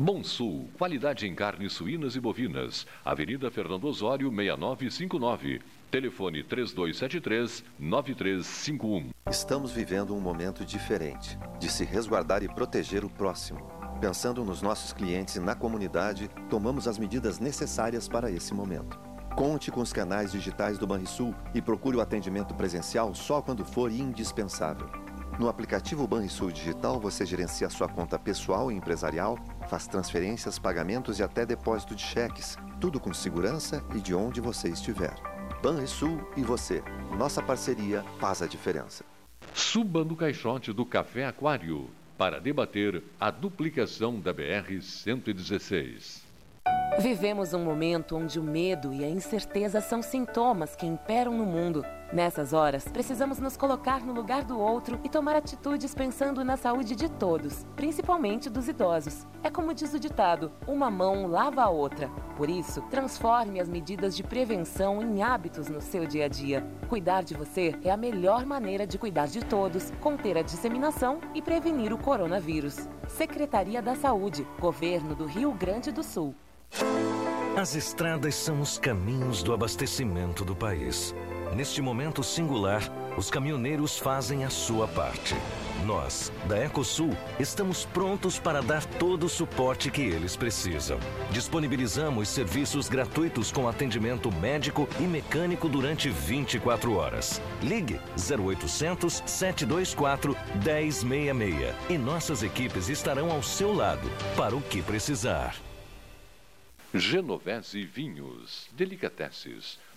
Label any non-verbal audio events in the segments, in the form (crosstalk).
Bom Sul, qualidade em carnes suínas e bovinas. Avenida Fernando Osório, 6959. Telefone 3273-9351. Estamos vivendo um momento diferente de se resguardar e proteger o próximo. Pensando nos nossos clientes e na comunidade, tomamos as medidas necessárias para esse momento. Conte com os canais digitais do Banrisul e procure o atendimento presencial só quando for indispensável. No aplicativo Banrisul Digital, você gerencia sua conta pessoal e empresarial, faz transferências, pagamentos e até depósito de cheques, tudo com segurança e de onde você estiver. Banrisul e você. Nossa parceria faz a diferença. Suba no caixote do Café Aquário para debater a duplicação da BR-116. Vivemos um momento onde o medo e a incerteza são sintomas que imperam no mundo. Nessas horas, precisamos nos colocar no lugar do outro e tomar atitudes pensando na saúde de todos, principalmente dos idosos. É como diz o ditado: uma mão lava a outra. Por isso, transforme as medidas de prevenção em hábitos no seu dia a dia. Cuidar de você é a melhor maneira de cuidar de todos, conter a disseminação e prevenir o coronavírus. Secretaria da Saúde, Governo do Rio Grande do Sul. As estradas são os caminhos do abastecimento do país. Neste momento singular, os caminhoneiros fazem a sua parte. Nós, da Ecosul, estamos prontos para dar todo o suporte que eles precisam. Disponibilizamos serviços gratuitos com atendimento médico e mecânico durante 24 horas. Ligue 0800 724 1066 e nossas equipes estarão ao seu lado para o que precisar. Genovese Vinhos, Delicateces,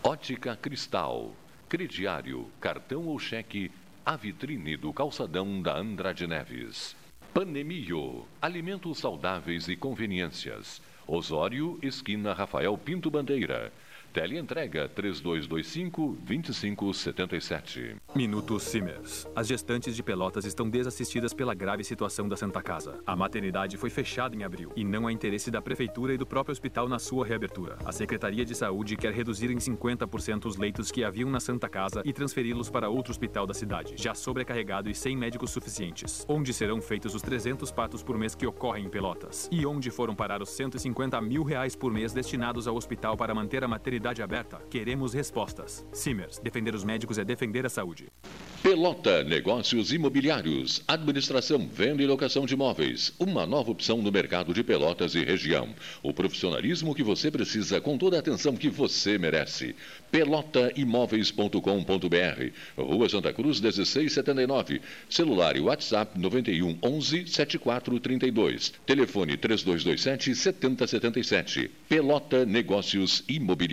Ótica Cristal, crediário, cartão ou cheque, a vitrine do calçadão da Andrade Neves. Panemio, alimentos saudáveis e conveniências. Osório, esquina Rafael Pinto Bandeira. Teleentrega 3225-2577. Minuto Simers. As gestantes de Pelotas estão desassistidas pela grave situação da Santa Casa. A maternidade foi fechada em abril e não há interesse da Prefeitura e do próprio hospital na sua reabertura. A Secretaria de Saúde quer reduzir em 50% os leitos que haviam na Santa Casa e transferi-los para outro hospital da cidade, já sobrecarregado e sem médicos suficientes. Onde serão feitos os 300 partos por mês que ocorrem em Pelotas? E onde foram parar os 150 mil reais por mês destinados ao hospital para manter a maternidade aberta? Queremos respostas. Simers, defender os médicos é defender a saúde. Pelota Negócios Imobiliários, administração, venda e locação de imóveis. Uma nova opção no mercado de Pelotas e região. O profissionalismo que você precisa com toda a atenção que você merece. Pelotaimóveis.com.br, Rua Santa Cruz 1679, celular e WhatsApp 91 11 7432, telefone 3227 7077. Pelota Negócios Imobiliários.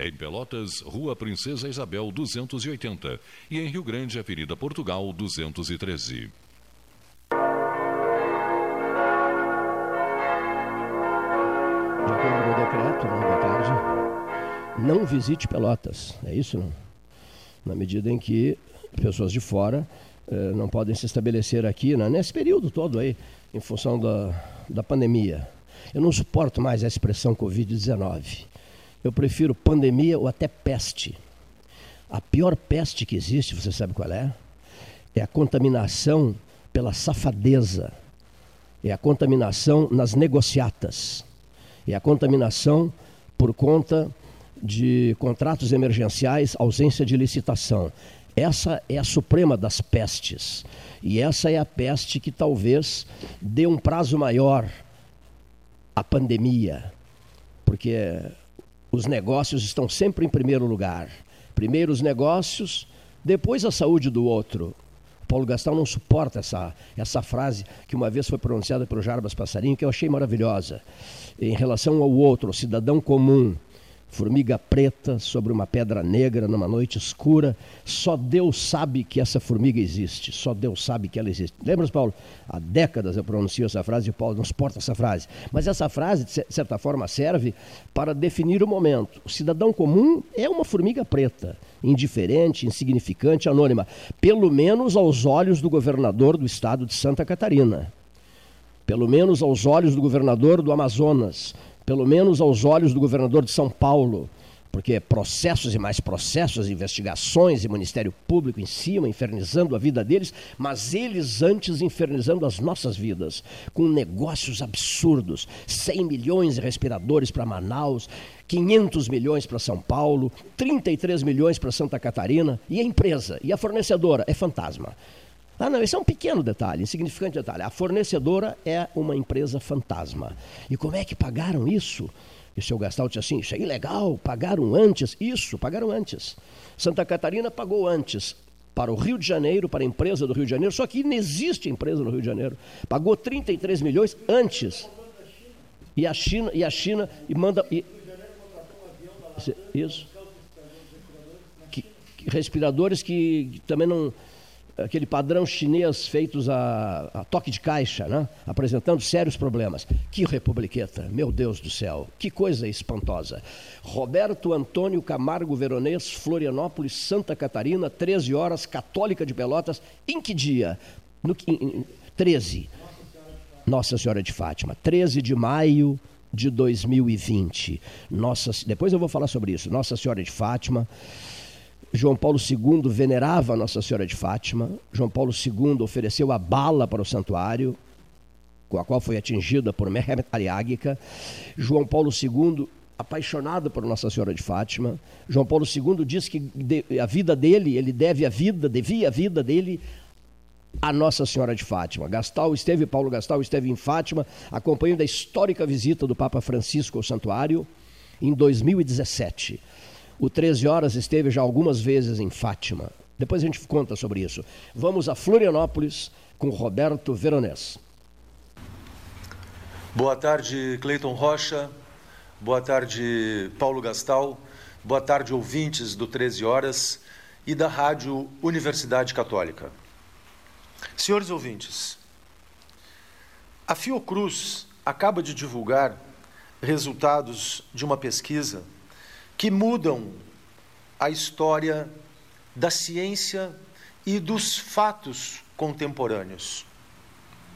Em Pelotas, Rua Princesa Isabel 280 e em Rio Grande, Avenida Portugal 213. De acordo com o decreto, né, boa tarde, não visite Pelotas, é isso não? Na medida em que pessoas de fora eh, não podem se estabelecer aqui, né, nesse período todo aí, em função da, da pandemia. Eu não suporto mais a expressão Covid-19. Eu prefiro pandemia ou até peste. A pior peste que existe, você sabe qual é? É a contaminação pela safadeza. É a contaminação nas negociatas. É a contaminação por conta de contratos emergenciais, ausência de licitação. Essa é a suprema das pestes. E essa é a peste que talvez dê um prazo maior à pandemia. Porque os negócios estão sempre em primeiro lugar. Primeiro os negócios, depois a saúde do outro. Paulo Gastão não suporta essa, essa frase que uma vez foi pronunciada pelo Jarbas Passarinho, que eu achei maravilhosa. Em relação ao outro, ao cidadão comum, formiga preta sobre uma pedra negra numa noite escura. Só Deus sabe que essa formiga existe. Só Deus sabe que ela existe. Lembra, Paulo? Há décadas eu pronuncio essa frase e Paulo não suporta essa frase. Mas essa frase, de certa forma, serve para definir o momento. O cidadão comum é uma formiga preta, indiferente, insignificante, anônima, pelo menos aos olhos do governador do estado de Santa Catarina. Pelo menos aos olhos do governador do Amazonas, pelo menos aos olhos do governador de São Paulo, porque processos e mais processos, investigações e Ministério Público em cima, infernizando a vida deles, mas eles antes infernizando as nossas vidas, com negócios absurdos, 100 milhões de respiradores para Manaus, 500 milhões para São Paulo, 33 milhões para Santa Catarina, e a empresa, e a fornecedora é fantasma. Ah, não, esse é um pequeno detalhe, insignificante detalhe. A fornecedora é uma empresa fantasma. E como é que pagaram isso? E o seu Gastal disse assim: Isso é ilegal, pagaram antes. Isso, pagaram antes. Santa Catarina pagou antes para o Rio de Janeiro, para a empresa do Rio de Janeiro, só que não existe empresa no Rio de Janeiro. Pagou 33 milhões antes. E a China, e a China, e manda. E... Isso. Que, que respiradores que, que também não aquele padrão chinês feitos a, a, toque de caixa, né? apresentando sérios problemas. Que republiqueta, meu Deus do céu, que coisa espantosa. Roberto Antônio Camargo Veronês, Florianópolis, Santa Catarina, 13 horas, Católica de Pelotas. Em que dia? No, em, 13. Nossa Senhora de Fátima, 13 de maio de 2020. Nossa, depois eu vou falar sobre isso. Nossa Senhora de Fátima. João Paulo II venerava Nossa Senhora de Fátima. João Paulo II ofereceu a bala para o santuário, com a qual foi atingida por Mehmet Ali Agca. João Paulo II, apaixonado por Nossa Senhora de Fátima. João Paulo II diz que a vida dele, ele deve a vida, devia a vida dele a Nossa Senhora de Fátima. Gastal esteve, Paulo Gastal esteve em Fátima, acompanhando a histórica visita do Papa Francisco ao santuário em 2017. O 13 Horas esteve já algumas vezes em Fátima. Depois a gente conta sobre isso. Vamos a Florianópolis com Roberto Veronês. Boa tarde, Cleiton Rocha. Boa tarde, Paulo Gastal. Boa tarde, ouvintes do 13 Horas e da Rádio Universidade Católica. Senhores ouvintes, a Fiocruz acaba de divulgar resultados de uma pesquisa que mudam a história da ciência e dos fatos contemporâneos.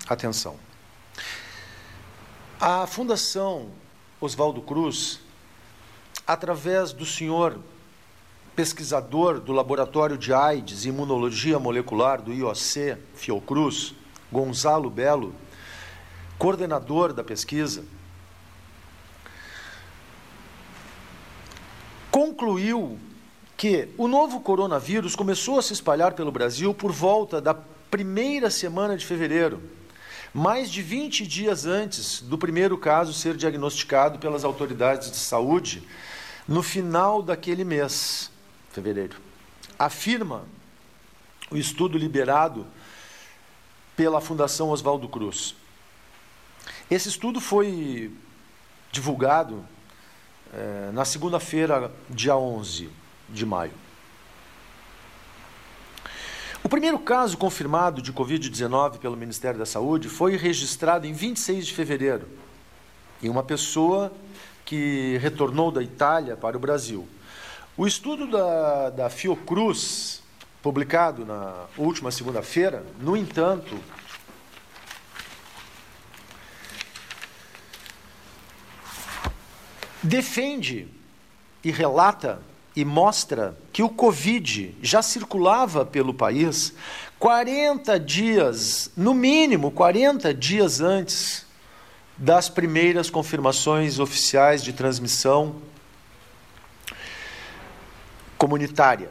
atenção. A Fundação Oswaldo Cruz, através do senhor pesquisador do Laboratório de AIDS e Imunologia Molecular do IOC Fiocruz, Gonzalo Belo, coordenador da pesquisa, concluiu que o novo coronavírus começou a se espalhar pelo Brasil por volta da primeira semana de fevereiro, mais de 20 dias antes do primeiro caso ser diagnosticado pelas autoridades de saúde, no final daquele mês, fevereiro. Afirma o estudo liberado pela Fundação Oswaldo Cruz. Esse estudo foi divulgado é, na segunda-feira, dia 11 de maio. O primeiro caso confirmado de Covid-19 pelo Ministério da Saúde foi registrado em 26 de fevereiro, em uma pessoa que retornou da Itália para o Brasil. O estudo da, da Fiocruz, publicado na última segunda-feira, no entanto, defende e relata e mostra que o Covid já circulava pelo país 40 dias, no mínimo 40 dias antes das primeiras confirmações oficiais de transmissão comunitária,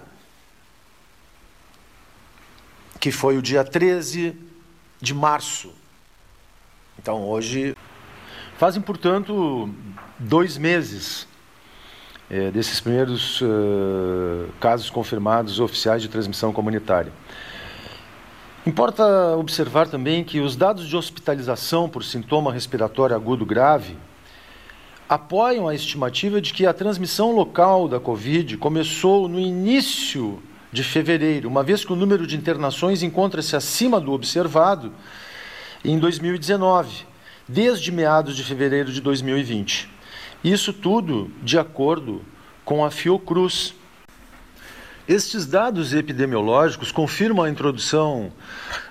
que foi o dia 13 de março. Então, hoje, fazem, portanto, dois meses é, desses primeiros uh, casos confirmados oficiais de transmissão comunitária. Importa observar também que os dados de hospitalização por sintoma respiratório agudo grave apoiam a estimativa de que a transmissão local da Covid começou no início de fevereiro, uma vez que o número de internações encontra-se acima do observado em 2019, desde meados de fevereiro de 2020. Isso tudo de acordo com a Fiocruz. Estes dados epidemiológicos confirmam a introdução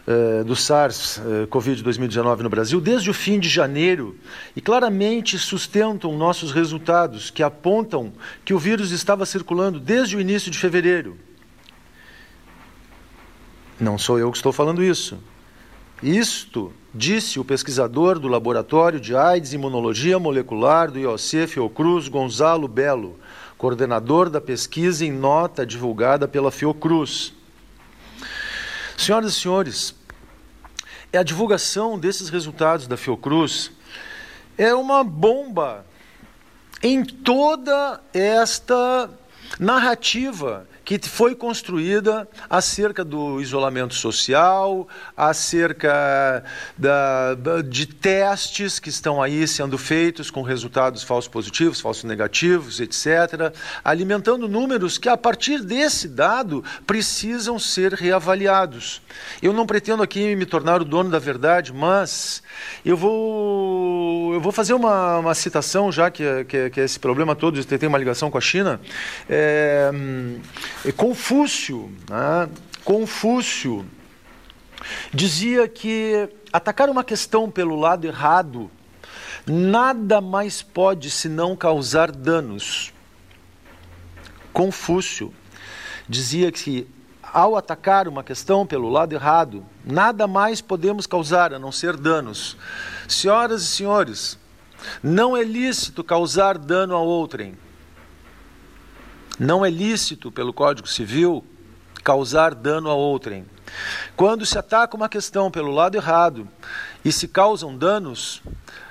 eh, do SARS-CoV-2019 eh, no Brasil desde o fim de janeiro e claramente sustentam nossos resultados, que apontam que o vírus estava circulando desde o início de fevereiro. Não sou eu que estou falando isso. Isto disse o pesquisador do Laboratório de AIDS Imunologia Molecular do IOC Fiocruz, Gonzalo Belo, coordenador da pesquisa em nota divulgada pela Fiocruz. Senhoras e senhores, é a divulgação desses resultados da Fiocruz é uma bomba em toda esta narrativa que foi construída acerca do isolamento social, acerca da, de testes que estão aí sendo feitos com resultados falsos positivos, falsos negativos, etc., alimentando números que, a partir desse dado, precisam ser reavaliados. Eu não pretendo aqui me tornar o dono da verdade, mas eu vou, eu vou fazer uma, uma citação, já que, que, que esse problema todo tem uma ligação com a China. É, Confúcio, né? Confúcio dizia que atacar uma questão pelo lado errado nada mais pode senão causar danos. Confúcio dizia que ao atacar uma questão pelo lado errado, nada mais podemos causar a não ser danos. Senhoras e senhores, não é lícito causar dano a outrem. Não é lícito, pelo Código Civil, causar dano a outrem. Quando se ataca uma questão pelo lado errado e se causam danos,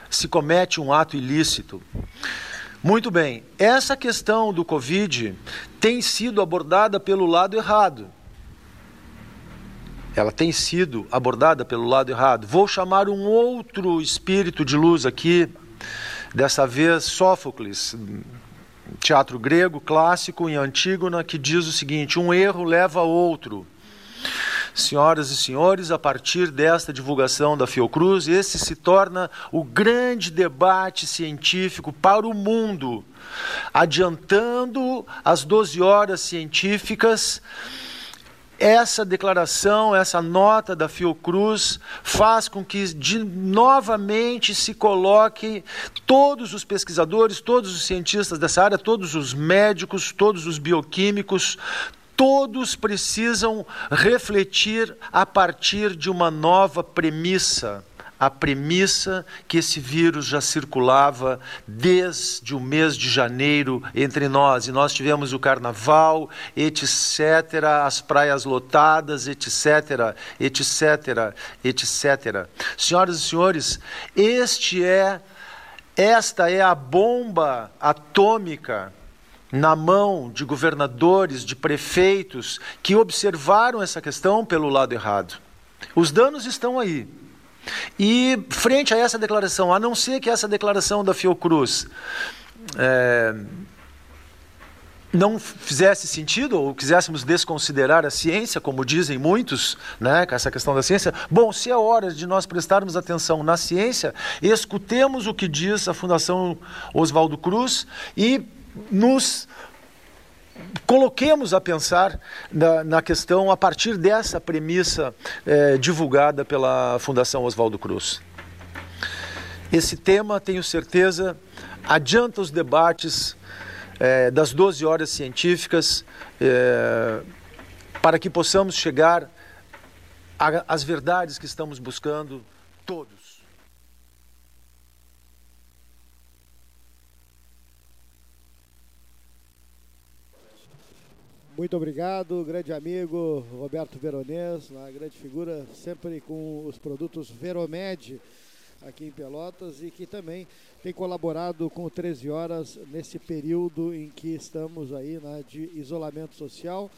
se comete um ato ilícito. Muito bem, essa questão do Covid tem sido abordada pelo lado errado. Ela tem sido abordada pelo lado errado. Vou chamar um outro espírito de luz aqui, dessa vez Sófocles, teatro grego clássico em Antígona que diz o seguinte: um erro leva a outro. Senhoras e senhores, a partir desta divulgação da Fiocruz, esse se torna o grande debate científico para o mundo, adiantando as 12 horas científicas essa declaração, essa nota da Fiocruz faz com que de, novamente se coloque todos os pesquisadores, todos os cientistas dessa área, todos os médicos, todos os bioquímicos, todos precisam refletir a partir de uma nova premissa a premissa que esse vírus já circulava desde o mês de janeiro entre nós. E nós tivemos o carnaval, etc., as praias lotadas, etc., etc., etc. Senhoras e senhores, este é, esta é a bomba atômica na mão de governadores, de prefeitos que observaram essa questão pelo lado errado. Os danos estão aí. E, frente a essa declaração, a não ser que essa declaração da Fiocruz é, não fizesse sentido, ou quiséssemos desconsiderar a ciência, como dizem muitos, né, com essa questão da ciência, bom, se é hora de nós prestarmos atenção na ciência, escutemos o que diz a Fundação Oswaldo Cruz e nos coloquemos a pensar na, na, questão a partir dessa premissa é, divulgada pela Fundação Oswaldo Cruz. Esse tema, tenho certeza, adianta os debates é, das 12 horas científicas é, para que possamos chegar às verdades que estamos buscando todos. Muito obrigado, grande amigo Roberto Veronês, uma grande figura, sempre com os produtos Veromed aqui em Pelotas e que também tem colaborado com o 13 Horas nesse período em que estamos aí né, de isolamento social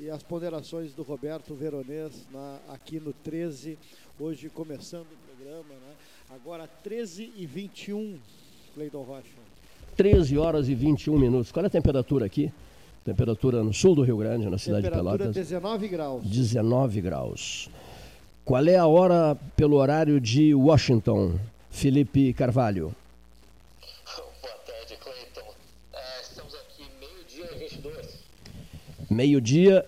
e as ponderações do Roberto Veronês na, aqui no 13, hoje começando o programa, né? agora 13 e 21, Cleiton Rocha. 13 horas e 21 minutos. Qual é a temperatura aqui? Temperatura no sul do Rio Grande, na cidade de Pelotas. 19 graus. 19 graus. Qual é a hora pelo horário de Washington, Felipe Carvalho? Boa tarde, Cleiton. É, estamos aqui meio-dia e 22. Meio-dia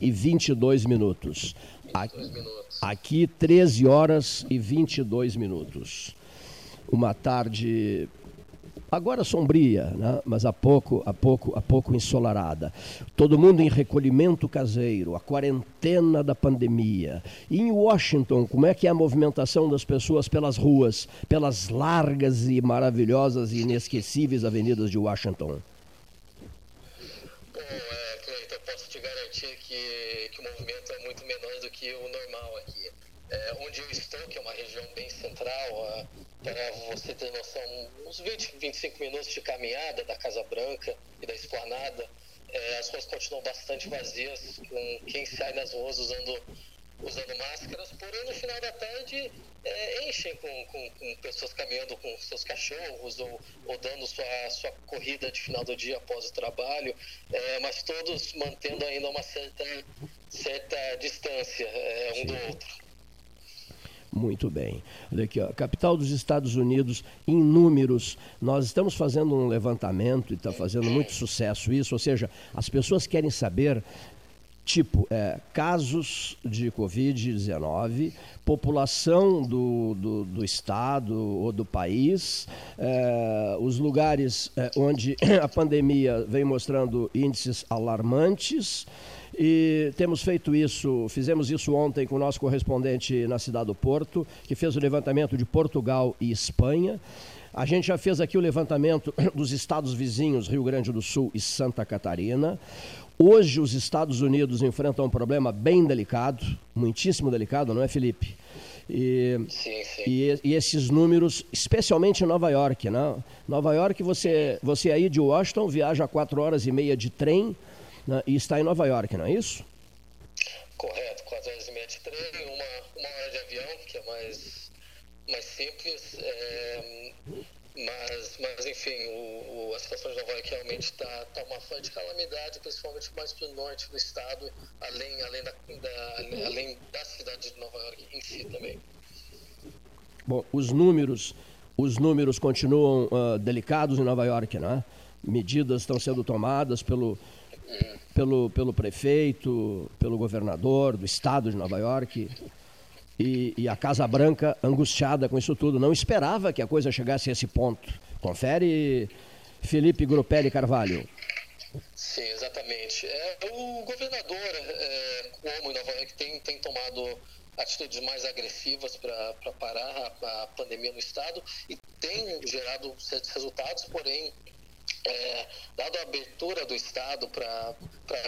e 22 minutos. 22 minutos. Aqui, 13 horas e 22 minutos. Uma tarde agora sombria, né? mas há pouco, há pouco, há pouco ensolarada. Todo mundo em recolhimento caseiro, a quarentena da pandemia. E em Washington, como é que é a movimentação das pessoas pelas ruas, pelas largas e maravilhosas e inesquecíveis avenidas de Washington? Bom, é, Cleiton, posso te garantir que, que o movimento é muito menor do que o normal aqui. É, onde eu estou, que é uma região bem central, para você ter noção, uns 20, 25 minutos de caminhada da Casa Branca e da Esplanada, é, as ruas continuam bastante vazias, com quem sai nas ruas usando, usando máscaras, porém no final da tarde é, enchem com, com, com, pessoas caminhando com seus cachorros ou, ou dando sua, sua corrida de final do dia após o trabalho, é, mas todos mantendo ainda uma certa, certa distância é, um do outro. Muito bem. Olha aqui, ó, capital dos Estados Unidos, em números, nós estamos fazendo um levantamento e está fazendo muito sucesso isso, ou seja, as pessoas querem saber tipo é, casos de Covid-19, população do, do, do, estado ou do país, é, os lugares é, onde (coughs) a pandemia vem mostrando índices alarmantes. E temos feito isso, fizemos isso ontem com o nosso correspondente na cidade do Porto, que fez o levantamento de Portugal e Espanha. A gente já fez aqui o levantamento (clears throat) dos estados vizinhos, Rio Grande do Sul e Santa Catarina. Hoje os Estados Unidos enfrentam um problema bem delicado, muitíssimo delicado, não é, Felipe? E, sim, sim. E, e, esses números, especialmente em Nova York, né? Nova York, você, você aí de Washington viaja quatro horas e meia de trem, né, e está em Nova York, não é isso? Correto, 4 horas e meia de trem, uma, uma hora de avião, que é mais, mais simples. É, mas, mas, enfim, o, o, a situação de Nova York realmente está tá uma forte calamidade, principalmente mais para o norte do estado, além, além, da, da, além da cidade de Nova York em si também. Bom, os números, os números continuam uh, delicados em Nova York, não é? Medidas estão sendo tomadas pelo, pelo, pelo prefeito, pelo governador do estado de Nova York. E, e, a Casa Branca angustiada com isso tudo. Não esperava que a coisa chegasse a esse ponto. Confere Felipe Grupelli Carvalho. Sim, exatamente. É, o governador, é, como em Nova York, tem, tem tomado atitudes mais agressivas para parar a, a, pandemia no estado e tem gerado certos resultados, porém é, dado a abertura do Estado para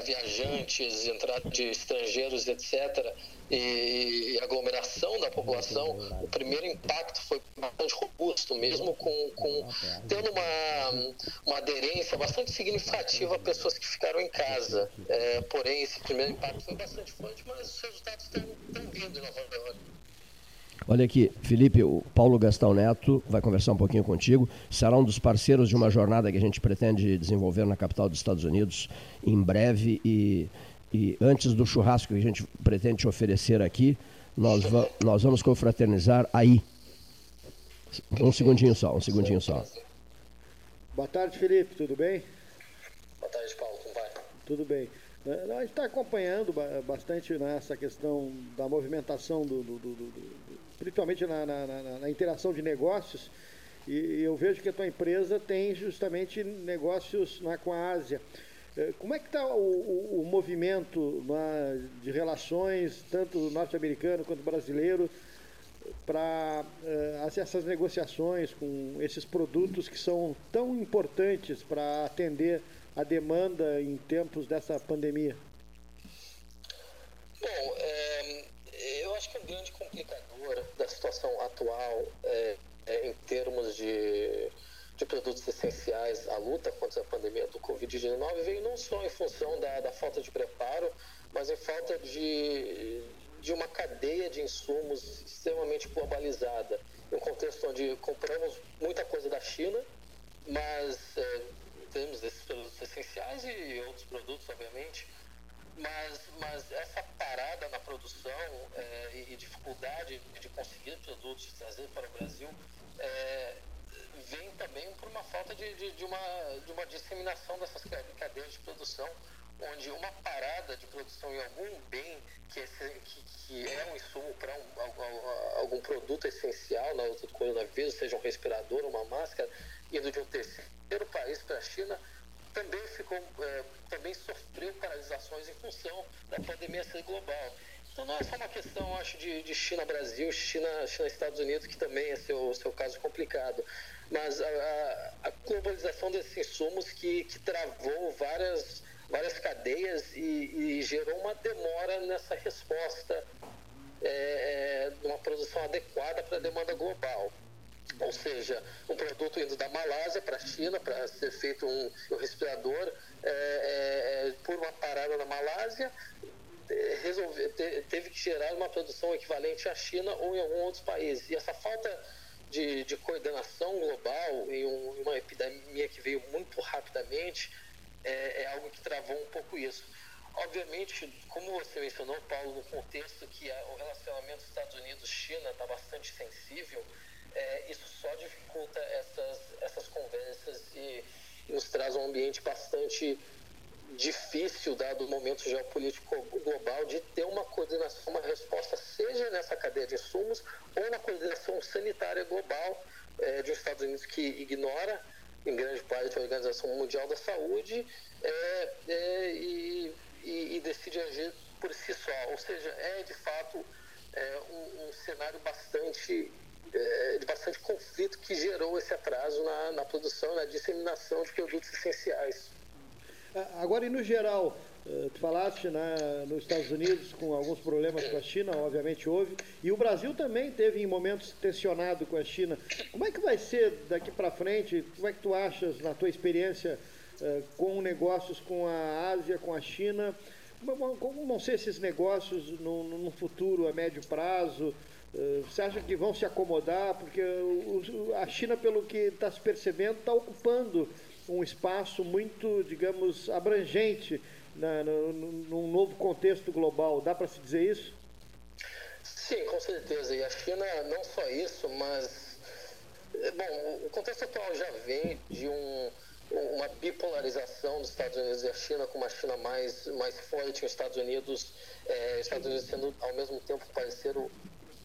viajantes, entrada de estrangeiros, etc., e, e aglomeração da população, o primeiro impacto foi bastante robusto, mesmo com, com tendo uma, uma aderência bastante significativa a pessoas que ficaram em casa. É, porém, esse primeiro impacto foi bastante forte, mas os resultados estão, estão vindo em Nova York. Olha aqui, Felipe, o Paulo Gastão Neto vai conversar um pouquinho contigo. Será um dos parceiros de uma jornada que a gente pretende desenvolver na capital dos Estados Unidos em breve. E, e antes do churrasco que a gente pretende te oferecer aqui, nós, va nós vamos confraternizar aí. Um segundinho só, um segundinho só. Boa tarde, Felipe, tudo bem? Boa tarde, Paulo, como vai? Tudo bem. Né, a gente está acompanhando bastante nessa questão da movimentação, do, do, do, do principalmente na, na, na, na, interação de negócios, e eu vejo que a tua empresa tem justamente negócios na, com a Ásia. É, como é que está o, o, o, movimento de relações, tanto norte-americano quanto brasileiro, para uh, essas negociações com esses produtos que são tão importantes para atender a demanda em tempos dessa pandemia? Bom, é, eu acho que um grande complicador da situação atual é, é, em termos de, de produtos essenciais, a luta contra a pandemia do Covid-19 veio não só em função da, da falta de preparo, mas em falta de, de uma cadeia de insumos extremamente globalizada. Em um contexto onde compramos muita coisa da China, mas é, temos esses produtos essenciais e outros produtos, obviamente, mas, mas essa parada na produção é, e, e, dificuldade de conseguir produtos trazer para o Brasil é, vem também por uma falta de, de, de, uma, de uma disseminação dessas cadeias de produção, onde uma parada de produção em algum bem que é, que, que é um insumo para um, algum, produto essencial na outra coronavírus, seja um respirador, uma máscara, indo de um terceiro país para a China, também ficou, é, também sofreu paralisações em função da pandemia ser global. Então não é só uma questão, acho, de, de China-Brasil, China-Estados China Unidos, que também é seu, seu caso complicado, mas a, a, globalização desses insumos que, que travou várias, várias cadeias e, e gerou uma demora nessa resposta é, é, de uma produção adequada para a demanda global ou seja, um produto indo da Malásia para a China para ser feito um, um respirador é, é, é, por uma parada na Malásia, é, te, teve que gerar uma produção equivalente à China ou em algum outro país. E essa falta de, de coordenação global em, um, uma epidemia que veio muito rapidamente é, é algo que travou um pouco isso. Obviamente, como você mencionou, Paulo, no contexto que o relacionamento Estados Unidos-China está bastante sensível, é, isso só dificulta essas, essas conversas e nos traz um ambiente bastante difícil, dado o momento geopolítico global, de ter uma coordenação, uma resposta, seja nessa cadeia de insumos ou na coordenação sanitária global é, de Estados Unidos que ignora, em grande parte, a Organização Mundial da Saúde é, é, e, e, e, decide agir por si só. Ou seja, é de fato é, um, um cenário bastante é, de bastante conflito que gerou esse atraso na, na produção, na disseminação de produtos essenciais. Agora, e no geral, eh, tu falaste né, nos Estados Unidos com alguns problemas com a China, obviamente houve, e o Brasil também teve em momentos tensionado com a China. Como é que vai ser daqui para frente? Como é que tu achas, na tua experiência com negócios com a Ásia, com a China? Como vão ser esses negócios no, no futuro, a médio prazo? Eh, você acha que vão se acomodar? Porque a China, pelo que está se percebendo, está ocupando um espaço muito, digamos, abrangente na, no, num novo contexto global. Dá para se dizer isso? Sim, com certeza. E a China, não só isso, mas. Eh, bom, o contexto atual já vem de um, uma bipolarização dos Estados Unidos e a China, com uma China mais, mais forte, os Estados Unidos, é, Estados Unidos sendo ao mesmo tempo parceiro,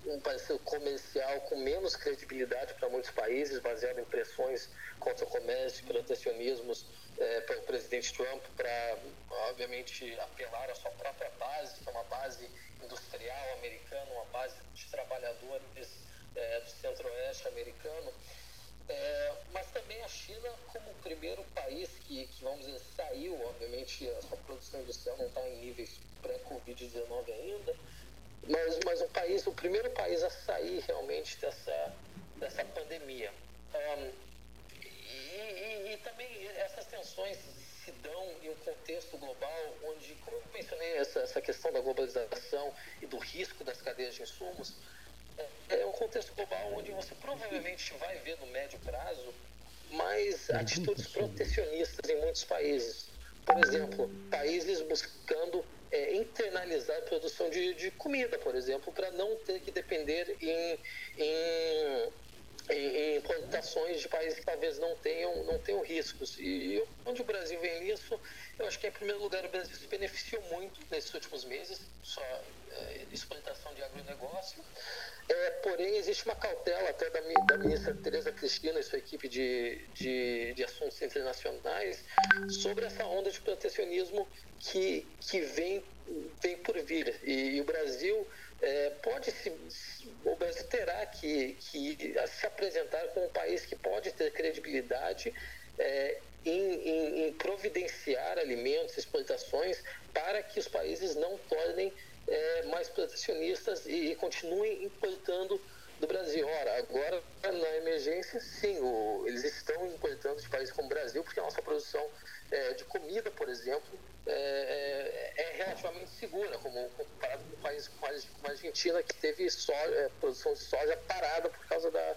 um parceiro comercial com menos credibilidade para muitos países, baseado em pressões contra o comércio, protecionismos é, pelo presidente Trump para, obviamente, apelar à sua própria base, que é uma base industrial americana, uma base de trabalhadores é, do centro-oeste americano. É, mas também a China como o primeiro país que, que, vamos dizer, saiu, obviamente a sua produção industrial não está em níveis pré-Covid-19 ainda, mas, mas o país, o primeiro país a sair realmente dessa, dessa pandemia. Um, e, e, e, também essas tensões se dão em um contexto global onde, como eu mencionei, essa, essa questão da globalização e do risco das cadeias de insumos, é um contexto global onde você provavelmente vai ver no médio prazo mais atitudes protecionistas em muitos países. Por exemplo, países buscando é, internalizar a produção de, de comida, por exemplo, para não ter que depender em, em em, plantações de países que talvez não tenham, não tenham riscos. E onde o Brasil vem nisso, eu acho que, em primeiro lugar, o Brasil se beneficiou muito nesses últimos meses, só é, exploitação de agronegócio. É, porém, existe uma cautela até da, da ministra Tereza Cristina e sua equipe de, de, de assuntos internacionais sobre essa onda de protecionismo que, que vem, vem por vir. E, e o Brasil é, pode se, o Brasil terá que, que, se apresentar como um país que pode ter credibilidade é, em, em, em, providenciar alimentos, exportações, para que os países não tornem é, mais protecionistas e, e, continuem importando do Brasil. Ora, agora na emergência, sim, o, eles estão importando de países como o Brasil, porque a nossa produção é, de comida, por exemplo, é, é, é, relativamente segura, como comparado com países como a Argentina, que teve soja, é, produção de soja parada por causa da,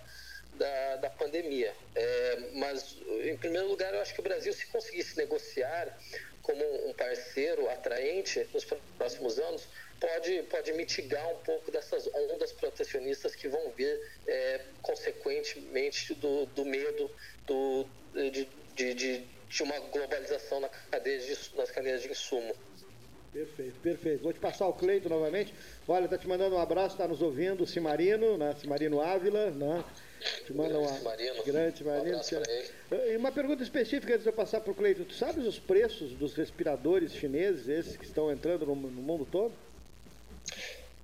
da, da pandemia. É, mas, em primeiro lugar, eu acho que o Brasil, se conseguisse negociar como um parceiro atraente nos próximos anos, pode, pode mitigar um pouco dessas ondas protecionistas que vão vir é, consequentemente do, do medo do, de, de, de de uma globalização na cadeia de, nas cadeias de insumo. Perfeito, perfeito. Vou te passar o Cleito novamente. Olha, tá te mandando um abraço, está nos ouvindo, o Cimarino, né? Cimarino Ávila, né? Te manda Cimarino. grande Cimarino. Um e uma pergunta específica antes de eu passar para o Cleito. Tu sabes os preços dos respiradores chineses, esses que estão entrando no, no mundo todo?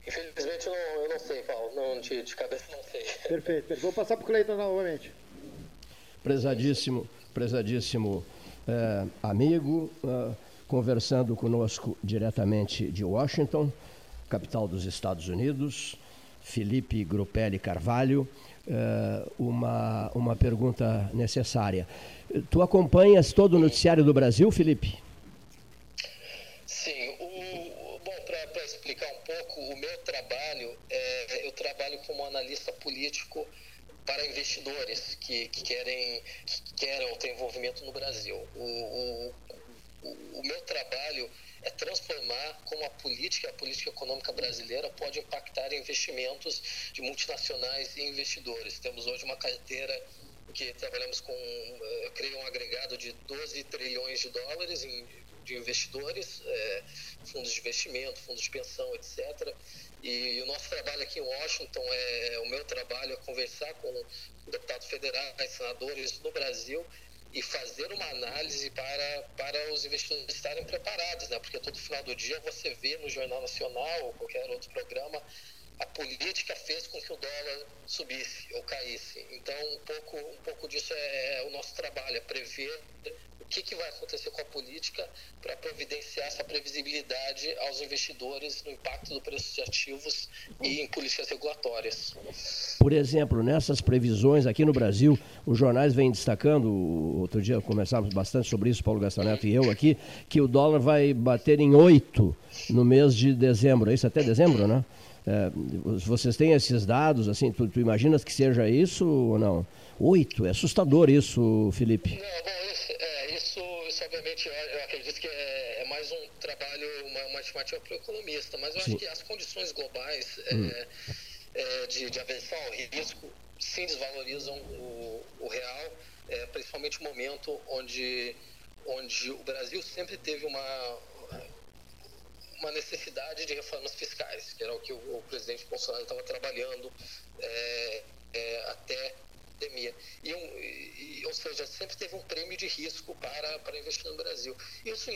Infelizmente eu não, eu não sei, Paulo. Não, de, de cabeça não sei. Perfeito, perfeito. Vou passar para o Cleiton novamente. Prezadíssimo, prezadíssimo é, amigo, é, conversando conosco diretamente de Washington, capital dos Estados Unidos, Felipe Grupelli Carvalho. É, uma, uma pergunta necessária. Tu acompanhas todo o noticiário do Brasil, Felipe? Sim. O, bom, para explicar um pouco, o meu trabalho, é, eu trabalho como analista político para investidores que, que querem que querem ter envolvimento no Brasil. O, o, o, meu trabalho é transformar como a política, a política econômica brasileira pode impactar investimentos de multinacionais e investidores. Temos hoje uma carteira que trabalhamos com, eu creio, um agregado de 12 trilhões de dólares em, de investidores, é, fundos de investimento, fundos de pensão, etc. E o nosso trabalho aqui em Washington, é, o meu trabalho é conversar com deputados federais, senadores do Brasil e fazer uma análise para, para os investidores estarem preparados, né? porque todo final do dia você vê no Jornal Nacional ou qualquer outro programa a política fez com que o dólar subisse ou caísse. Então, um pouco, um pouco disso é, é o nosso trabalho, é prever que, que vai acontecer com a política para providenciar essa previsibilidade aos investidores no impacto do preço de ativos e em políticas regulatórias. Por exemplo, nessas previsões aqui no Brasil, os jornais vêm destacando, outro dia conversávamos bastante sobre isso, Paulo Gastaneto e eu aqui, que o dólar vai bater em 8 no mês de dezembro, é isso até dezembro, né? É, vocês têm esses dados, assim, tu, tu, imaginas que seja isso ou não? Oito, é assustador isso, Felipe. Não, bom, isso, é, isso, obviamente eu, eu acredito que é, é, mais um trabalho, uma, uma estimativa para o economista, mas eu sim. acho que as condições globais é, hum. É, de, de aversão ao risco sim desvalorizam o, o real, é, principalmente o momento onde, onde o Brasil sempre teve uma, uma necessidade de reformas fiscais, que era o que o, o presidente Bolsonaro estava trabalhando é, até pandemia. E, um, e, ou seja, sempre teve um prêmio de risco para, para investir no Brasil. Isso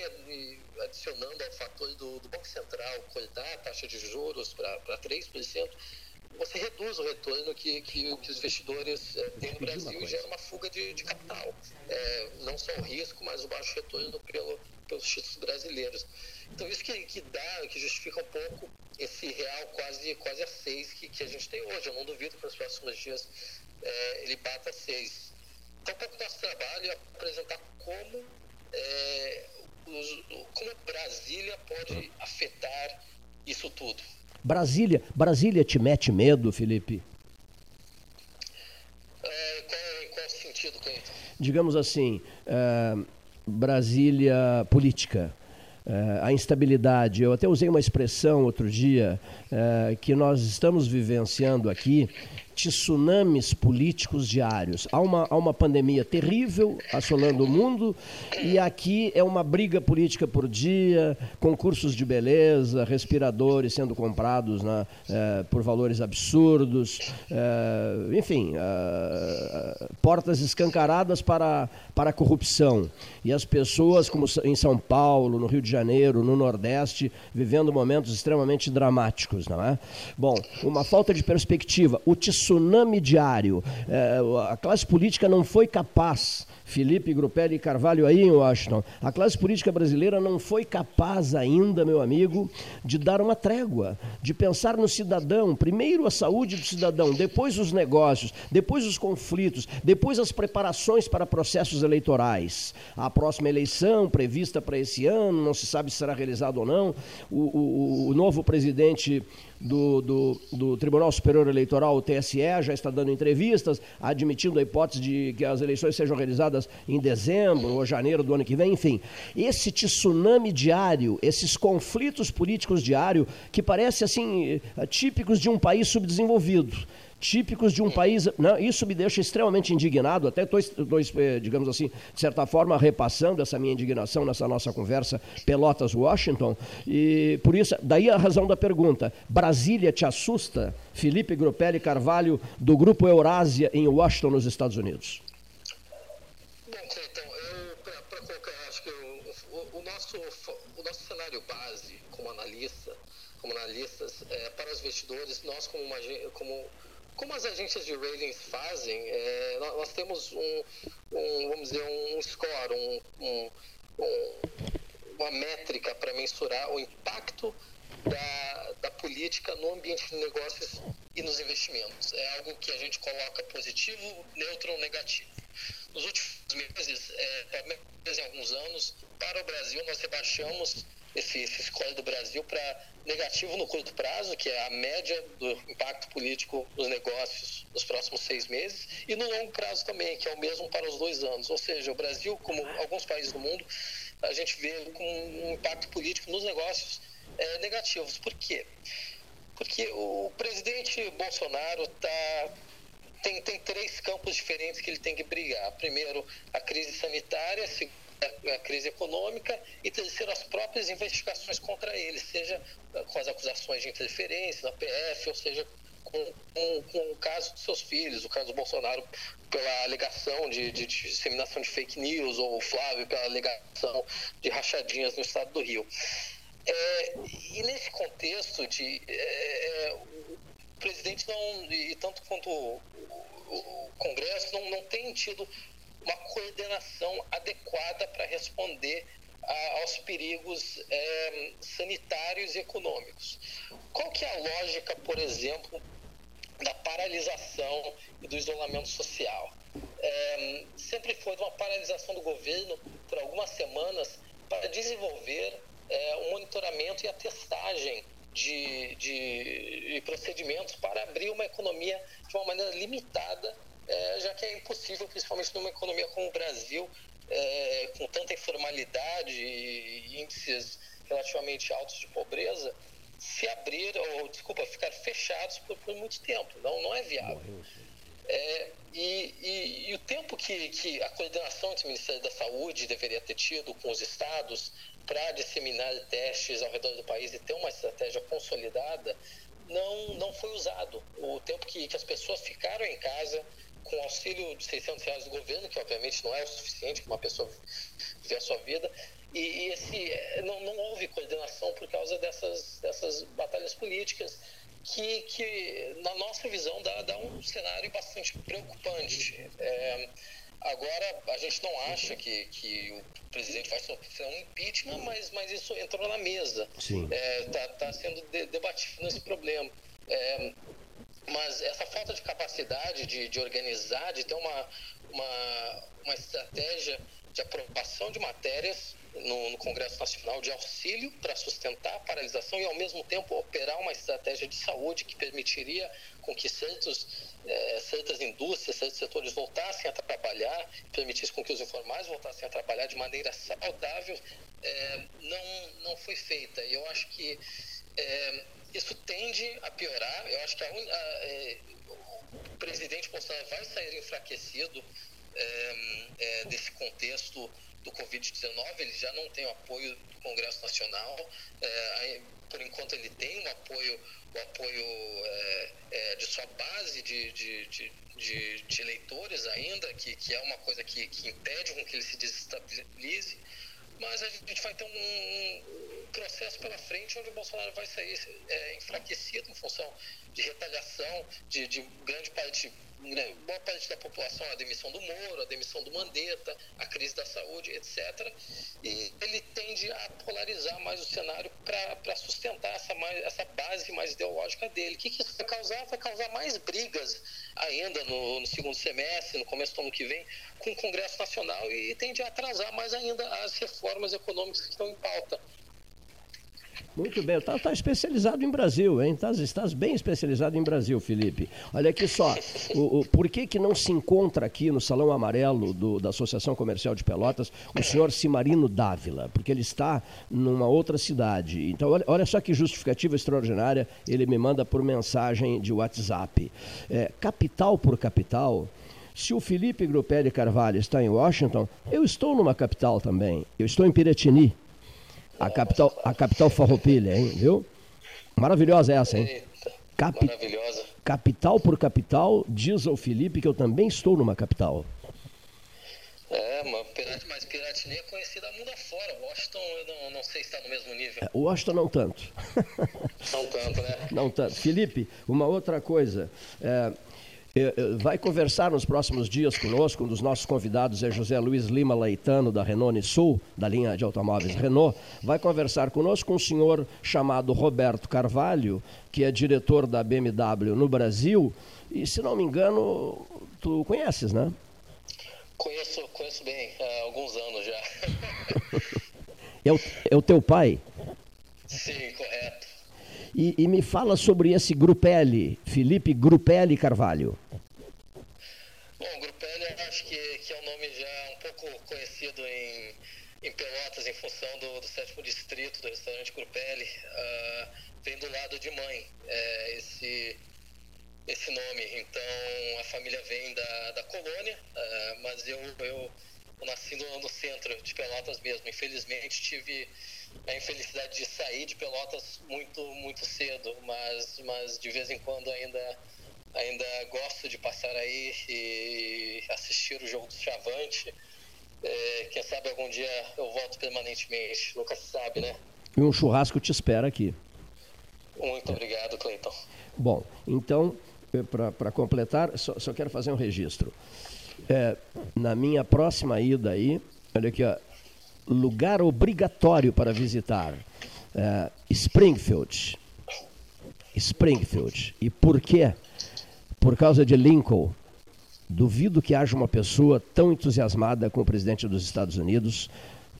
adicionando ao fator do, do Banco Central cortar a taxa de juros para 3%, você reduz o retorno que, que, que os investidores é, têm no Brasil e gera uma fuga de, de capital. É, não só o risco, mas o baixo retorno pelo, pelos títulos brasileiros. Então isso que, que dá, que justifica um pouco esse real quase, quase a seis que, que a gente tem hoje. Eu não duvido que nos próximos dias é, ele bata seis. Então, um pouco do nosso trabalho é apresentar como, é, os, como Brasília pode afetar isso tudo. Brasília, Brasília te mete medo, Felipe? É, qual, sentido, Cleiton? Digamos assim, é, Brasília política. É, a instabilidade. Eu até usei uma expressão outro dia é, que nós estamos vivenciando aqui tsunamis políticos diários. Há uma, há uma pandemia terrível assolando o mundo e aqui é uma briga política por dia, concursos de beleza, respiradores sendo comprados né, é, por valores absurdos, é, enfim, é, portas escancaradas para, para a corrupção. E as pessoas, como em São Paulo, no Rio de Janeiro, no Nordeste, vivendo momentos extremamente dramáticos. Não é? Bom, uma falta de perspectiva. O tsunami diário. É, a classe política não foi capaz Felipe Grupelli Carvalho aí em Washington. A classe política brasileira não foi capaz ainda, meu amigo, de dar uma trégua, de pensar no cidadão, primeiro a saúde do cidadão, depois os negócios, depois os conflitos, depois as preparações para processos eleitorais. A próxima eleição prevista para esse ano, não se sabe se será realizada ou não. O, o, o novo presidente do, do, do, Tribunal Superior Eleitoral, o TSE, já está dando entrevistas, admitindo a hipótese de que as eleições sejam realizadas em dezembro ou janeiro do ano que vem, enfim. Esse tsunami diário, esses conflitos políticos diários, que parece assim, típicos de um país subdesenvolvido típicos de um país. Não, isso me deixa extremamente indignado, até estou, eh, digamos assim, de certa forma, repassando essa minha indignação nessa nossa conversa Pelotas-Washington. E por isso, daí a razão da pergunta. Brasília te assusta? Felipe Grupelli Carvalho, do Grupo Eurásia, em Washington, nos Estados Unidos. Bom, Cleiton, para colocar, acho que o, o, nosso, o nosso cenário base como analista, como analistas, é, para os investidores, nós como, uma, como como as agências de ratings fazem, é, nós temos um, um, vamos dizer, um score, um, um, uma métrica para mensurar o impacto da, da política no ambiente de negócios e nos investimentos. É algo que a gente coloca positivo, neutro ou negativo. Nos últimos meses, é, em alguns anos, para o Brasil, nós rebaixamos esse, esse do Brasil para negativo no curto prazo, que é a média do impacto político nos negócios nos próximos seis meses, e no longo prazo também, que é o mesmo para os dois anos. Ou seja, o Brasil, como alguns países do mundo, a gente vê com um impacto político nos negócios é, negativos. Por quê? Porque o presidente Bolsonaro está tem, tem três campos diferentes que ele tem que brigar. Primeiro, a crise sanitária, segundo a crise econômica e terceiro, as próprias investigações contra ele, seja com as acusações de interferência na PF, ou seja, com, com, com, o caso dos seus filhos, o caso do Bolsonaro pela alegação de, de, de, disseminação de fake news, ou o Flávio pela alegação de rachadinhas no estado do Rio. É, e nesse contexto de é, é o presidente não, e tanto quanto o, o Congresso, não, não tem tido uma coordenação adequada para responder a, aos perigos é, sanitários e econômicos. Qual que é a lógica, por exemplo, da paralisação e do isolamento social? É, sempre foi uma paralisação do governo por algumas semanas para desenvolver é, um monitoramento e a testagem de, de, de procedimentos para abrir uma economia de uma maneira limitada é, já que é impossível, principalmente numa economia como o Brasil, é, com tanta informalidade e índices relativamente altos de pobreza, se abrir, ou desculpa, ficar fechados por, por muito tempo. Não, não é viável. É, e, e, e, o tempo que, que a coordenação entre o Ministério da Saúde deveria ter tido com os estados para disseminar testes ao redor do país e ter uma estratégia consolidada não, não foi usado. O tempo que, que as pessoas ficaram em casa com auxílio de 600 reais do governo, que obviamente não é o suficiente para uma pessoa viver a sua vida, e, e esse, não, não houve coordenação por causa dessas, dessas batalhas políticas que, que na nossa visão, dá, dá um cenário bastante preocupante. É, agora, a gente não acha que, que o presidente vai sofrer um impeachment, mas, mas isso entrou na mesa. Está é, tá, tá sendo de, debatido esse problema. É, mas essa falta de capacidade de, de organizar, de ter uma, uma, uma estratégia de aprovação de matérias no, no Congresso Nacional de auxílio para sustentar a paralisação e, ao mesmo tempo, operar uma estratégia de saúde que permitiria com que certos, eh, certas indústrias, certos setores voltassem a trabalhar, permitisse com que os informais voltassem a trabalhar de maneira saudável, eh, não, não foi feita. E eu acho que eh, isso tende a piorar. Eu acho que a, a, o presidente Bolsonaro vai sair enfraquecido desse contexto do Covid-19, ele já não tem o apoio do Congresso Nacional. É, por enquanto, ele tem o apoio, o apoio é, é, de sua base de, de, de, de, de eleitores ainda, que, que é uma coisa que, que impede com que ele se desestabilize. Mas a gente vai ter um processo pela frente onde o Bolsonaro vai sair é, enfraquecido em função de retaliação de, de grande parte né, boa parte da população, a demissão do Moro, a demissão do Mandetta, a crise da saúde, etc. E ele tende a polarizar mais o cenário para sustentar essa, mais, essa base mais ideológica dele. O que, que isso vai causar? Vai causar mais brigas ainda no, no segundo semestre, no começo do ano que vem, com o Congresso Nacional e tende a atrasar mais ainda as reformas econômicas que estão em pauta. Muito bem, está tá especializado em Brasil, hein? Estás, estás bem especializado em Brasil, Felipe. Olha aqui só, o, o, por que, que não se encontra aqui no Salão Amarelo do, da Associação Comercial de Pelotas o senhor Cimarino Dávila? Porque ele está numa outra cidade. Então, olha, olha só que justificativa extraordinária ele me manda por mensagem de WhatsApp. É, capital por capital, se o Felipe Grupelli Carvalho está em Washington, eu estou numa capital também. Eu estou em Piratini. A capital, a capital farroupilha, hein? Viu? Maravilhosa essa, hein? Capi... Maravilhosa. Capital por capital, diz ao Felipe que eu também estou numa capital. É, mas Piratini é conhecida mundo afora. Washington, eu não, não sei se está no mesmo nível. É, Washington não tanto. Não tanto, né? (laughs) Não tanto. Felipe, uma outra coisa. É, é, é, vai conversar nos próximos dias conosco. Um dos nossos convidados é José Luiz Lima Leitano, da Renault Sul, da linha de automóveis Renault. Vai conversar conosco um senhor chamado Roberto Carvalho, que é diretor da BMW no Brasil. E, se não me engano, tu conheces, né? Conheço, conheço bem, há alguns anos já. (laughs) é, o, é o teu pai? Sim, correto. E, e me fala sobre esse Grupelli, Felipe Grupelli Carvalho. Bom, Grupelli acho que, que é um nome já um pouco conhecido em, em Pelotas, em função do, do sétimo distrito do restaurante Grupelli. Uh, vem do lado de mãe é, esse, esse nome. Então a família vem da, da colônia, uh, mas eu, eu, eu nasci no, no centro de Pelotas mesmo. Infelizmente tive a infelicidade de sair de Pelotas muito muito cedo, mas mas de vez em quando ainda ainda gosto de passar aí e assistir o jogo do Chavante. É, quem sabe algum dia eu volto permanentemente, nunca se sabe, né? E um churrasco te espera aqui. Muito obrigado, Cleiton. Bom, então, eh, para completar, só, só, quero fazer um registro. É, na minha próxima ida aí, olha aqui, ó, lugar obrigatório para visitar? Uh, Springfield. Springfield. E por quê? Por causa de Lincoln. Duvido que haja uma pessoa tão entusiasmada com o presidente dos Estados Unidos,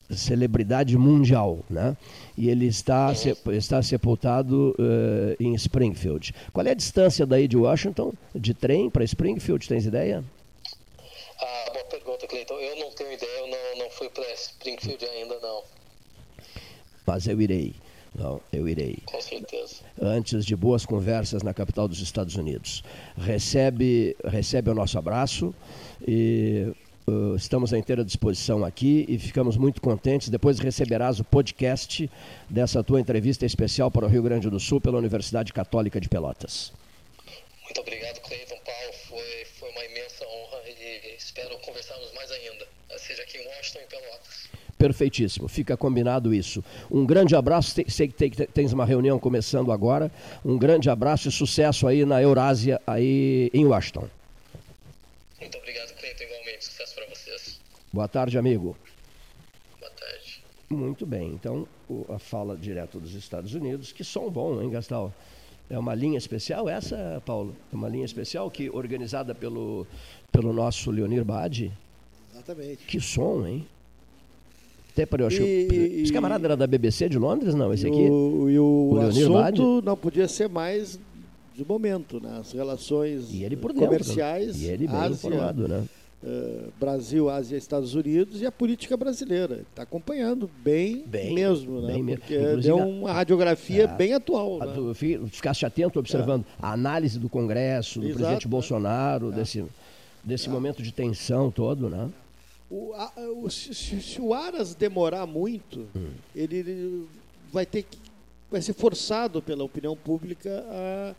celebridade mundial, né? E ele está, está sepultado uh, em Springfield. Qual é a distância daí de Washington, de trem para Springfield, tens ideia? Ah, boa pergunta, Cleiton. Eu não tenho ideia, eu não, não fui para Springfield ainda, não. Mas eu irei. Não, eu irei. Com certeza. Antes de boas conversas na capital dos Estados Unidos. Recebe, recebe o nosso abraço e uh, estamos à inteira disposição aqui e ficamos muito contentes. Depois receberás o podcast dessa tua entrevista especial para o Rio Grande do Sul pela Universidade Católica de Pelotas. Muito obrigado, Cleiton Paulo. Foi, foi uma imensa honra e espero conversarmos mais ainda, seja aqui em Washington e Pelotas. Perfeitíssimo, fica combinado isso. Um grande abraço, sei que tens uma reunião começando agora. Um grande abraço e sucesso aí na Eurásia, aí em Washington. Muito obrigado, Cleiton, igualmente. Sucesso para vocês. Boa tarde, amigo. Boa tarde. Muito bem, então a fala direto dos Estados Unidos, que som bom, hein, Gastal? É uma linha especial essa, Paulo? É uma linha especial que organizada pelo, pelo nosso Leonir Badi? Exatamente. Que som, hein? Até para eu acho. E, esse camarada era da BBC de Londres, não? Esse aqui? O, e o, o assunto Bade? não podia ser mais de momento, né? As relações ele por dentro, comerciais. E ele bem Ásia, informado, né? Uh, Brasil, Ásia, Estados Unidos e a política brasileira. Está acompanhando bem, bem mesmo, né? Bem Porque mesmo. deu uma radiografia é, bem atual. A, né? Ficasse atento observando é. a análise do Congresso, do Exato, presidente Bolsonaro, é. desse, desse é. momento de tensão todo, né? O, a, o, se, se, o Aras demorar muito, hum. ele, ele, vai ter que vai ser forçado pela opinião pública a,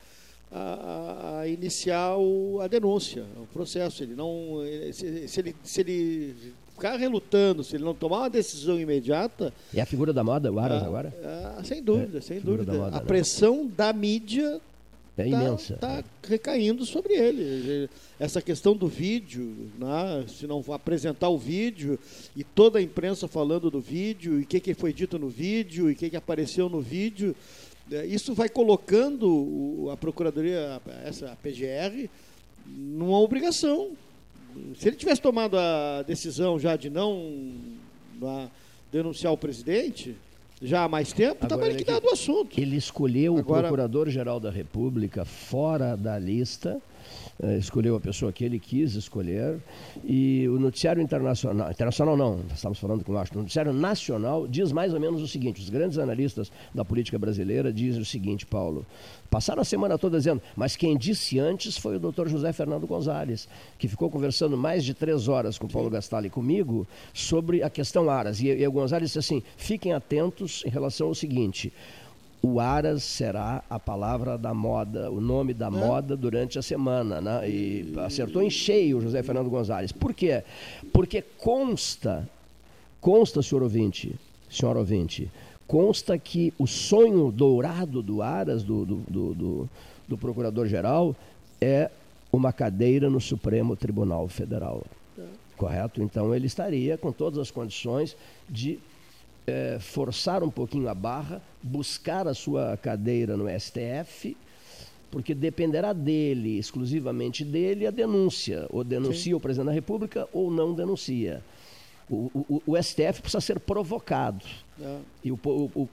a, a iniciar o, a denúncia, o processo. Ele não, se, se, ele, se ele ficar relutando, se ele não tomar uma decisão imediata. É a figura da moda, o Aras a, agora? A, sem dúvida, é, sem dúvida. A né? pressão da mídia é tá, imensa. Está recaindo sobre ele. Essa questão do vídeo, né? se não apresentar o vídeo e toda a imprensa falando do vídeo, e o que, que foi dito no vídeo, e o que, que apareceu no vídeo, é, isso vai colocando a Procuradoria, essa a PGR, numa obrigação. Se ele tivesse tomado a decisão já de não denunciar o presidente, já há mais tempo, estava liquidado o assunto. Ele escolheu Agora, o Procurador-Geral da República fora da lista escolheu a pessoa que ele quis escolher. E o noticiário internacional, internacional não, estamos falando com o o noticiário nacional diz mais ou menos o seguinte: os grandes analistas da política brasileira dizem o seguinte, Paulo. Passaram a semana toda dizendo, mas quem disse antes foi o doutor José Fernando Gonzalez, que ficou conversando mais de três horas com o Paulo Gastalli e comigo sobre a questão Aras. E, e o Gonzalez disse assim: fiquem atentos em relação ao seguinte o Aras será a palavra da moda, o nome da é. moda durante a semana. Né? E acertou em cheio o José Fernando Gonzalez. Por quê? Porque consta, consta, senhor ouvinte, senhor ouvinte, consta que o sonho dourado do Aras, do, do, do, do, do Procurador-Geral, é uma cadeira no Supremo Tribunal Federal. É. Correto? Então ele estaria com todas as condições de é, forçar um pouquinho a barra, buscar a sua cadeira no STF, porque dependerá dele, exclusivamente dele, a denúncia. Ou denuncia Sim. o presidente da República ou não denuncia. O, o, o STF precisa ser provocado. É. E o,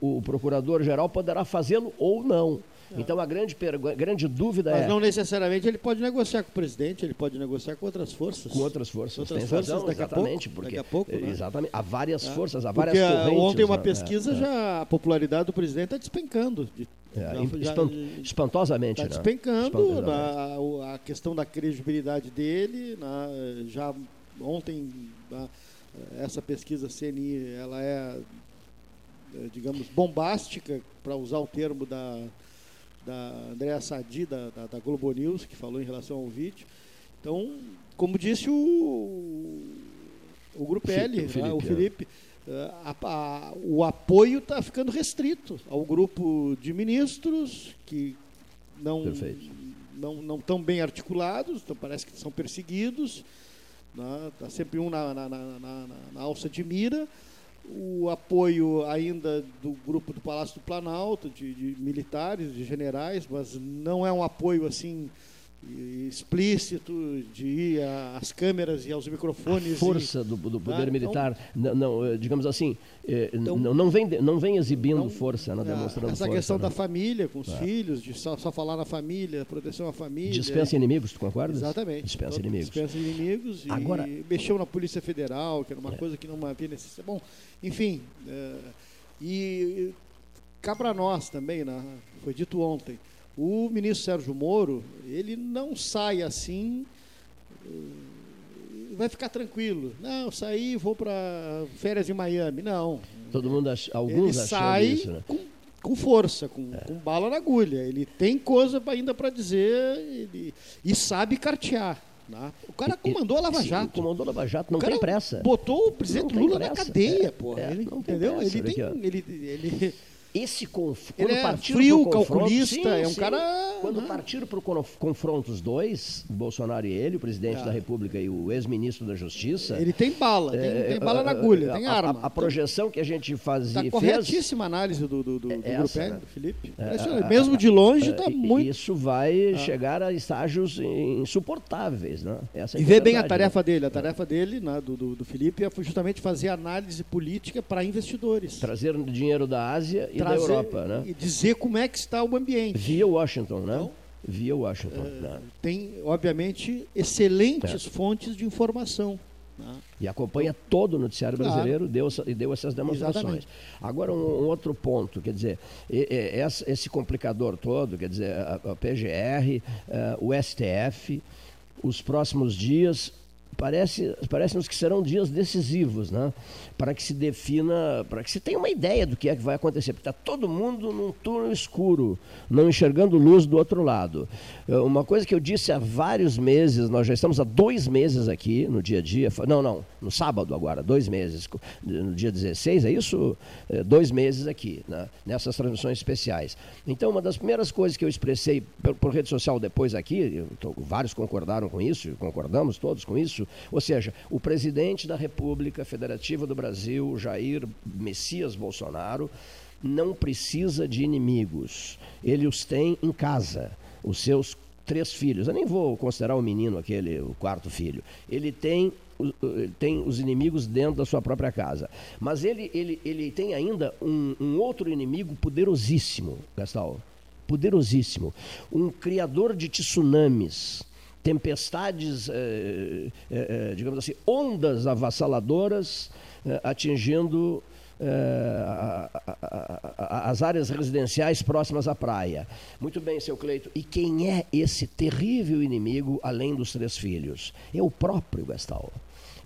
o procurador-geral poderá fazê-lo ou não. É. Então a grande, grande dúvida Mas é. Mas não necessariamente ele pode negociar com o presidente, ele pode negociar com outras forças. Com outras forças. Outras Tem forças razão, exatamente, a pouco. Porque, daqui a pouco né? Exatamente. Há várias é. forças, há várias porque correntes. Ontem uma né? pesquisa é, já a popularidade do presidente está despencando. De, é, já, espantosamente. Está né? despencando na, a questão da credibilidade dele. Na, já ontem na, essa pesquisa CNI ela é, é digamos bombástica para usar o termo da da Andréa Sadi, da, da, da, Globo News, que falou em relação ao vídeo. Então, como disse o, o Grupo L, o Felipe, né, o, Felipe é. a, a, o apoio está ficando restrito ao grupo de ministros que não, não, não estão bem articulados, então parece que são perseguidos. Está né, tá sempre um na, na, na, na alça de mira o apoio ainda do grupo do Palácio do Planalto, de, de, militares, de generais, mas não é um apoio assim explícito de ir às câmeras e aos microfones. A força e, do, do, poder ah, militar, então, não, não, digamos assim, eh, então, não, não, vem, não vem exibindo não, força, né, demonstrando essa força. questão da família com os é. filhos, de só, só, falar na família, proteção à família. Dispensa inimigos, tu concordas? Exatamente. Dispensa inimigos. Dispensa inimigos Agora, e mexeu na Polícia Federal, que era uma é. coisa que não havia necessidade. Bom, enfim, é, e cá para nós também, né? foi dito ontem, o ministro Sérgio Moro, ele não sai assim, vai ficar tranquilo. Não, saí, vou para férias em Miami. Não. Todo mundo, ach... alguns ele sai isso, né? com, com força, com, é. com, bala na agulha. Ele tem coisa ainda para dizer ele... e sabe cartear. Né? O cara comandou a Lava Jato. Sim, comandou a Lava Jato, não tem pressa. Botou o presidente Lula na cadeia, é, pô. É, ele, entendeu? Pressa, ele, tem, ele, ele esse confronto. Ele é frio, calculista, sim, é um sim. cara. Quando né? partiram para o confronto os dois, Bolsonaro e ele, o presidente é. da República e o ex-ministro da Justiça. Ele tem bala, tem, é, tem bala na agulha, tem a, arma. A, a, projeção que a gente fazia. Está corretíssima a análise do, do, do, do essa, grupo né? do Felipe. É, Mesmo de longe, está muito. Isso vai ah. chegar a estágios insuportáveis, né? Essa é e vê bem a tarefa né? dele. A tarefa dele, né, do, do, do Felipe, é justamente fazer análise política para investidores. Trazer dinheiro da Ásia e da Europa, né? E dizer como é que está o ambiente. Via Washington, né? Então, Via Washington. Uh, né? Tem, obviamente, excelentes é. fontes de informação. Né? E acompanha todo o noticiário claro. brasileiro deu, e deu essas demonstrações. Exatamente. Agora, um, um, outro ponto, quer dizer, esse complicador todo, quer dizer, a, PGR, eh, o STF, os próximos dias parece, parece-nos que serão dias decisivos, né? Para que se defina, para que se tenha uma ideia do que é que vai acontecer, porque está todo mundo num túnel escuro, não enxergando luz do outro lado. Eh, uma coisa que eu disse há vários meses, nós já estamos há dois meses aqui no dia a dia, não, não, no sábado agora, dois meses, no dia 16, é isso? Eh, dois meses aqui, né? nessas transmissões especiais. Então, uma das primeiras coisas que eu expressei por, por rede social depois aqui, tô, vários concordaram com isso, concordamos todos com isso, ou seja, o presidente da República Federativa do Brasil, Jair Messias Bolsonaro, não precisa de inimigos. Ele os tem em casa, os seus três filhos. Eu nem vou considerar o menino aquele, o quarto filho. Ele tem tem os inimigos dentro da sua própria casa. Mas ele, ele, ele tem ainda um, um outro inimigo poderosíssimo, Gastal. Poderosíssimo. Um criador de tsunamis tempestades, eh, eh, eh, digamos assim, ondas avassaladoras atingindo as áreas residenciais próximas à praia. Muito bem, seu Cleito. E quem é esse terrível inimigo além dos três filhos? É o próprio Gastal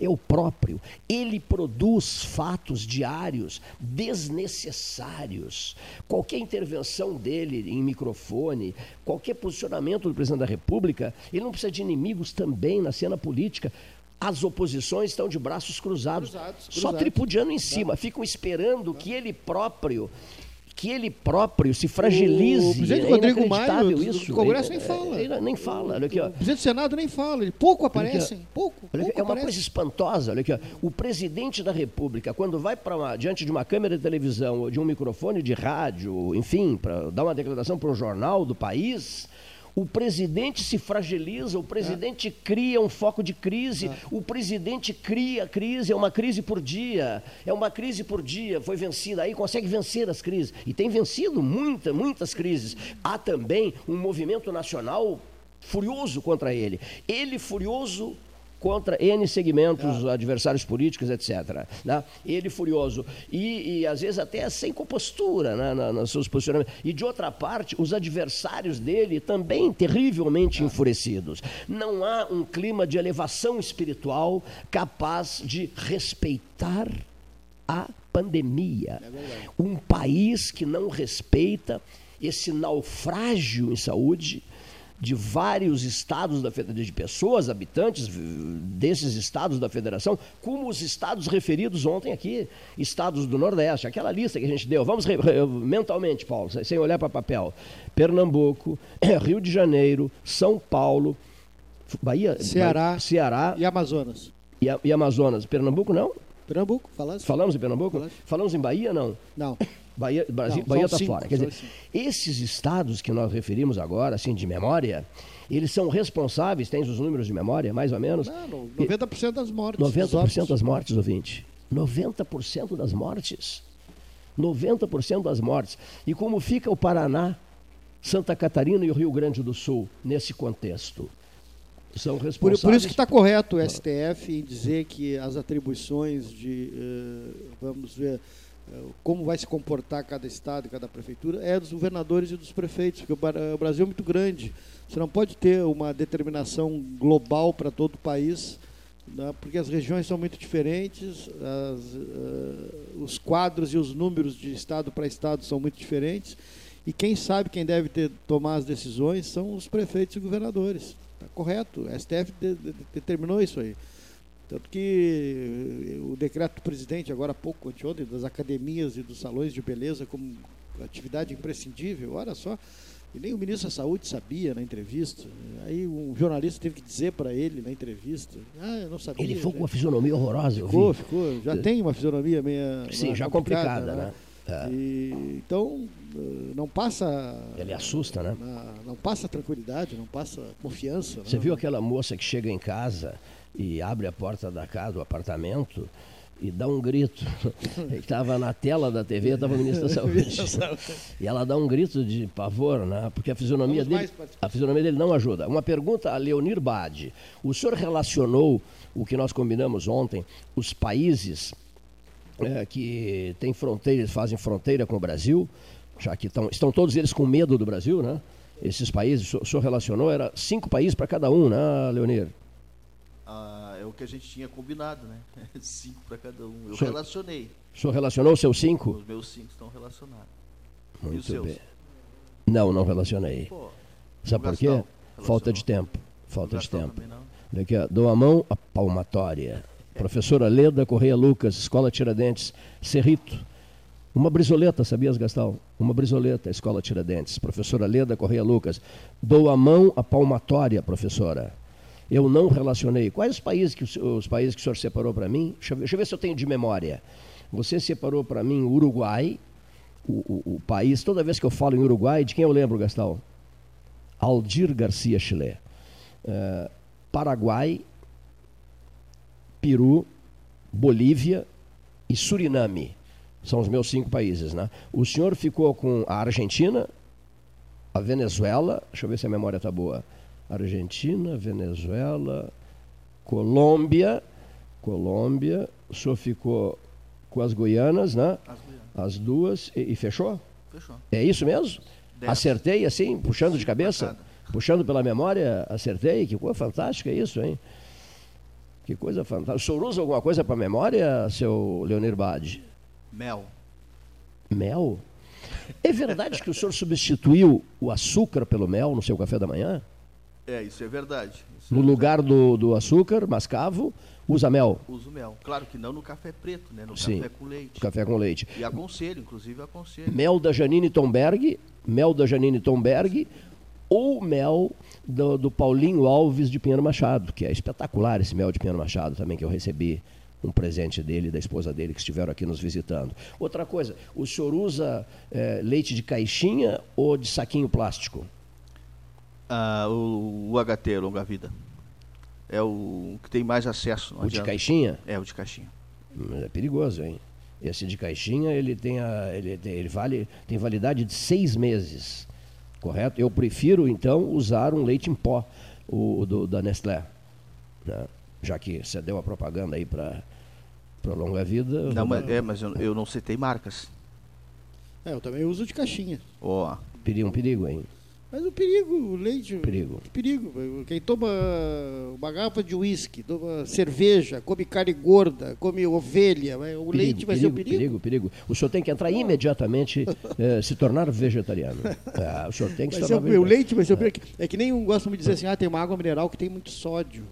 é o próprio. Ele produz fatos diários desnecessários. Qualquer intervenção dele em microfone, qualquer posicionamento do presidente da República, ele não precisa de inimigos também na cena política. As oposições estão de braços cruzados, cruzados, cruzados. só tripudiando em cima, ficam esperando que ele próprio que ele próprio se fragilize. O presidente é Rodrigo Maia, isso. do Congresso nem fala. Ele nem fala. Olha aqui, ó. O presidente do Senado nem fala. Ele pouco aparecem. Pouco, pouco é uma coisa espantosa. Olha aqui, ó. O presidente da República, quando vai para diante de uma câmera de televisão ou de um microfone de rádio, enfim, para dar uma declaração para um jornal do país, o presidente se fragiliza, o presidente é. cria um foco de crise, é. o presidente cria crise, é uma crise por dia, é uma crise por dia, foi vencida, aí consegue vencer as crises. E tem vencido muitas, muitas crises. Há também um movimento nacional furioso contra ele. Ele furioso contra N segmentos, ah. adversários políticos, etc. Né? Ele furioso. E, e, às vezes até sem compostura né, na, nos seus posicionamentos. E de outra parte, os adversários dele também terrivelmente ah. enfurecidos. Não há um clima de elevação espiritual capaz de respeitar a pandemia. É um país que não respeita esse naufrágio em saúde de vários estados da federação, de pessoas, habitantes desses estados da federação, como os estados referidos ontem aqui, estados do Nordeste, aquela lista que a gente deu. Vamos mentalmente, Paulo, sem olhar para papel. Pernambuco, (clears throat) Rio de Janeiro, São Paulo, Bahia, Ceará, Bahia, Ceará e Amazonas. E, e Amazonas. Pernambuco não? Pernambuco, falamos. Falamos em Pernambuco? Falamos, falamos em Bahia, não? Não. (clears throat) Bahia, Brasil, Não, Bahia está fora. Quer dizer, esses estados que nós referimos agora, assim, de memória, eles são responsáveis, tens os números de memória, mais ou menos? Não, 90% das mortes. 90% das mortes, ouvinte. 90% das mortes. 90% das mortes. E como fica o Paraná, Santa Catarina e o Rio Grande do Sul nesse contexto? São responsáveis. Por, por isso que está correto o STF em dizer que as atribuições de, uh, vamos ver, eh, como vai se comportar cada estado cada prefeitura é dos governadores e dos prefeitos, porque o Brasil é muito grande. Você não pode ter uma determinação global para todo o país, né, porque as regiões são muito diferentes, as, uh, os quadros e os números de estado para estado são muito diferentes, e quem sabe quem deve ter, tomar as decisões são os prefeitos e governadores. Está correto, o STF de, de, determinou isso aí. Tanto que eh, o decreto do presidente, agora há pouco, anteontem, das academias e dos salões de beleza como atividade imprescindível, olha só, e nem o ministro da Saúde sabia na entrevista. Aí um jornalista teve que dizer para ele na entrevista. Ah, eu não sabia. Ele ficou com uma fisionomia horrorosa. Ficou, ficou. Já tem uma fisionomia meio. Sim, já complicada, complicada né? né? É. E, então, eh, não passa. Ele assusta, né? Não passa tranquilidade, não passa confiança. Você viu aquela moça que chega em casa e abre a porta da casa, do apartamento, e dá um grito. (laughs) Estava na tela da TV, estava o ministro da (laughs) Saúde. e ela dá um grito de pavor, né? porque a fisionomia, dele, a fisionomia dele não ajuda. Uma pergunta a Leonir Bade. O senhor relacionou o que nós combinamos ontem, os países é, que têm fronteiras, fazem fronteira com o Brasil, já que estão, estão todos eles com medo do Brasil, né? Esses países, o senhor relacionou, era cinco países para cada um, né, Leonir? Ah, é o que a gente tinha combinado, né? (laughs) cinco para cada um. Eu senhor, relacionei. O senhor relacionou os seus cinco? Os meus cinco estão relacionados. Muito bem. Não, não relacionei. Pô, Sabe por quê? Falta de tempo. Falta de tempo. Daqui, ó, dou a mão a palmatória. É. (laughs) Professora Leda Correia Lucas, Escola Tiradentes, Cerrito. Uma brisoleta, sabias, Gastal? Uma brisoleta, Escola Tiradentes. Professora Leda Correia Lucas. Dou a mão a palmatória, professora eu não relacionei. Quais os países que, os países que o senhor separou para mim? Deixa eu, deixa eu, ver se eu tenho de memória. Você separou para mim o Uruguai, o, o, o, país, toda vez que eu falo em Uruguai, de quem eu lembro, Gastão? Aldir Garcia Chile. Uh, Paraguai, Peru, Bolívia e Suriname. São os meus cinco países. Né? O senhor ficou com a Argentina, a Venezuela, deixa eu ver se a memória está boa Argentina, Venezuela, Colômbia, Colômbia, o senhor ficou com as Guianas, né? As, as duas, e, e, fechou? Fechou. É isso mesmo? Dez. Acertei assim, puxando Sim, de cabeça? Puxando pela memória, acertei? Que coisa fantástica isso, hein? Que coisa fantástica. O senhor usa alguma coisa para memória, seu Leonir Bade? Mel. Mel? É verdade que o senhor (laughs) substituiu o açúcar pelo mel no seu café da manhã? É, isso é verdade. Isso no é lugar do, do açúcar, mascavo, usa mel. Uso mel. Claro que não no café preto, né? No Sim, café com leite. Café com leite. E aconselho, inclusive aconselho. Mel da Janine Tomberg, mel da Janine Tomberg, ou mel do, do Paulinho Alves de Pinheiro Machado, que é espetacular esse mel de Pinheiro Machado também, que eu recebi um presente dele, da esposa dele, que estiveram aqui nos visitando. Outra coisa, o senhor usa é, leite de caixinha ou de saquinho plástico? Ah, o, o HT, Longa Vida. É o que tem mais acesso. o adianta. de caixinha? É, o de caixinha. Mas é perigoso, hein? Esse de caixinha, ele tem, a, ele, ele vale, tem validade de seis meses, correto? Eu prefiro, então, usar um leite em pó, o, o do, da Nestlé. Né? Já que você deu a propaganda aí para Longa Vida. Não, mas, é, mas eu, eu não citei marcas. É, eu também uso de caixinha. Ó. Oh. Perigo, um perigo, hein? Mas o perigo, o leite. Perigo. Perigo. Quem toma uma garrafa de uísque, toma cerveja, come carne gorda, come ovelha, o perigo, leite vai perigo, ser o perigo. Perigo, perigo. O senhor tem que entrar imediatamente, eh, se tornar vegetariano. É, (laughs) o senhor tem que se tornar O leite vai ser o perigo. É que nem um gosta de dizer assim, ah, tem uma água mineral que tem muito sódio.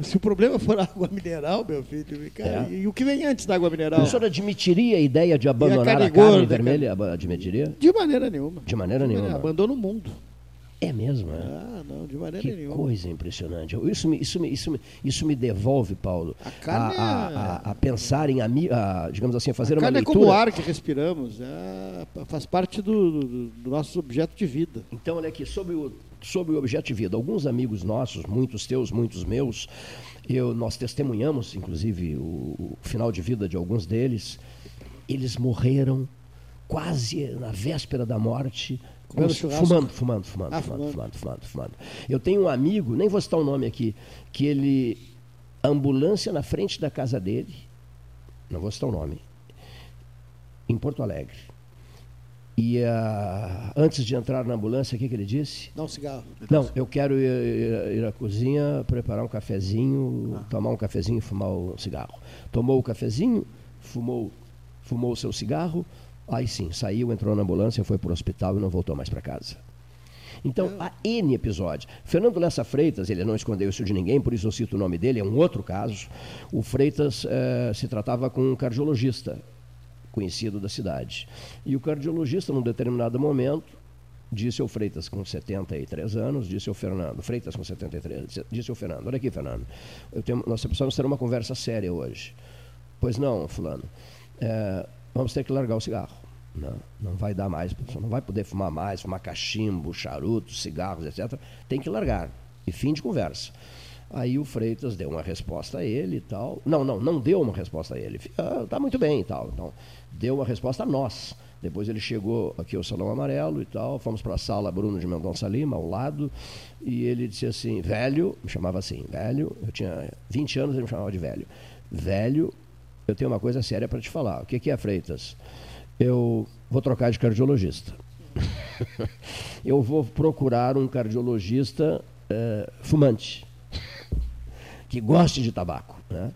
Se o problema for água mineral, meu filho, cara, é. e o que vem antes da água mineral? O senhor admitiria a ideia de abandonar a carne, a carne vermelha? Admitiria? De maneira nenhuma. De maneira nenhuma. Maneira, abandona o mundo. É mesmo, é? Ah, não, de maneira que nenhuma. coisa impressionante. Isso me, isso, me, isso, me, isso me devolve, Paulo, a, a, a, a, pensar em, a, digamos assim, a fazer a uma leitura... é como o ar que respiramos, é, faz parte do, do, do, nosso objeto de vida. Então, olha aqui, sobre o, sobre o objeto de vida. Alguns amigos nossos, muitos teus, muitos meus, eu, nós testemunhamos, inclusive, o, o final de vida de alguns deles. Eles morreram quase na véspera da morte, fumando, fumando, fumando, fumando, ah, fumando, fumando, fumando. Eu tenho um amigo, nem vou citar o nome aqui, que ele, ambulância na frente da casa dele, não vou citar o nome, em Porto Alegre. E ah, antes de entrar na ambulância, o que, que ele disse? Dá um cigarro. Não, eu quero ir, ir- ir à cozinha, preparar um cafezinho, tomar um cafezinho e fumar um cigarro. Tomou o cafezinho, fumou, fumou o seu cigarro, aí sim, saiu, entrou na ambulância, foi para o hospital e não voltou mais para casa. Então, há N episódios. Fernando Lessa Freitas, ele não escondeu isso de ninguém, por isso eu cito o nome dele, é um outro caso. O Freitas eh, se tratava com um cardiologista conhecido da cidade. E o cardiologista, num determinado momento, disse ao Freitas com 73 anos, disse ao Fernando, Freitas com 73, disse- ao Fernando, olha aqui, Fernando, eu tenho, nós precisamos ter uma conversa séria hoje. Pois não, fulano, é, vamos ter que largar o cigarro. Não, não vai dar mais, não vai poder fumar mais, fumar cachimbo, charutos, cigarros, etc. Tem que largar. E fim de conversa. Aí o Freitas deu uma resposta a ele e tal. Não, não, não deu uma resposta a ele. Ah, tá muito bem e tal. Então, deu uma resposta a nós. Depois ele chegou aqui ao Salão Amarelo e tal, fomos para a sala Bruno de Mendonça Lima, ao lado, e ele disse assim, velho, me chamava assim, velho, eu tinha 20 anos, ele me chamava de velho. Velho, eu tenho uma coisa séria para te falar. O que, que é, Freitas? Eu vou trocar de cardiologista. (laughs) eu vou procurar um cardiologista eh, fumante, (laughs) que goste de tabaco. Né?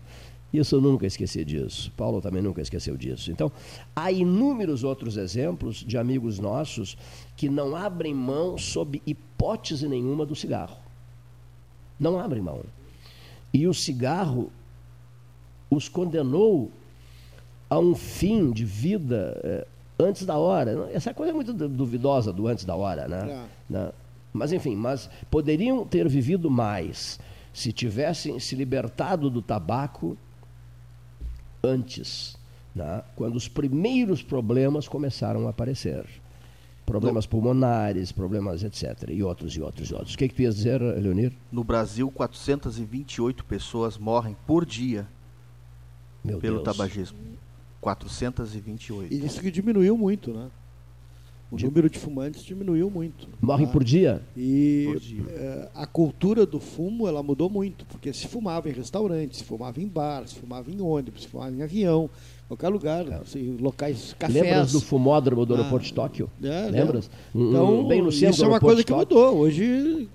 Isso eu nunca esqueci disso. Paulo também nunca esqueceu disso. Então, há inúmeros outros exemplos de amigos nossos que não abrem mão, sob hipótese nenhuma, do cigarro. Não abrem mão. E o cigarro os condenou a um fim de vida eh, antes da hora. Essa coisa é muito du- duvidosa do antes da hora, né? Né? Mas enfim, mas poderiam ter vivido mais se tivessem se libertado do tabaco antes, né? quando os primeiros problemas começaram a aparecer. Problemas pulmonares, problemas etc. E outros, e outros, e outros. O que, que tu ia dizer, Leonir? No Brasil, 428 pessoas morrem por dia Meu pelo Deus. tabagismo. 428. E isso que diminuiu muito, né? O número de fumantes diminuiu muito. Morrem tá? por dia? E Por dia. eh, a cultura do fumo ela mudou muito, porque se fumava em restaurantes, se fumava em bar, se fumava em ônibus, se fumava em avião, qualquer lugar, assim, locais, cafés. Lembras do fumódromo do Ah, aeroporto de Tóquio? É, Lembras? né? Um- Então, bem no centro isso é uma coisa que mudou. Hoje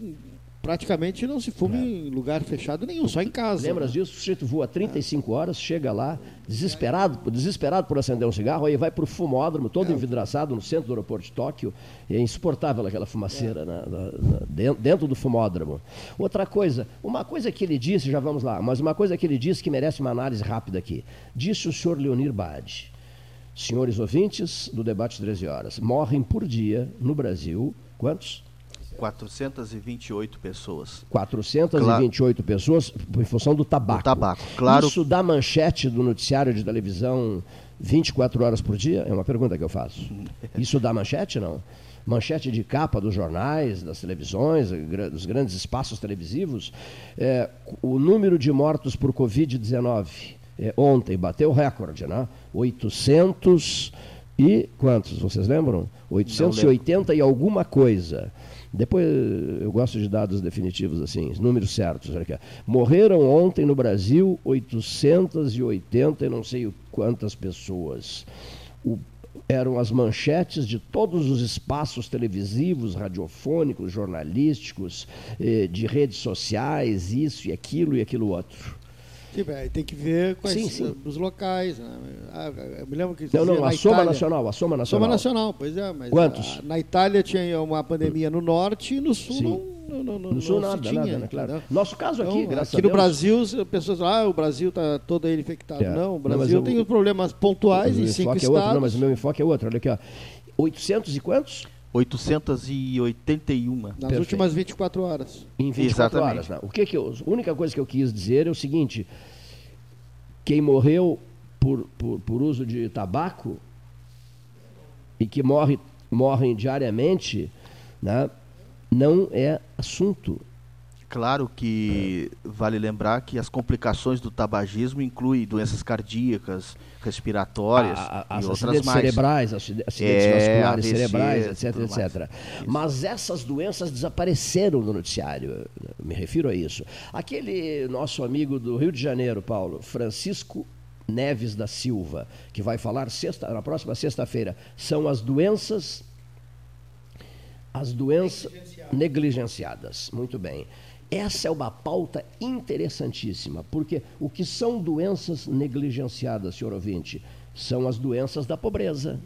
praticamente não se fuma em lugar fechado nenhum, só em casa. Lembras né? disso? O sujeito voa 35 horas, chega lá, desesperado, desesperado por acender um cigarro, aí vai para o fumódromo, É. todo envidraçado no centro do aeroporto de Tóquio. E é insuportável aquela fumaceira na- na- na- dentro, dentro do fumódromo. Outra coisa, uma coisa que ele disse, já vamos lá, mas uma coisa que ele disse que merece uma análise rápida aqui. Disse o senhor Leonir Bade. Senhores ouvintes do debate 13 horas, morrem por dia no Brasil, quantos? 428 pessoas. 428 pessoas em função do tabaco. Do tabaco, claro. Isso dá manchete do noticiário de televisão 24 horas por dia? É uma pergunta que eu faço. (laughs) Isso dá manchete, não? Manchete de capa dos jornais, das televisões, dos grandes espaços televisivos. É, o número de mortos por Covid-19 é, ontem bateu recorde, né? 800 e quantos, vocês lembram? 880 e alguma coisa. Depois eu gosto de dados definitivos assim, números certos. olha aqui. Morreram ontem no Brasil 880 e não sei quantas pessoas. O- eram as manchetes de todos os espaços televisivos, radiofônicos, jornalísticos, eh, de redes sociais, isso e aquilo e aquilo outro. Tem que ver quais Sim, sim. os locais. Né? Ah, eu me lembro que Não, não, a soma Itália- nacional, a soma nacional. Soma nacional, pois é. Mas Quantos? a- na Itália tinha uma pandemia no norte e no sul Sim. não, não, não, não, No sul nada, tinha, nada, né? Claro. Nosso caso aqui, Então, graças aqui a no Deus. Brasil, as pessoas falam, ah, o Brasil está todo ele infectado. É. Não, o Brasil eu- tem os problemas pontuais em cinco é estados. outro, não, mas o meu enfoque é outro. Olha aqui, ó. 800 e quantos? 881. Nas Perfeito. últimas 24 horas. Em 24 Exatamente. horas. Né? O que que eu, a única coisa que eu quis dizer é o seguinte: quem morreu por, por, por uso de tabaco e que morre, morrem diariamente, né, não é assunto. Claro que vale lembrar que as complicações do tabagismo incluem doenças cardíacas, respiratórias A- a- e as outras acidentes mais. cerebrais, acide- acidentes É, vasculares AVC, cerebrais, etc, etc. Mas essas doenças desapareceram do noticiário, me refiro a isso. Aquele nosso amigo do Rio de Janeiro, Paulo, Francisco Neves da Silva, que vai falar sexta, na próxima sexta-feira. São as doenças. As doenças negligenciadas. negligenciadas. Muito bem. Essa é uma pauta interessantíssima, porque o que são doenças negligenciadas, senhor ouvinte? São as doenças da pobreza.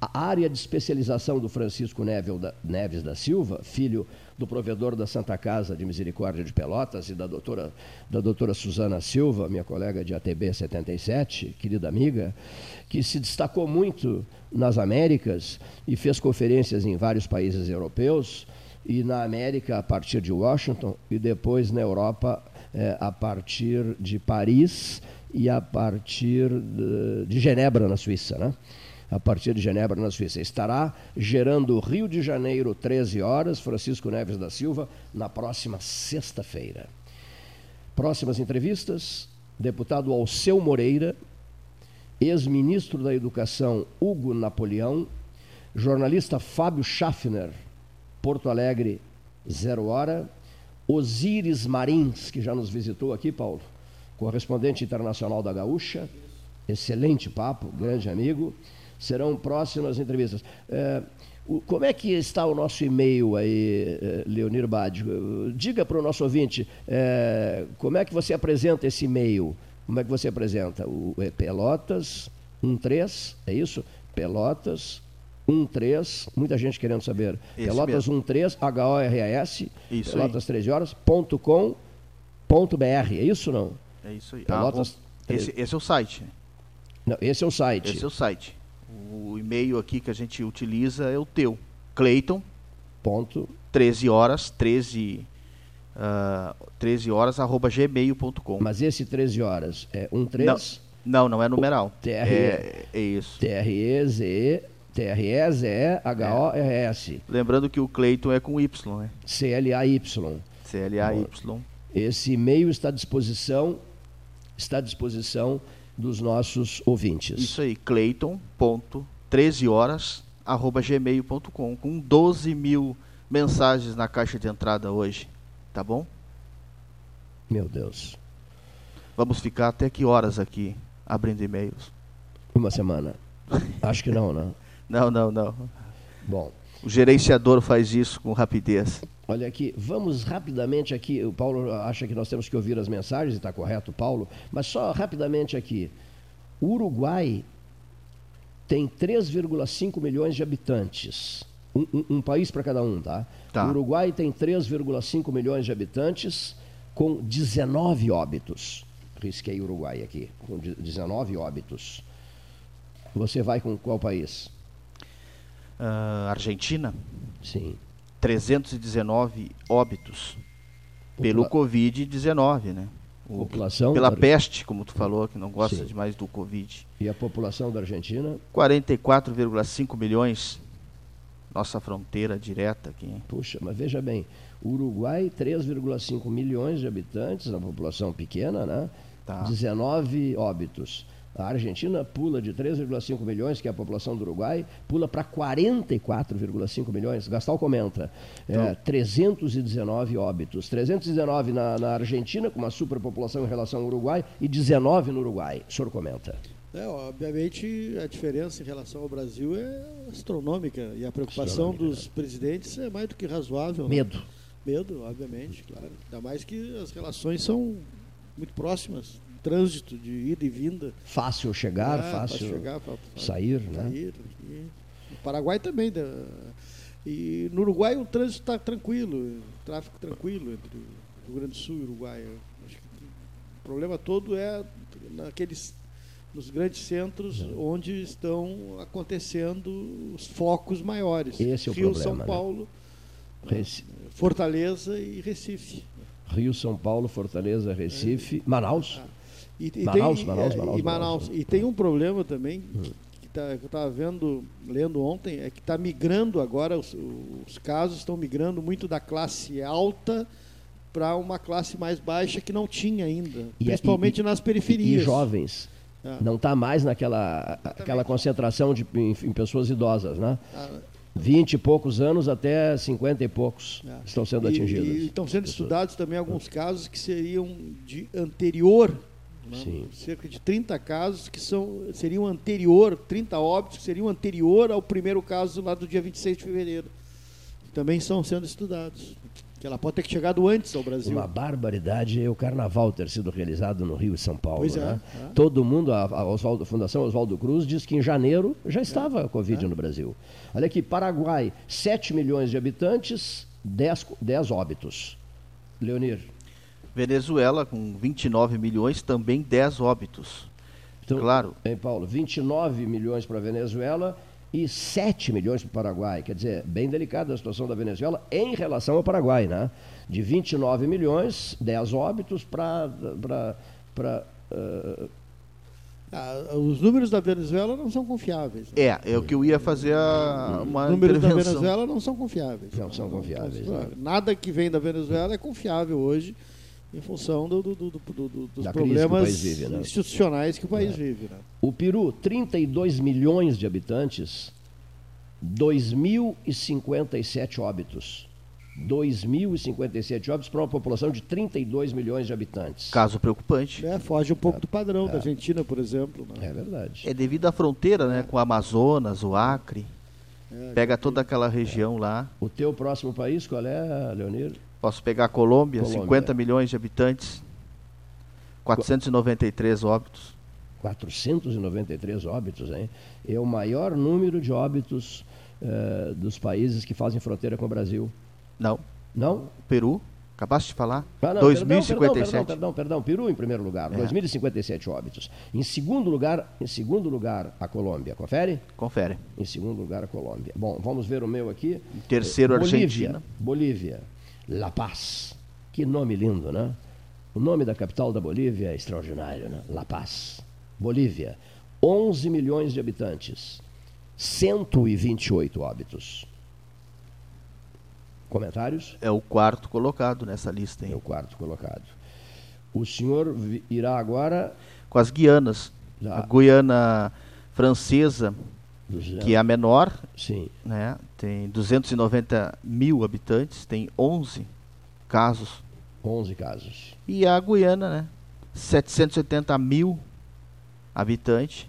A área de especialização do Francisco Neves da Silva, filho do provedor da Santa Casa de Misericórdia de Pelotas e da doutora, da doutora Suzana Silva, minha colega de ATB 77, querida amiga, que se destacou muito nas Américas e fez conferências em vários países europeus, e na América a partir de Washington, e depois na Europa eh, a partir de Paris e a partir de, de Genebra, na Suíça. Né? a partir de Genebra, na Suíça. Estará gerando Rio de Janeiro, 13 horas, Francisco Neves da Silva, na próxima sexta-feira. Próximas entrevistas: deputado Alceu Moreira, ex-ministro da Educação Hugo Napoleão, jornalista Fábio Schaffner, Porto Alegre, zero hora, Osíris Marins, que já nos visitou aqui, Paulo, correspondente internacional da Gaúcha, excelente papo, grande amigo serão próximas entrevistas. É, o, como é que está o nosso e-mail aí, é, Leonir Bádio? Diga para o nosso ouvinte, é, como é que você apresenta esse e-mail? Como é que você apresenta? O, é Pelotas 13, é isso? Pelotas 13, muita gente querendo saber. Esse Pelotas 13, H-O-R-A-S, Pelotas 13 horas, ponto com, ponto BR, é isso não? É isso aí. Pelotas ah, esse, esse é o site. Não, esse é o site. Esse é o site. O e-mail aqui que a gente utiliza é o teu, Cleiton. Ponto. 13 horas, 13, uh, 13 horas, arroba gmail.com. Mas esse 13 horas é um 3? Não, não, não é numeral. TRE. É, é isso. T-R-E-Z-E. T-R-E-Z-E-H-O-R-S. Lembrando que o Cleiton é com Y, né? C-L-A-Y. C-L-A-Y. Esse e-mail está à disposição, está à disposição dos nossos ouvintes. Isso aí, cleiton.13 horas, arroba gmail.com, com 12 mil mensagens na caixa de entrada hoje, tá bom? Meu Deus. Vamos ficar até que horas aqui abrindo e-mails? Uma semana. Acho que não, né? (laughs) não, não, não. Bom. O gerenciador faz isso com rapidez. Olha aqui, vamos rapidamente aqui. O Paulo acha que nós temos que ouvir as mensagens, e está correto, Paulo, mas só rapidamente aqui. O Uruguai tem 3,5 milhões de habitantes. Um, um, um país para cada um, tá? tá? O Uruguai tem 3,5 milhões de habitantes com 19 óbitos. Risquei Uruguai aqui, com 19 óbitos. Você vai com qual país? Uh, Argentina? Sim. 319 óbitos Popula... pelo Covid-19, né? O, população pela da... peste, como tu falou, que não gosta Sim. demais do Covid. E a população da Argentina? 44,5 milhões. Nossa fronteira direta aqui. Puxa, mas veja bem, Uruguai, 3,5 milhões de habitantes, uma população pequena, né? Tá. 19 óbitos. A Argentina pula de 3,5 milhões, que é a população do Uruguai, pula para 44,5 milhões. Gastal comenta, é, então, 319 óbitos. 319 na, na, Argentina, com uma superpopulação em relação ao Uruguai, e 19 no Uruguai. O senhor comenta. É, obviamente, a diferença em relação ao Brasil é astronômica. E a preocupação dos presidentes é mais do que razoável. Né? Medo. Né? Medo, obviamente, claro. Ainda mais que as relações são muito próximas trânsito de ida e vinda. Fácil chegar, é, fácil, fácil chegar, sair, né? Sair. no Paraguai também. Né? E no Uruguai o trânsito está tranquilo, tráfego tranquilo entre o Rio Grande do Sul e o Uruguai. O problema todo é naqueles nos grandes centros é. onde estão acontecendo os focos maiores. Esse é o Rio, problema, São né? Paulo, né? Fortaleza e Recife. Rio, São Paulo, Fortaleza, Recife, é. Manaus. Ah. E, e Manaus, tem, Manaus, é, Manaus, e Manaus, E tem um problema também hum. que, tá, que eu estava vendo, lendo ontem, é que está migrando agora, os, os casos estão migrando muito da classe alta para uma classe mais baixa que não tinha ainda, e, principalmente e, nas periferias. E, jovens. Ah. Não está mais naquela aquela concentração de, em, em pessoas idosas, né? Ah. 20 e poucos anos até 50 e poucos é. estão sendo atingidos. E, estão sendo estudados também alguns casos que seriam de anterior Né? Cerca de 30 casos que são, seriam anterior, 30 óbitos que seriam anterior ao primeiro caso lá do dia 26 de fevereiro. Também estão sendo estudados. Que ela pode ter chegado antes ao Brasil. Uma barbaridade é o carnaval ter sido realizado no Rio e São Paulo. Pois é, né? é. Todo mundo, a, a Fundação Oswaldo Cruz diz que em janeiro já estava a Covid no Brasil. Olha aqui, Paraguai, 7 milhões de habitantes, 10, co- 10 óbitos. Leonir. Venezuela, com 29 milhões, também 10 óbitos. Então, claro. Hein, Paulo? 29 milhões para a Venezuela e 7 milhões para o Paraguai. Quer dizer, bem delicada a situação da Venezuela em relação ao Paraguai, né? De 29 milhões, 10 óbitos para. para uh, Ah, os números da Venezuela não são confiáveis. né? É, é o que eu ia fazer a, uma Os números da. Venezuela não são confiáveis. Não são confiáveis, né? Nada que vem da Venezuela é confiável hoje, em função do- do- do- do- do- dos Da que problemas país vive, né? institucionais que o país É. vive. Né? O Peru, 32 milhões de habitantes, 2.057 óbitos. 2.057 óbitos para uma população de 32 milhões de habitantes. Caso preocupante. É, foge um pouco do padrão da Argentina, por exemplo. né? É verdade. É devido à fronteira, né, com o Amazonas, o Acre. É, Pega toda aquela região lá. O teu próximo país, qual é, Leonir? Posso pegar a Colômbia, Colômbia. 50 milhões de habitantes, 493 óbitos. 493 óbitos, hein? É o maior número de óbitos eh, dos países que fazem fronteira com o Brasil. Não. Não? Peru, acabaste de falar? Ah, não, 2057. Perdão, perdão, perdão, perdão. Peru em primeiro lugar, É. 2.057 óbitos. Em segundo lugar, em segundo lugar, a Colômbia. Confere? Confere. Em segundo lugar, a Colômbia. Bom, vamos ver o meu aqui. Em terceiro, Eh, Bolívia. Argentina. Bolívia. La Paz. Que nome lindo, né? O nome da capital da Bolívia é extraordinário, né? La Paz. Bolívia. 11 milhões de habitantes. 128 óbitos. Comentários? É o quarto colocado nessa lista. Hein? É o quarto colocado. O senhor irá agora. Com as Guianas. Já. A Guiana Francesa, Duzentos. que é a menor, Sim. né, tem 290 mil habitantes, tem 11 casos. 11 casos. E a Guiana, né, 780 mil habitantes,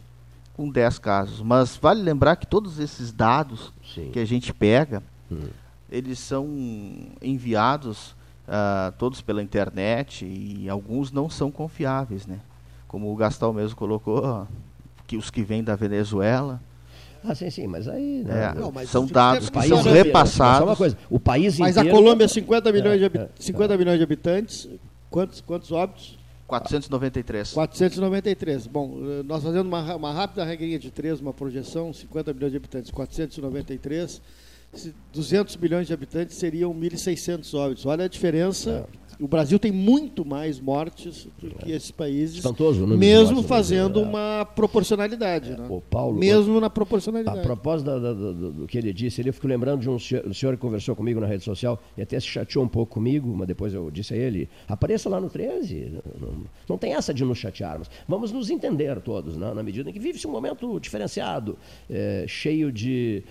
com 10 casos. Mas vale lembrar que todos esses dados Sim. que a gente pega, Hum. eles são enviados ah, todos pela internet e alguns não são confiáveis, né? Como o Gastal mesmo colocou, que os que vêm da Venezuela, Ah, sim, sim, mas aí. É, Não, mas são dados é que são repassados. Só uma coisa, o país Mas a inteiro- Colômbia, 50 milhões, de, É, habi- é, 50 milhões de habitantes, quantos, quantos óbitos? 493. 493. Bom, eh, nós fazendo uma, uma rápida regrinha de três, uma projeção, 50 milhões de habitantes, 493, se 200 milhões de habitantes seriam 1.600 óbitos. Olha a diferença. É. O Brasil tem muito mais mortes do que esses países, Espantoso mesmo Brasil, fazendo é. uma proporcionalidade. né? O Paulo, mesmo na A proporcionalidade. propósito da- da- do, do- que ele disse, ele eu fico lembrando de um senhor, um senhor que conversou comigo na rede social e até se chateou um pouco comigo, mas depois eu disse a ele: apareça lá no 13. Não, não- tem essa de nos chatearmos. Vamos nos entender todos, né? na medida em que vive-se um momento diferenciado, eh, cheio de.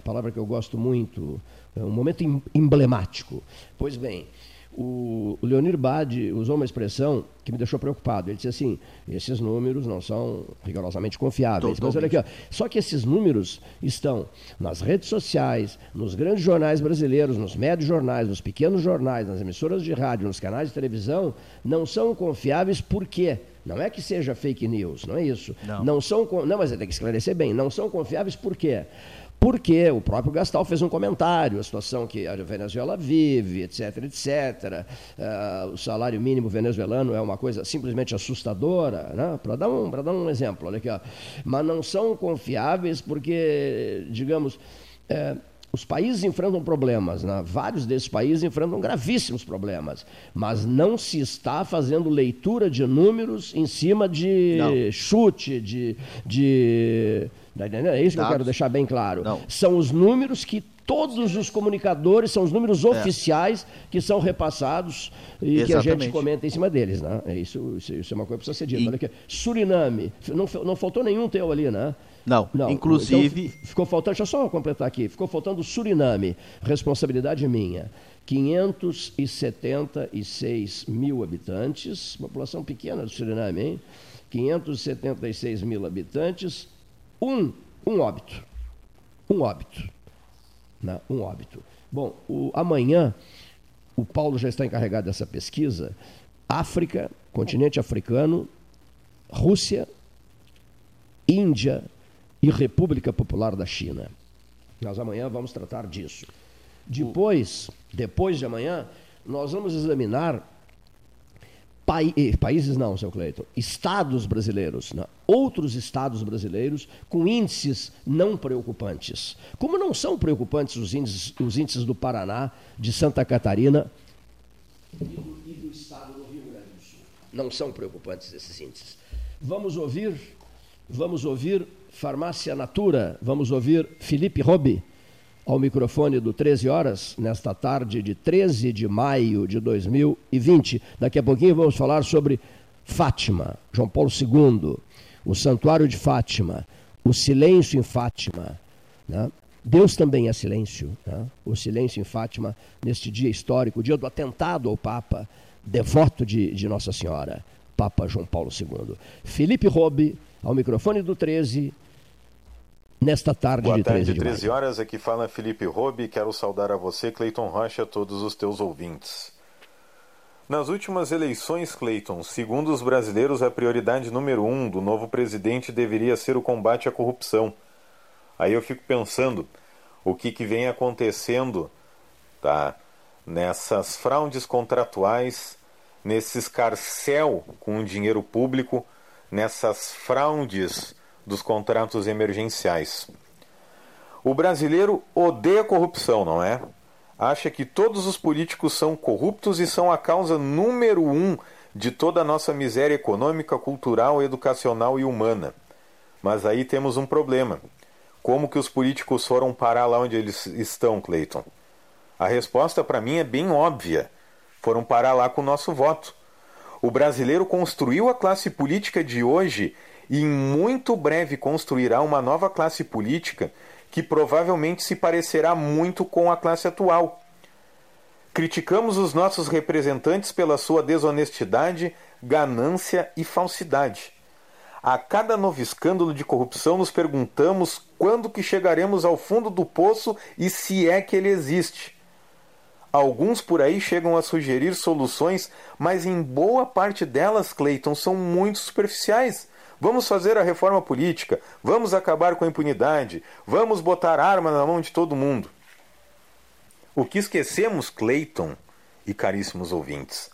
A palavra que eu gosto muito, é um momento em- emblemático. Pois bem. O, Leonir Bade usou uma expressão que me deixou preocupado. Ele disse assim: esses números não são rigorosamente confiáveis. Mas olha aqui, ó, só que esses números estão nas redes sociais, nos grandes jornais brasileiros, nos médios jornais, nos pequenos jornais, nas emissoras de rádio, nos canais de televisão, não são confiáveis por quê? Não é que seja fake news, não é isso. Não. são, con- não, mas tem que esclarecer bem, não são confiáveis por quê? Porque o próprio Gastal fez um comentário, a situação que a Venezuela vive, etc, etc. Ah, o salário mínimo venezuelano é uma coisa simplesmente assustadora, né? para dar, um, dar um exemplo. Olha aqui, ó. Mas não são confiáveis porque, digamos, eh, os países enfrentam problemas, né? vários desses países enfrentam gravíssimos problemas, mas não se está fazendo leitura de números em cima de Não. chute, de. de tá entendendo? é isso que eu Dados. quero deixar bem claro. Não. São os números que todos os comunicadores, são os números oficiais que são repassados e que a gente Exatamente. comenta em cima deles. Né? É Isso, isso, é uma coisa que precisa ser dita. E- Olha aqui. Suriname, não, não faltou nenhum teu ali, né? Não, inclusive- então, ficou faltando, deixa eu só completar aqui. Ficou faltando Suriname, responsabilidade minha. 576 mil habitantes, população pequena do Suriname, hein? 576 mil habitantes, um, um óbito. Um óbito. Né? Um óbito. Bom, o, amanhã, o Paulo já está encarregado dessa pesquisa. África, continente africano, Rússia, Índia e República Popular da China. Nós amanhã vamos tratar disso. Depois, depois de amanhã, nós vamos examinar eh, países não, seu Cleiton, estados brasileiros, né? outros estados brasileiros com índices não preocupantes. Como não são preocupantes os índices, os índices do Paraná, de Santa Catarina e do, e do estado do Rio Grande do Sul. Não são preocupantes esses índices. Vamos ouvir, vamos ouvir Farmácia Natura, vamos ouvir Felipe Robi ao microfone do 13 horas, nesta tarde de 13 de maio de 2020. Daqui a pouquinho vamos falar sobre Fátima, João Paulo II, o Santuário de Fátima, o silêncio em Fátima. Né? Deus também é silêncio. Né? O silêncio em Fátima, neste dia histórico, o dia do atentado ao Papa, devoto de, de Nossa Senhora, Papa João Paulo II. Felipe Robe, ao microfone do 13, nesta tarde Boa de 13 tarde, de 13 maio. horas. Aqui fala Felipe Robi. Quero saudar a você, Cleiton Rocha, a todos os teus ouvintes. Nas últimas eleições, Cleiton, segundo os brasileiros, a prioridade número um do novo presidente deveria ser o combate à corrupção. Aí eu fico pensando o que, que vem acontecendo tá, nessas fraudes contratuais, nesse escarcel com o dinheiro público, nessas fraudes dos contratos emergenciais. O brasileiro odeia corrupção, não é? Acha que todos os políticos são corruptos e são a causa número um de toda a nossa miséria econômica, cultural, educacional e humana. Mas aí temos um problema. Como que os políticos foram parar lá onde eles estão, Cleiton? A resposta para mim é bem óbvia. Foram parar lá com o nosso voto. O brasileiro construiu a classe política de hoje e em muito breve construirá uma nova classe política que provavelmente se parecerá muito com a classe atual. Criticamos os nossos representantes pela sua desonestidade, ganância e falsidade. A cada novo escândalo de corrupção nos perguntamos quando que chegaremos ao fundo do poço e se é que ele existe. Alguns por aí chegam a sugerir soluções, mas em boa parte delas, Clayton, são muito superficiais. Vamos fazer a reforma política, vamos acabar com a impunidade, vamos botar arma na mão de todo mundo. O que esquecemos, Clayton e caríssimos ouvintes,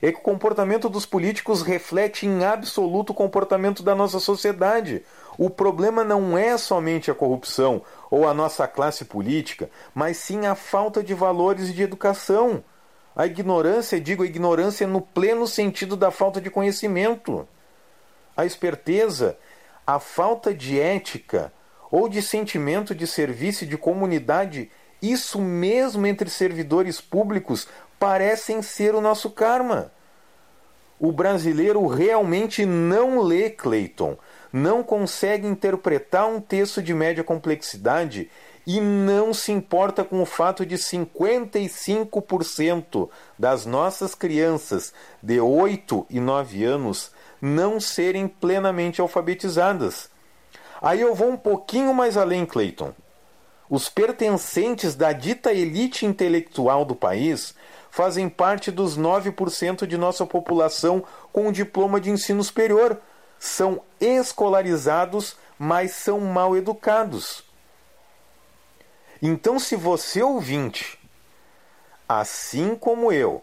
é que o comportamento dos políticos reflete em absoluto o comportamento da nossa sociedade. O problema não é somente a corrupção ou a nossa classe política, mas sim a falta de valores e de educação. A ignorância, digo a ignorância no pleno sentido da falta de conhecimento. A esperteza, a falta de ética ou de sentimento de serviço e de comunidade, isso mesmo entre servidores públicos, parecem ser o nosso karma. O brasileiro realmente não lê Clayton, não consegue interpretar um texto de média complexidade e não se importa com o fato de 55% das nossas crianças de 8 e 9 anos não serem plenamente alfabetizadas. Aí eu vou um pouquinho mais além, Clayton. Os pertencentes da dita elite intelectual do país fazem parte dos 9% de nossa população com diploma de ensino superior. São escolarizados, mas são mal educados. Então, se você ouvinte, assim como eu,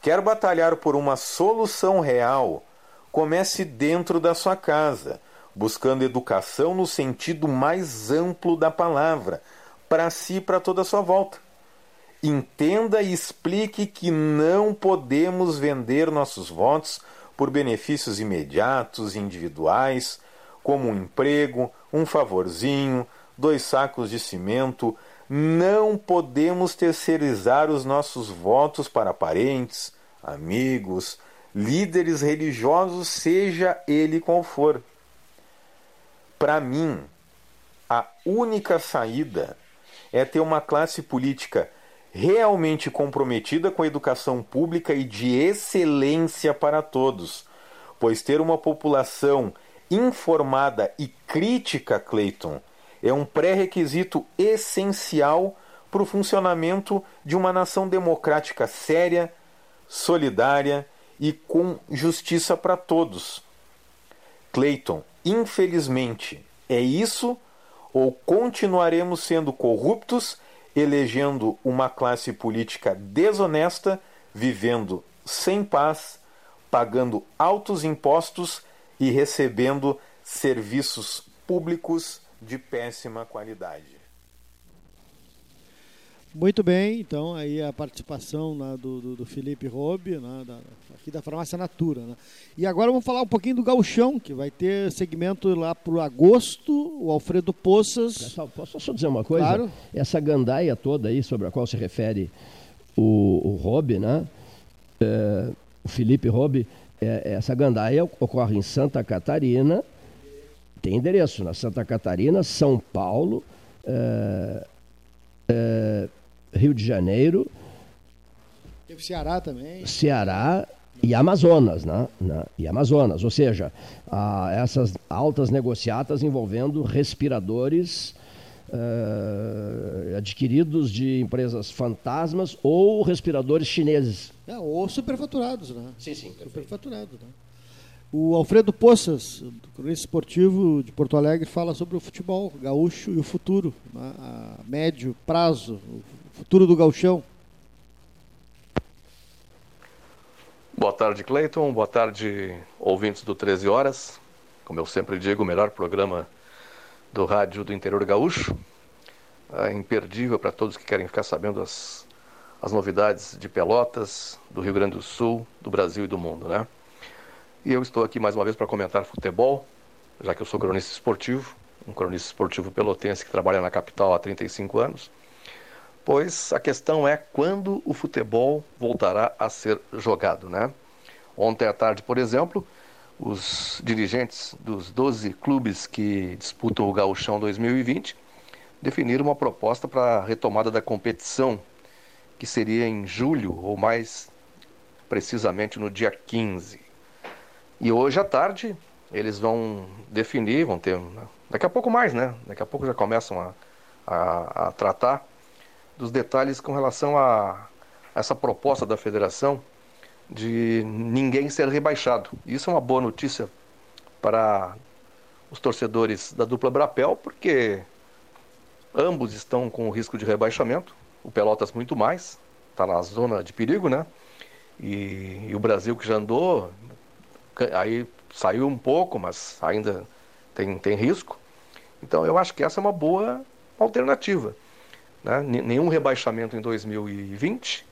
quer batalhar por uma solução real, comece dentro da sua casa, buscando educação no sentido mais amplo da palavra, para si e para toda a sua volta. Entenda e explique que não podemos vender nossos votos por benefícios imediatos, individuais, como um emprego, um favorzinho, dois sacos de cimento. Não podemos terceirizar os nossos votos para parentes, amigos, líderes religiosos, seja ele qual for. Para mim, a única saída é ter uma classe política realmente comprometida com a educação pública e de excelência para todos, pois ter uma população informada e crítica, Clayton, é um pré-requisito essencial para o funcionamento de uma nação democrática séria, solidária e com justiça para todos. Clayton, infelizmente, é isso ou continuaremos sendo corruptos, elegendo uma classe política desonesta, vivendo sem paz, pagando altos impostos e recebendo serviços públicos de péssima qualidade. Muito bem, então aí a participação né, do, do, do, Felipe Robe, né, da, aqui da Farmácia Natura. Né. E agora vamos falar um pouquinho do Gauchão, que vai ter segmento lá para o agosto, o Alfredo Poças. Pessoal, posso só dizer uma coisa? Claro. Essa gandaia toda aí sobre a qual se refere o, o Robe, né? É, o Felipe Robe, é, essa gandaia ocorre em Santa Catarina, tem endereço na Santa Catarina, São Paulo, é, é Rio de Janeiro. Teve Ceará também. Ceará e Amazonas, né? E Amazonas, ou seja, essas altas negociatas envolvendo respiradores uh, adquiridos de empresas fantasmas ou respiradores chineses. É, ou superfaturados, né? Sim, sim. Superfaturados, né? O Alfredo Poças, do cronista esportivo de Porto Alegre, fala sobre o futebol gaúcho e o futuro, né? a médio prazo, futuro do gauchão. Boa tarde, Cleiton. Boa tarde, ouvintes do 13 Horas. Como eu sempre digo, o melhor programa do rádio do interior gaúcho. É imperdível para todos que querem ficar sabendo as, as novidades de Pelotas, do Rio Grande do Sul, do Brasil e do mundo, né? E eu estou aqui mais uma vez para comentar futebol, já que eu sou cronista esportivo, um cronista esportivo pelotense que trabalha na capital há 35 anos. Pois a questão é quando o futebol voltará a ser jogado, né? Ontem à tarde, por exemplo, os dirigentes dos 12 clubes que disputam o Gauchão 2020 definiram uma proposta para a retomada da competição, que seria em julho ou mais precisamente no dia 15. E hoje à tarde eles vão definir, vão ter. Daqui a pouco mais, né? Daqui a pouco já começam a, a, a tratar dos detalhes com relação a essa proposta da federação de ninguém ser rebaixado. Isso é uma boa notícia para os torcedores da dupla Brapel, porque ambos estão com risco de rebaixamento. O Pelotas muito mais, está na zona de perigo, né? E, e, o Brasil que já andou aí saiu um pouco, mas ainda tem, tem risco. Então eu acho que essa é uma boa alternativa. Né? Nenhum rebaixamento em 2020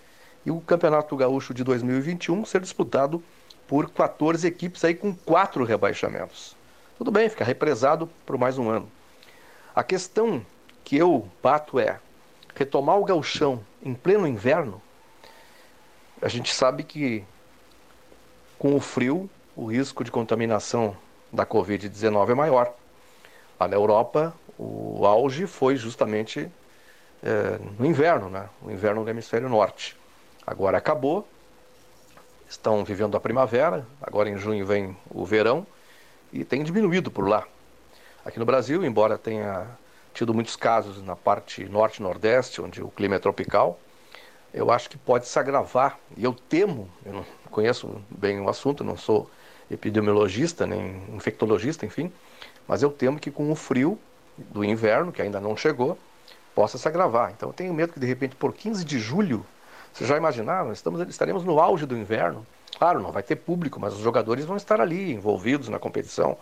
e o Campeonato Gaúcho de 2021 ser disputado por 14 equipes aí com quatro rebaixamentos. Tudo bem, fica represado por mais um ano. A questão que eu bato é retomar o gauchão em pleno inverno. A gente sabe que com o frio o risco de contaminação da Covid-19 é maior. Lá na Europa, o auge foi justamente é, no inverno, né? o inverno do hemisfério norte. Agora acabou, estão vivendo a primavera, agora em junho vem o verão e tem diminuído por lá. Aqui no Brasil, embora tenha tido muitos casos na parte norte e nordeste, onde o clima é tropical, eu acho que pode se agravar. E eu temo, eu não conheço bem o assunto, não sou epidemiologista, nem infectologista, enfim, mas eu temo que com o frio do inverno, que ainda não chegou, possa se agravar. Então eu tenho medo que de repente por 15 de julho, vocês já imaginaram, estamos, estaremos no auge do inverno. Claro, não vai ter público, mas os jogadores vão estar ali, envolvidos na competição.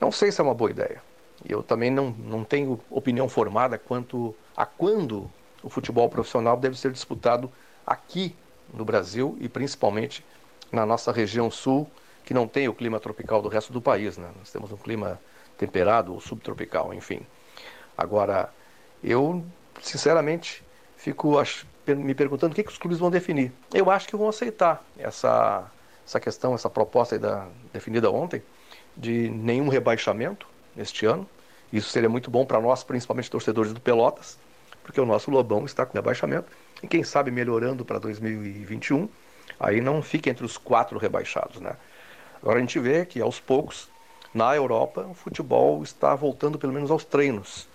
Não sei se é uma boa ideia. Eu também não, não tenho opinião formada quanto a quando o futebol profissional deve ser disputado aqui no Brasil e principalmente na nossa região sul, que não tem o clima tropical do resto do país. Né? Nós temos um clima temperado ou subtropical, enfim. Agora, eu, sinceramente, fico me perguntando o que, que os clubes vão definir. Eu acho que vão aceitar essa, essa questão, essa proposta da, definida ontem, de nenhum rebaixamento neste ano. Isso seria muito bom para nós, principalmente torcedores do Pelotas, porque o nosso Lobão está com rebaixamento e quem sabe melhorando para 2021, aí não fica entre os quatro rebaixados, né? Agora a gente vê que aos poucos na Europa o futebol está voltando pelo menos aos treinos.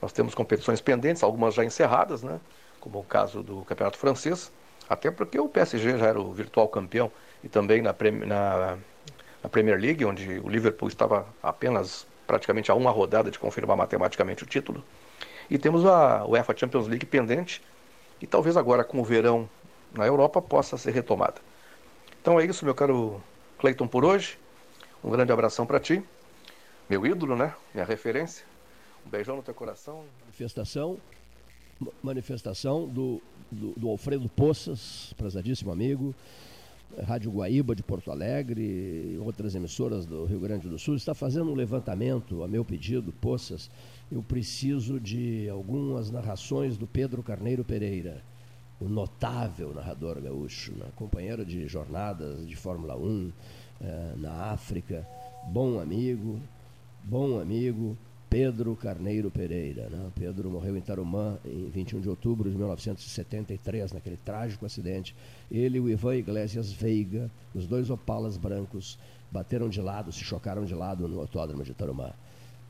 Nós temos competições pendentes, algumas já encerradas, né? Como o caso do Campeonato Francês, até porque o PSG já era o virtual campeão e também na, na, na Premier League, onde o Liverpool estava apenas praticamente a uma rodada de confirmar matematicamente o título. E temos a UEFA Champions League pendente, e talvez agora com o verão na Europa possa ser retomada. Então é isso, meu caro Cleiton, por hoje. Um grande abração para ti, meu ídolo, né? Minha referência. Um beijão no teu coração. Manifestação, manifestação do, do, do Alfredo Poças, prezadíssimo amigo, Rádio Guaíba de Porto Alegre, outras emissoras do Rio Grande do Sul, está fazendo um levantamento, a meu pedido, Poças, eu preciso de algumas narrações do Pedro Carneiro Pereira, o notável narrador gaúcho, né? companheiro de jornadas de Fórmula 1 eh, na África, bom amigo, bom amigo, Pedro Carneiro Pereira. Né? Pedro morreu em Tarumã em 21 de outubro de 1973, naquele trágico acidente. Ele e o Ivan Iglesias Veiga, os dois opalas brancos, bateram de lado, se chocaram de lado no autódromo de Tarumã.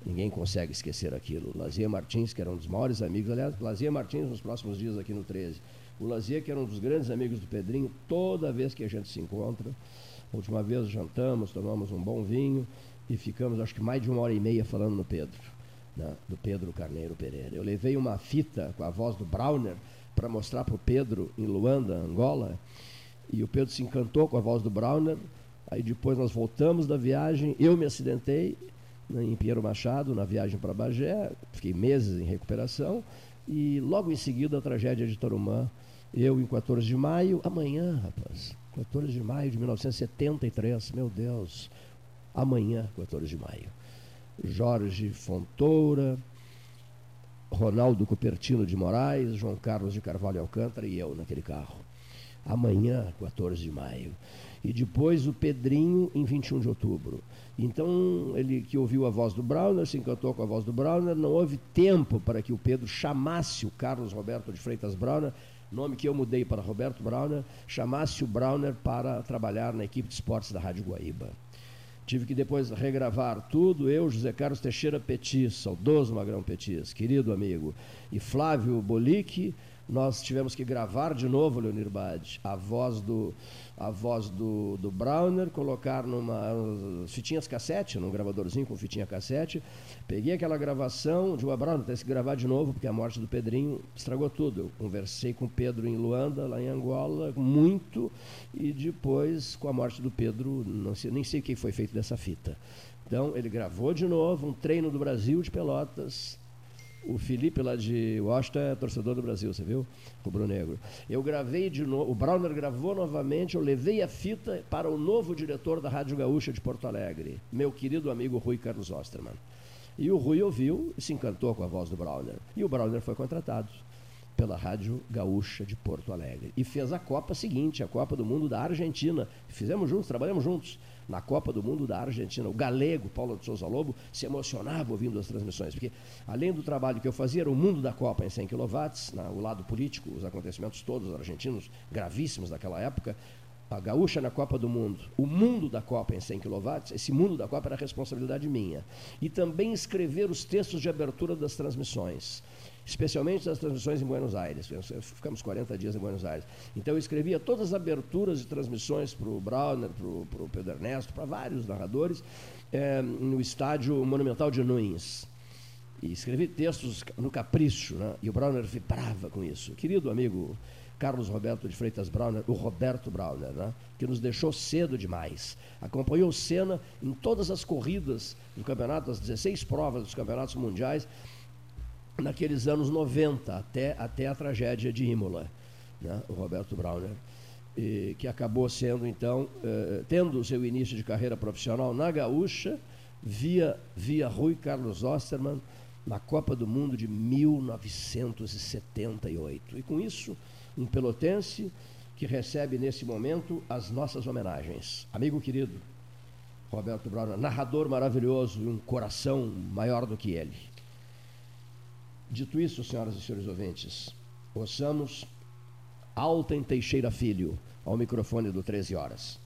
Ninguém consegue esquecer aquilo. Lazia Martins, que era um dos maiores amigos, aliás, Lazia Martins nos próximos dias aqui no 13. O Lazia, que era um dos grandes amigos do Pedrinho, toda vez que a gente se encontra, a última vez jantamos, tomamos um bom vinho, e ficamos acho que mais de uma hora e meia falando no Pedro, né, do Pedro Carneiro Pereira. Eu levei uma fita com a voz do Browner para mostrar para o Pedro em Luanda, Angola, e o Pedro se encantou com a voz do Browner. Aí depois nós voltamos da viagem, eu me acidentei né, em Pinheiro Machado, na viagem para Bagé, fiquei meses em recuperação, e logo em seguida a tragédia de Tarumã, eu em 14 de maio, amanhã, rapaz, 14 de maio de 1973, meu Deus, amanhã, 14 de maio. Jorge Fontoura, Ronaldo Cupertino de Moraes, João Carlos de Carvalho Alcântara e eu naquele carro. Amanhã, 14 de maio. E depois o Pedrinho em 21 de outubro. Então, ele que ouviu a voz do Browner, se encantou com a voz do Browner, não houve tempo para que o Pedro chamasse o Carlos Roberto de Freitas Browner, nome que eu mudei para Roberto Browner, chamasse o Browner para trabalhar na equipe de esportes da Rádio Guaíba. Tive que depois regravar tudo, eu, José Carlos Teixeira Petis, saudoso Magrão Petis, querido amigo, e Flávio Bolic, nós tivemos que gravar de novo, Leonir Bade, a voz do, a voz do, do Browner, colocar numa fitinhas cassete, num gravadorzinho com fitinha cassete. Peguei aquela gravação de o Browner, tem que gravar de novo, porque a morte do Pedrinho estragou tudo. Eu conversei com o Pedro em Luanda, lá em Angola, muito, e depois, com a morte do Pedro, não sei, nem sei o que foi feito dessa fita. Então, ele gravou de novo um treino do Brasil de Pelotas, o Felipe lá de Washington é torcedor do Brasil, você viu? Rubro Negro. Eu gravei de novo, o Browner gravou novamente, eu levei a fita para o novo diretor da Rádio Gaúcha de Porto Alegre, meu querido amigo Rui Carlos Osterman. E o Rui ouviu e se encantou com a voz do Browner. E o Browner foi contratado pela Rádio Gaúcha de Porto Alegre. E fez a Copa seguinte, a Copa do Mundo da Argentina. Fizemos juntos, trabalhamos juntos na Copa do Mundo da Argentina. O galego Paulo de Souza Lobo se emocionava ouvindo as transmissões, porque além do trabalho que eu fazia, era o mundo da Copa em 100 kW, na, o lado político, os acontecimentos todos argentinos, gravíssimos daquela época, a gaúcha na Copa do Mundo, o mundo da Copa em 100 kW, esse mundo da Copa era responsabilidade minha. E também escrever os textos de abertura das transmissões especialmente das transmissões em Buenos Aires. Ficamos 40 dias em Buenos Aires. Então eu escrevia todas as aberturas de transmissões para o Browner, para o Pedro Ernesto, para vários narradores, é, no estádio Monumental de Nunes. E escrevi textos no capricho, né? e o Browner vibrava com isso. Querido amigo Carlos Roberto de Freitas Browner, o Roberto Browner, né? que nos deixou cedo demais. Acompanhou Senna em todas as corridas do campeonato, as 16 provas dos campeonatos mundiais, naqueles anos 90, até, até a tragédia de Imola, né? o Roberto Browner, e, que acabou sendo, então, eh, tendo seu início de carreira profissional na Gaúcha, via, via Rui Carlos Osterman, na Copa do Mundo de 1978. E com isso, um pelotense que recebe nesse momento as nossas homenagens. Amigo querido, Roberto Browner, narrador maravilhoso e um coração maior do que ele. Dito isso, senhoras e senhores ouvintes, ouçamos Alten Teixeira Filho, ao microfone do 13 Horas.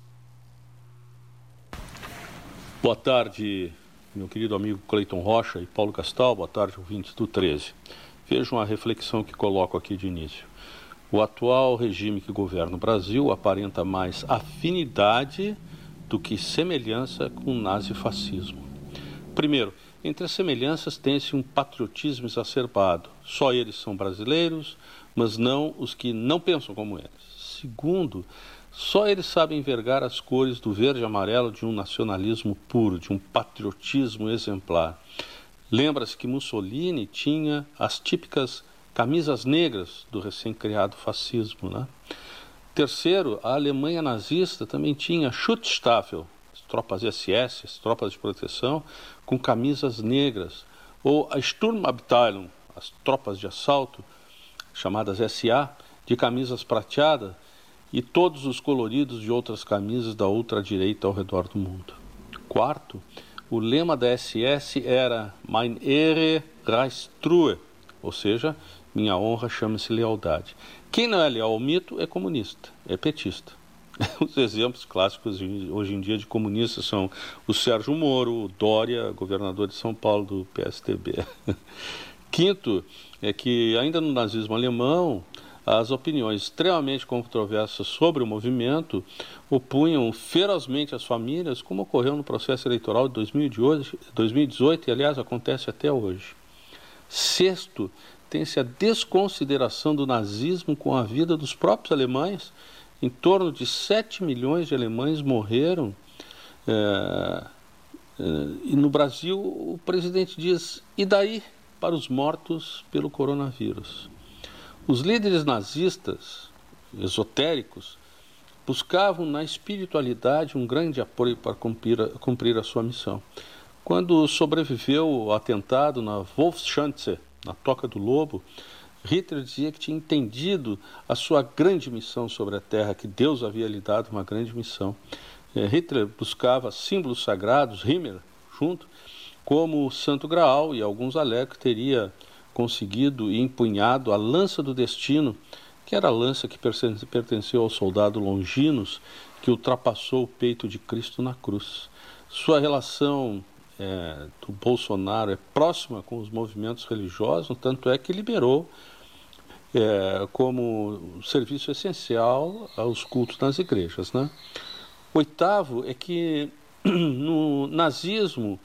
Boa tarde, meu querido amigo Cleiton Rocha e Paulo Castal, boa tarde, ouvintes do 13. Vejam a reflexão que coloco aqui de início. O atual regime que governa o Brasil aparenta mais afinidade do que semelhança com o nazifascismo. Primeiro, entre as semelhanças tem-se um patriotismo exacerbado. Só eles são brasileiros, mas não os que não pensam como eles. Segundo, só eles sabem envergar as cores do verde e amarelo de um nacionalismo puro, de um patriotismo exemplar. Lembra-se que Mussolini tinha as típicas camisas negras do recém-criado fascismo. Né? Terceiro, a Alemanha nazista também tinha Schutzstaffel, as tropas SS, as tropas de proteção, com camisas negras. Ou a Sturmabteilung, as tropas de assalto, chamadas SA, de camisas prateadas, e todos os coloridos de outras camisas da ultradireita ao redor do mundo. Quarto, o lema da SS era Mein Ehre reicht True, ou seja, minha honra chama-se lealdade. Quem não é leal ao mito é comunista, é petista. (laughs) Os exemplos clássicos hoje em dia de comunistas são o Sérgio Moro, o Dória, governador de São Paulo do PSTB. (laughs) Quinto, é que ainda no nazismo alemão, as opiniões extremamente controversas sobre o movimento opunham ferozmente as famílias, como ocorreu no processo eleitoral de 2018 e, aliás, acontece até hoje. Sexto, tem-se a desconsideração do nazismo com a vida dos próprios alemães. Em torno de 7 milhões de alemães morreram. É, é, e no Brasil, o presidente diz: e daí para os mortos pelo coronavírus? Os líderes nazistas, esotéricos, buscavam na espiritualidade um grande apoio para cumprir a, cumprir a sua missão. Quando sobreviveu o atentado na Wolfschanze, na Toca do Lobo, Hitler dizia que tinha entendido a sua grande missão sobre a Terra, que Deus havia lhe dado uma grande missão. É, Hitler buscava símbolos sagrados, Himmler junto, como o Santo Graal, e alguns alegam que teria conseguido e empunhado a lança do destino, que era a lança que pertenceu ao soldado Longinos, que ultrapassou o peito de Cristo na cruz. Sua relação é, do Bolsonaro é próxima com os movimentos religiosos, tanto é que liberou é, como serviço essencial aos cultos nas igrejas. Né? Oitavo é que (clears throat) no nazismo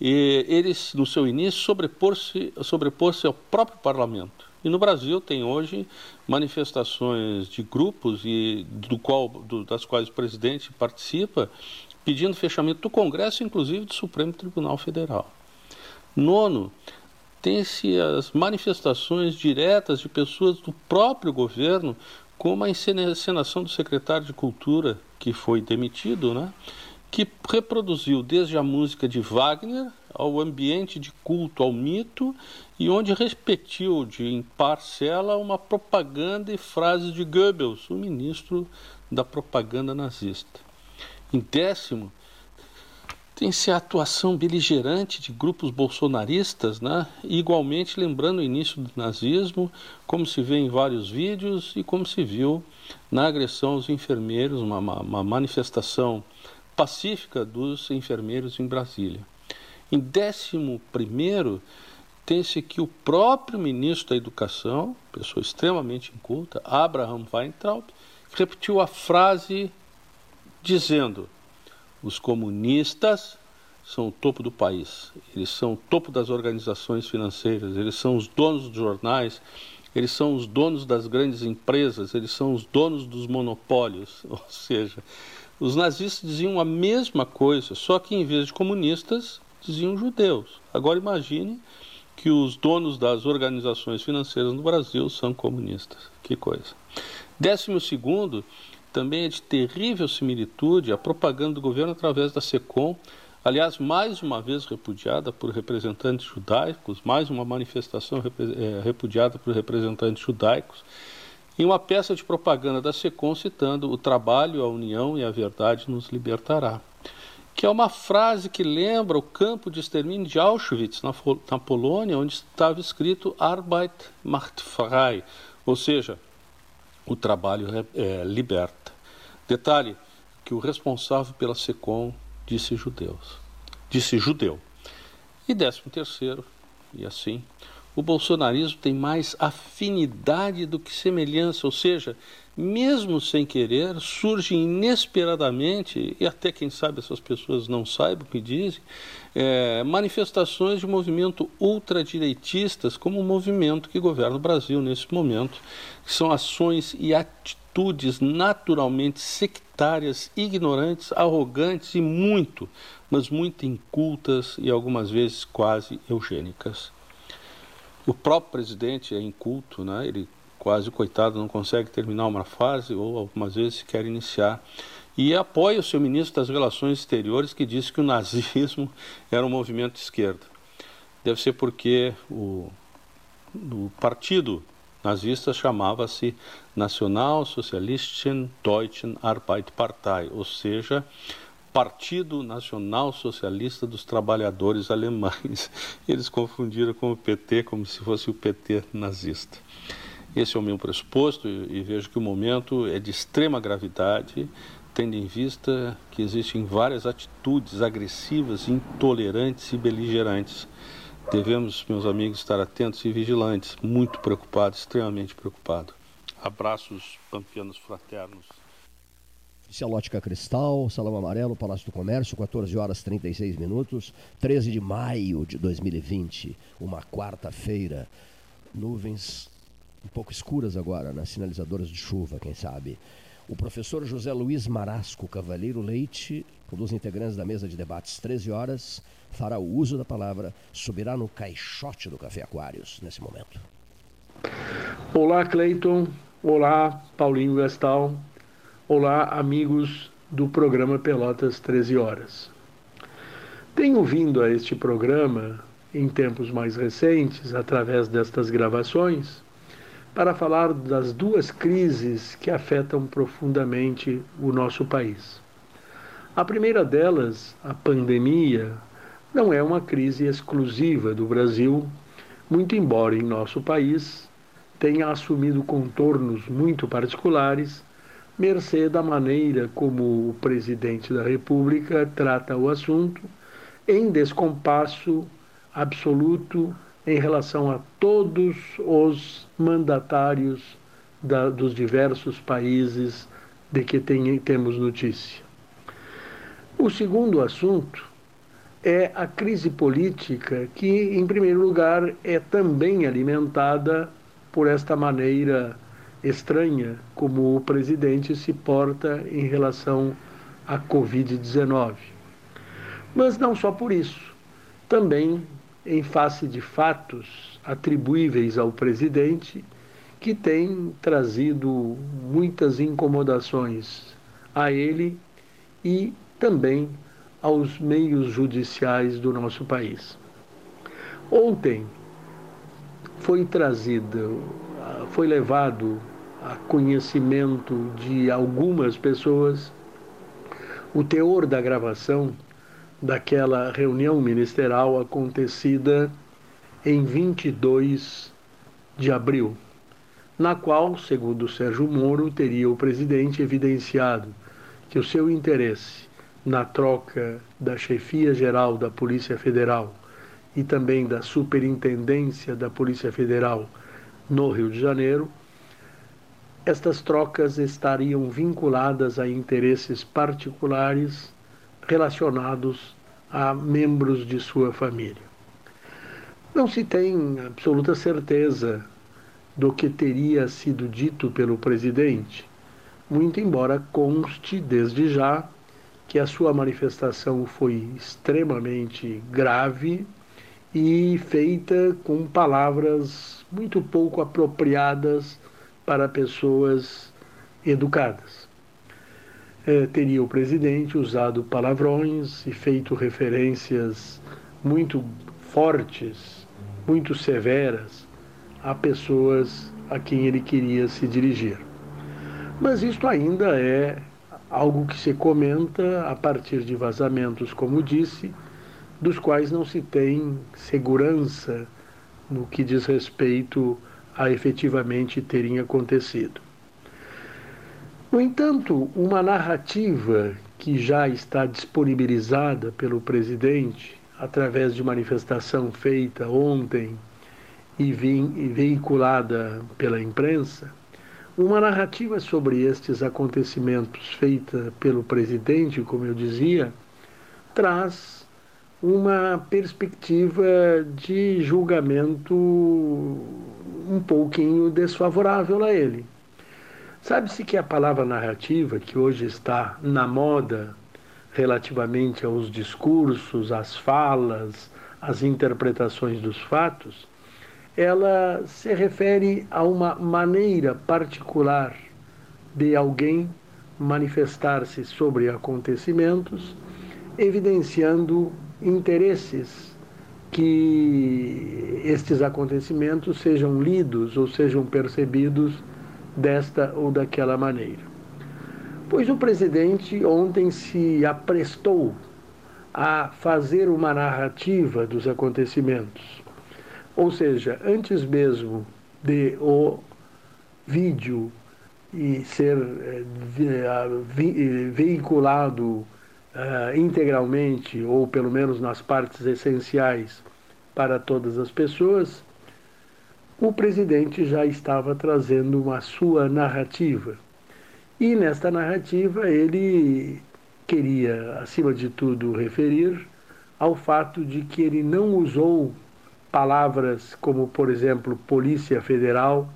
eles, no seu início, sobrepor-se sobrepor ao próprio parlamento. E no Brasil tem hoje manifestações de grupos e do qual, do, das quais o presidente participa, pedindo fechamento do Congresso, inclusive do Supremo Tribunal Federal. Nono, tem-se as manifestações diretas de pessoas do próprio governo, como a encenação do secretário de Cultura, que foi demitido, né? que reproduziu desde a música de Wagner ao ambiente de culto ao mito e onde repetiu de em parcela uma propaganda e frases de Goebbels, o ministro da propaganda nazista. Em décimo, tem-se a atuação beligerante de grupos bolsonaristas, né? igualmente lembrando o início do nazismo, como se vê em vários vídeos e como se viu na agressão aos enfermeiros, uma, uma manifestação pacífica dos enfermeiros em Brasília. Em décimo primeiro, tem-se que o próprio ministro da Educação, pessoa extremamente inculta, Abraham Weintraub, repetiu a frase dizendo: os comunistas são o topo do país, eles são o topo das organizações financeiras, eles são os donos dos jornais, eles são os donos das grandes empresas, eles são os donos dos monopólios. (laughs) Ou seja, os nazistas diziam a mesma coisa, só que em vez de comunistas, diziam judeus. Agora imagine que os donos das organizações financeiras no Brasil são comunistas. Que coisa. Décimo segundo, também é de terrível similitude a propaganda do governo através da SECOM, aliás, mais uma vez repudiada por representantes judaicos, mais uma manifestação é, repudiada por representantes judaicos, em uma peça de propaganda da SECOM citando o trabalho, a união e a verdade nos libertará. que é uma frase que lembra o campo de extermínio de Auschwitz, na, na Polônia, onde estava escrito Arbeit macht frei, ou seja, o trabalho é, liberta. Detalhe que o responsável pela SECOM disse judeus, disse judeu. E décimo terceiro, e assim, o bolsonarismo tem mais afinidade do que semelhança, ou seja, mesmo sem querer, surgem inesperadamente, e até quem sabe essas pessoas não saibam o que dizem, é, manifestações de movimento ultradireitistas, como o movimento que governa o Brasil nesse momento, que são ações e atitudes naturalmente sectárias, ignorantes, arrogantes e muito, mas muito incultas e algumas vezes quase eugênicas. O próprio presidente é inculto, né? ele quase coitado não consegue terminar uma fase ou algumas vezes quer iniciar. E apoia o seu ministro das Relações Exteriores que disse que o nazismo (laughs) era um movimento de esquerda. Deve ser porque o, o partido nazista chamava-se National Sozialistischen Deutschen Arbeiterpartei, ou seja, Partido Nacional Socialista dos Trabalhadores Alemães. (laughs) Eles confundiram com o PT como se fosse o PT nazista. Esse é o meu pressuposto e, vejo que o momento é de extrema gravidade, tendo em vista que existem várias atitudes agressivas, intolerantes e beligerantes. Devemos, meus amigos, estar atentos e vigilantes, muito preocupados, extremamente preocupados. Abraços pampianos fraternos. Cialótica Cristal, Salão Amarelo, Palácio do Comércio, 14 horas 36 minutos, 13 de maio de 2020, uma quarta-feira. Nuvens um pouco escuras agora, nas né? sinalizadoras de chuva, quem sabe. O professor José Luiz Marasco Cavalheiro Leite, um dos integrantes da mesa de debates, 13 horas, fará o uso da palavra, subirá no caixote do Café Aquários nesse momento. Olá, Cleiton. Olá, Paulinho Gastal. Olá, amigos do programa Pelotas 13 Horas. Tenho vindo a este programa em tempos mais recentes, através destas gravações, para falar das duas crises que afetam profundamente o nosso país. A primeira delas, a pandemia, não é uma crise exclusiva do Brasil, muito embora em nosso país tenha assumido contornos muito particulares mercê da maneira como o presidente da República trata o assunto, em descompasso absoluto em relação a todos os mandatários da, dos diversos países de que tem, temos notícia. O segundo assunto é a crise política, que, em primeiro lugar, é também alimentada por esta maneira estranha como o presidente se porta em relação à Covid-19. Mas não só por isso, também em face de fatos atribuíveis ao presidente que tem trazido muitas incomodações a ele e também aos meios judiciais do nosso país. Ontem foi trazido, foi levado a conhecimento de algumas pessoas o teor da gravação daquela reunião ministerial acontecida em 22 de abril, na qual, segundo Sérgio Moro, teria o presidente evidenciado que o seu interesse na troca da chefia geral da Polícia Federal e também da superintendência da Polícia Federal no Rio de Janeiro estas trocas estariam vinculadas a interesses particulares relacionados a membros de sua família. Não se tem absoluta certeza do que teria sido dito pelo presidente, muito embora conste desde já que a sua manifestação foi extremamente grave e feita com palavras muito pouco apropriadas para pessoas educadas. É, teria o presidente usado palavrões e feito referências muito fortes, muito severas a pessoas a quem ele queria se dirigir. Mas isto ainda é algo que se comenta a partir de vazamentos, como disse, dos quais não se tem segurança no que diz respeito a efetivamente terem acontecido. No entanto, uma narrativa que já está disponibilizada pelo presidente através de manifestação feita ontem e, veiculada pela imprensa, uma narrativa sobre estes acontecimentos feita pelo presidente, como eu dizia, traz uma perspectiva de julgamento um pouquinho desfavorável a ele. Sabe-se que a palavra narrativa, que hoje está na moda relativamente aos discursos, às falas, às interpretações dos fatos, ela se refere a uma maneira particular de alguém manifestar-se sobre acontecimentos, evidenciando interesses que estes acontecimentos sejam lidos ou sejam percebidos desta ou daquela maneira. Pois o presidente ontem se aprestou a fazer uma narrativa dos acontecimentos. Ou seja, antes mesmo de o vídeo e ser eh, eh, veiculado uh, integralmente, ou pelo menos nas partes essenciais, para todas as pessoas, o presidente já estava trazendo uma sua narrativa. E nesta narrativa ele queria, acima de tudo, referir ao fato de que ele não usou palavras como, por exemplo, Polícia Federal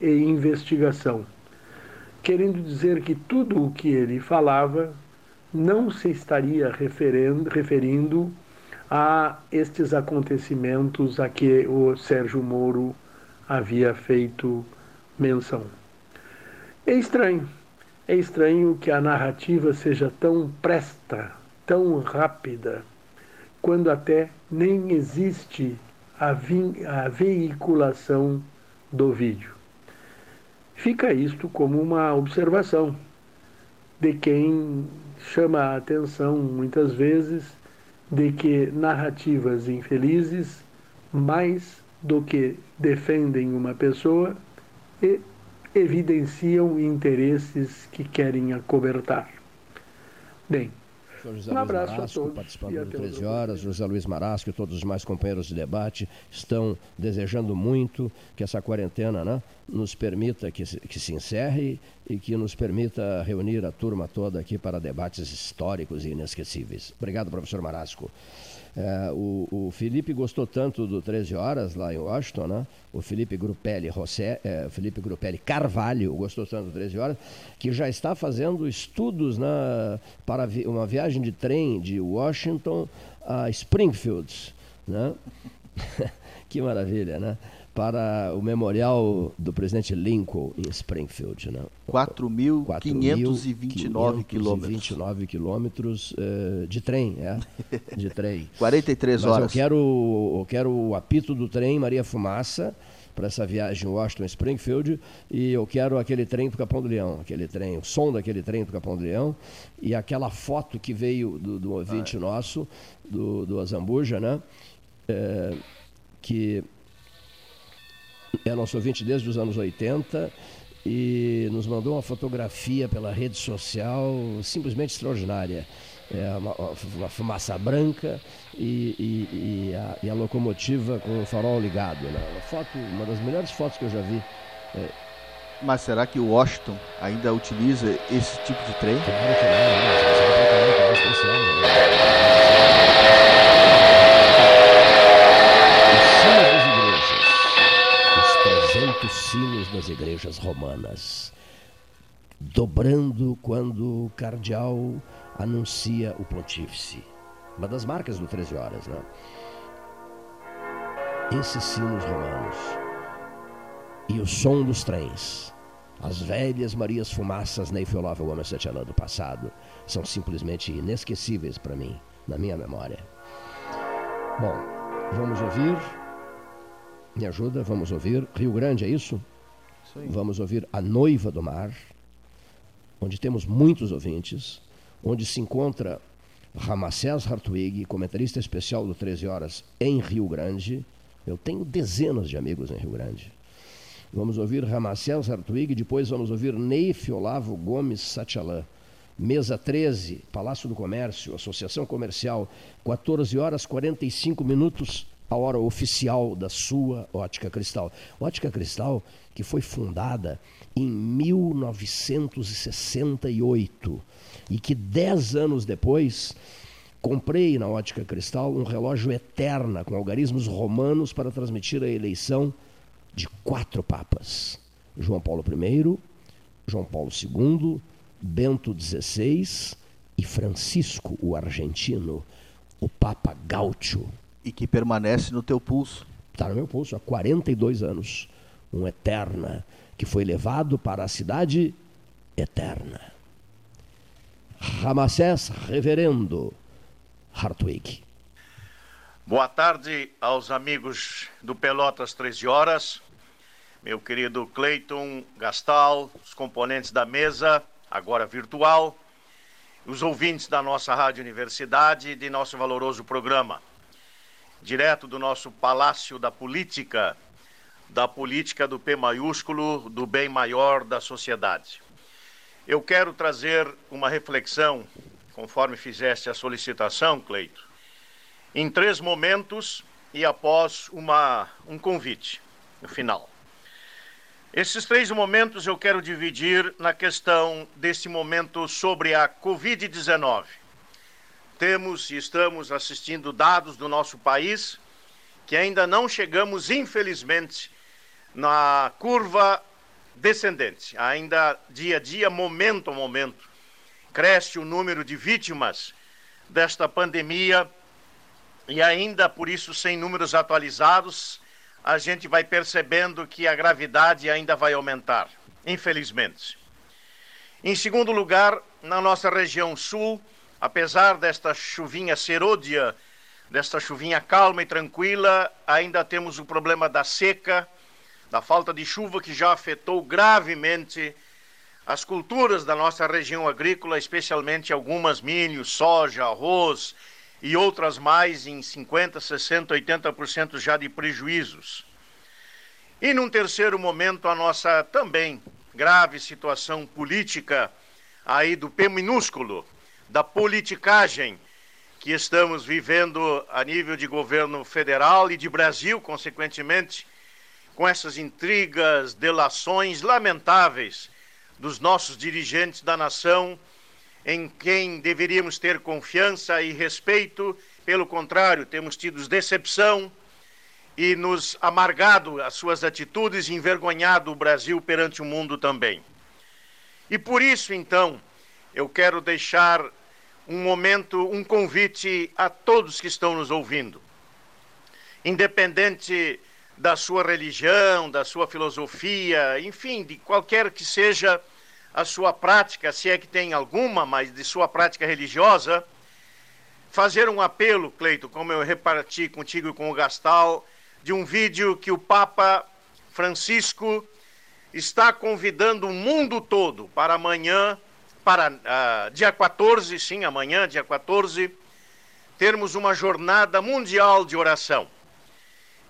e investigação, querendo dizer que tudo o que ele falava não se estaria referindo a estes acontecimentos a que o Sérgio Moro havia feito menção. É estranho, é estranho que a narrativa seja tão presta, tão rápida, quando até nem existe a, a veiculação do vídeo. Fica isto como uma observação de quem chama a atenção muitas vezes de que narrativas infelizes mais do que defendem uma pessoa e evidenciam interesses que querem acobertar. Bem, José um abraço Marasco, a todos. Participando do 13 Horas, José Luiz Marasco e todos os mais companheiros de debate estão desejando muito que essa quarentena né, nos permita que se, que se encerre e que nos permita reunir a turma toda aqui para debates históricos e inesquecíveis. Obrigado, professor Marasco. É, o, o, Felipe gostou tanto do 13 Horas lá em Washington, né? O Felipe Grupelli, José, é, Felipe Grupelli Carvalho gostou tanto do 13 Horas, que já está fazendo estudos na, para vi, uma viagem de trem de Washington a Springfield, né? (laughs) que maravilha, né? Para o memorial do presidente Lincoln em Springfield. Né? 4.529 quilômetros. 29 quilômetros uh, de trem, é, de trem. (laughs) 43 horas. Mas eu quero, eu quero o apito do trem Maria Fumaça para essa viagem Washington Springfield e eu quero aquele trem para o Capão do Leão, aquele trem, o som daquele trem para o Capão do Leão e aquela foto que veio do, do ouvinte ah, é. nosso, do, do Azambuja, né? É, que é nosso ouvinte desde os anos 80 e nos mandou uma fotografia pela rede social simplesmente extraordinária. É uma, uma fumaça branca e, e, e, a, e, a, locomotiva com o farol ligado. Né? Uma, foto, uma das melhores fotos que eu já vi. É... Mas será que o Washington ainda utiliza esse tipo de trem? Claro que não, não, não, não, sinos das igrejas romanas, dobrando quando o cardeal anuncia o pontífice. Uma das marcas do 13 horas, né? Esses sinos romanos e o som dos trens, as velhas Marias Fumaças na Infiolóvel Gomes Setiana do passado, são simplesmente inesquecíveis para mim, na minha memória. Bom, vamos ouvir me ajuda, vamos ouvir. Rio Grande, é isso? isso vamos ouvir A Noiva do Mar. onde temos muitos ouvintes, onde se encontra Ramacés Hartwig, comentarista especial do 13 Horas em Rio Grande. Eu tenho dezenas de amigos em Rio Grande. Vamos ouvir Ramacés Hartwig, depois vamos ouvir Neif Olavo Gomes Satchalan. Mesa 13, Palácio do Comércio, Associação Comercial, 14 horas 45 minutos, a hora oficial da sua Ótica Cristal. Ótica Cristal que foi fundada em 1968 e que dez anos depois comprei na Ótica Cristal um relógio Eterna com algarismos romanos para transmitir a eleição de quatro papas: João Paulo I, João Paulo II, Bento XVI e Francisco, o argentino, o Papa Gaúcho. E que permanece no teu pulso. Está no meu pulso há 42 anos. Um Eterna que foi levado para a cidade eterna. Ramacés Reverendo Hartwig. Boa tarde aos amigos do Pelotas 13 Horas, meu querido Cleiton Gastal, os componentes da mesa, agora virtual, os ouvintes da nossa Rádio Universidade e de nosso valoroso programa. Direto do nosso Palácio da Política, da política do P maiúsculo, do bem maior da sociedade. Eu quero trazer uma reflexão, conforme fizeste a solicitação, Cleito, em três momentos e após uma, um convite no final. Esses três momentos eu quero dividir na questão desse momento sobre a Covid-19. Temos e estamos assistindo dados do nosso país que ainda não chegamos, infelizmente, na curva descendente. Ainda dia a dia, momento a momento, cresce o número de vítimas desta pandemia e ainda por isso sem números atualizados, a gente vai percebendo que a gravidade ainda vai aumentar, infelizmente. Em segundo lugar, na nossa região sul, apesar desta chuvinha serôdia, desta chuvinha calma e tranquila, ainda temos o problema da seca da falta de chuva que já afetou gravemente as culturas da nossa região agrícola, especialmente algumas milho, soja, arroz e outras mais em 50, 60, 80% já de prejuízos. E num terceiro momento a nossa também grave situação política aí do P minúsculo, da politicagem que estamos vivendo a nível de governo federal e de Brasil, consequentemente, com essas intrigas, delações lamentáveis dos nossos dirigentes da nação, em quem deveríamos ter confiança e respeito, pelo contrário, temos tido decepção e nos amargado as suas atitudes e envergonhado o Brasil perante o mundo também. E por isso, então, eu quero deixar um momento, um convite a todos que estão nos ouvindo. Independente da sua religião, da sua filosofia, enfim, de qualquer que seja a sua prática, se é que tem alguma, mas de sua prática religiosa, fazer um apelo, Cleito, como eu reparti contigo e com o Gastal, de um vídeo que o Papa Francisco está convidando o mundo todo para amanhã, para uh, dia 14, sim, amanhã, dia 14, termos uma jornada mundial de oração.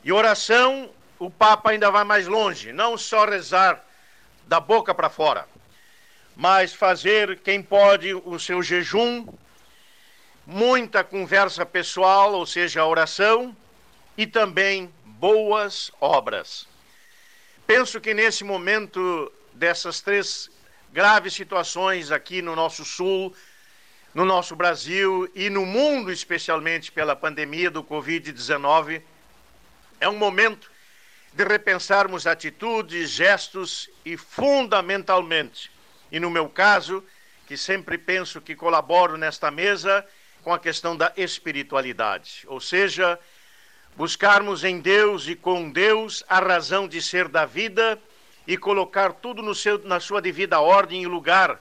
E oração, o Papa ainda vai mais longe, não só rezar da boca para fora, mas fazer, quem pode, o seu jejum, muita conversa pessoal, ou seja, a oração, e também boas obras. Penso que nesse momento dessas três graves situações aqui no nosso sul, no nosso Brasil e no mundo, especialmente pela pandemia do Covid-19, é um momento de repensarmos atitudes, gestos e, fundamentalmente, e no meu caso, que sempre penso que colaboro nesta mesa com a questão da espiritualidade, ou seja, buscarmos em Deus e com Deus a razão de ser da vida e colocar tudo no seu, na sua devida ordem e lugar,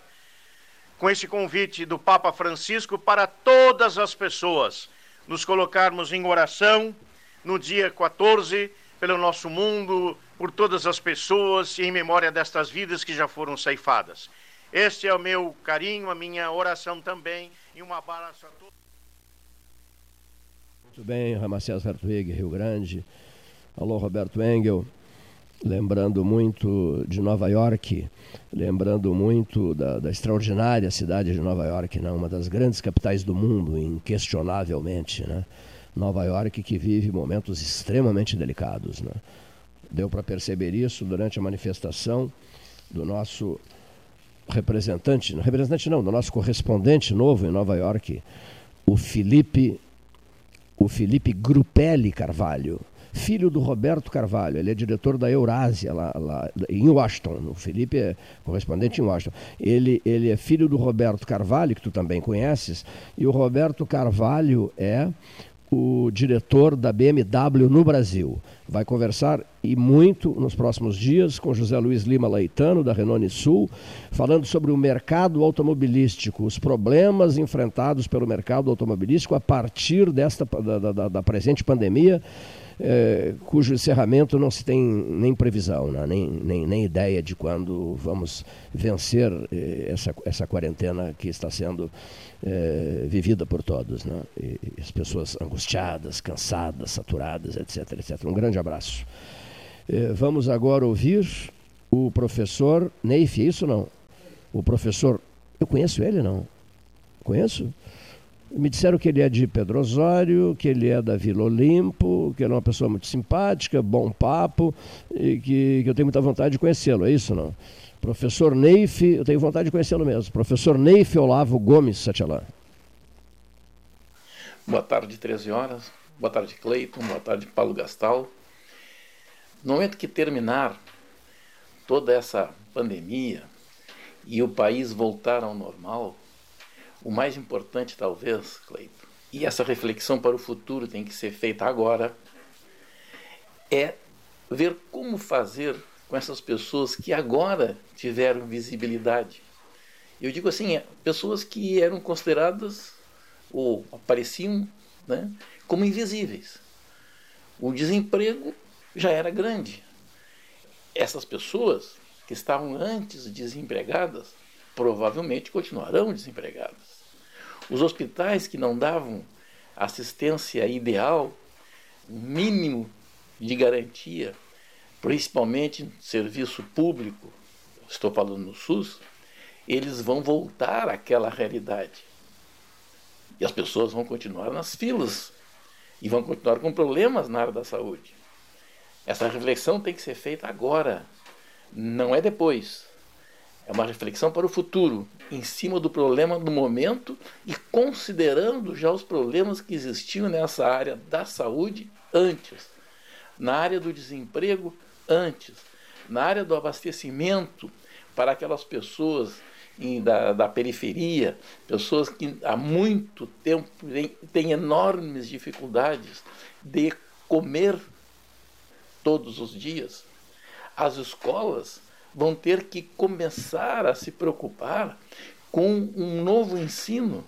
com esse convite do Papa Francisco para todas as pessoas, nos colocarmos em oração no dia 14, pelo nosso mundo, por todas as pessoas e em memória destas vidas que já foram ceifadas. Este é o meu carinho, a minha oração também e um abraço a todos. Muito bem, Ramacés Hertwig, Rio Grande. Alô, Roberto Engel. Lembrando muito de Nova York, lembrando muito da, da extraordinária cidade de Nova York, né? uma das grandes capitais do mundo, inquestionavelmente. Né? Nova York que vive momentos extremamente delicados. Né? Deu para perceber isso durante a manifestação do nosso representante, representante não, do nosso correspondente novo em Nova York, o Felipe, o Felipe Grupelli Carvalho, filho do Roberto Carvalho. Ele é diretor da Eurásia lá, lá em Washington. O Felipe é correspondente em Washington. Ele, ele é filho do Roberto Carvalho, que tu também conheces, e o Roberto Carvalho é o diretor da BMW no Brasil. Vai conversar e muito nos próximos dias com José Luiz Lima Laitano, da Renault Sul, falando sobre o mercado automobilístico, os problemas enfrentados pelo mercado automobilístico a partir desta, da, da, da presente pandemia é, cujo encerramento não se tem nem previsão, né? nem, nem, nem ideia de quando vamos vencer eh, essa, essa quarentena que está sendo é, vivida por todos. Né? E, e as pessoas angustiadas, cansadas, saturadas, etc, etc. Um grande abraço. É, vamos agora ouvir o professor Neif, é isso não? O professor, eu conheço ele não? Conheço? Me disseram que ele é de Pedro Osório, que ele é da Vila Olimpo, que ele é uma pessoa muito simpática, bom papo, e que, que eu tenho muita vontade de conhecê-lo, é isso não? Professor Neif, eu tenho vontade de conhecê-lo mesmo. Professor Neif Olavo Gomes Satialã. Boa tarde, 13 horas. Boa tarde, Cleiton. Boa tarde, Paulo Gastal. No momento que terminar toda essa pandemia e o país voltar ao normal, o mais importante, talvez, Cleito, e essa reflexão para o futuro tem que ser feita agora, é ver como fazer com essas pessoas que agora tiveram visibilidade. Eu digo assim, é, pessoas que eram consideradas ou apareciam né, como invisíveis. O desemprego já era grande. Essas pessoas que estavam antes desempregadas provavelmente continuarão desempregadas. Os hospitais que não davam assistência ideal, mínimo de garantia, principalmente serviço público, estou falando no SUS, eles vão voltar àquela realidade. E as pessoas vão continuar nas filas e vão continuar com problemas na área da saúde. Essa reflexão tem que ser feita agora, não é depois. É uma reflexão para o futuro, em cima do problema do momento e considerando já os problemas que existiam nessa área da saúde antes, na área do desemprego antes, na área do abastecimento para aquelas pessoas em, da, da periferia, pessoas que há muito tempo têm enormes dificuldades de comer todos os dias. As escolas vão ter que começar a se preocupar com um novo ensino,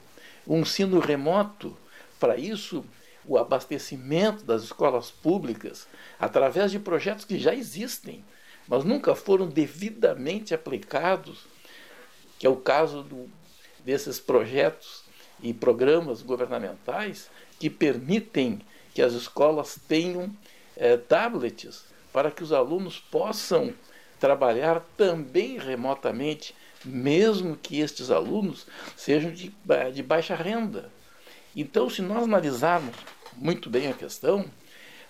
um ensino remoto. Para isso, o abastecimento das escolas públicas, através de projetos que já existem, mas nunca foram devidamente aplicados, que é o caso do, desses projetos e programas governamentais que permitem que as escolas tenham é, tablets para que os alunos possam trabalhar também remotamente, mesmo que estes alunos sejam de, de baixa renda. Então, se nós analisarmos muito bem a questão,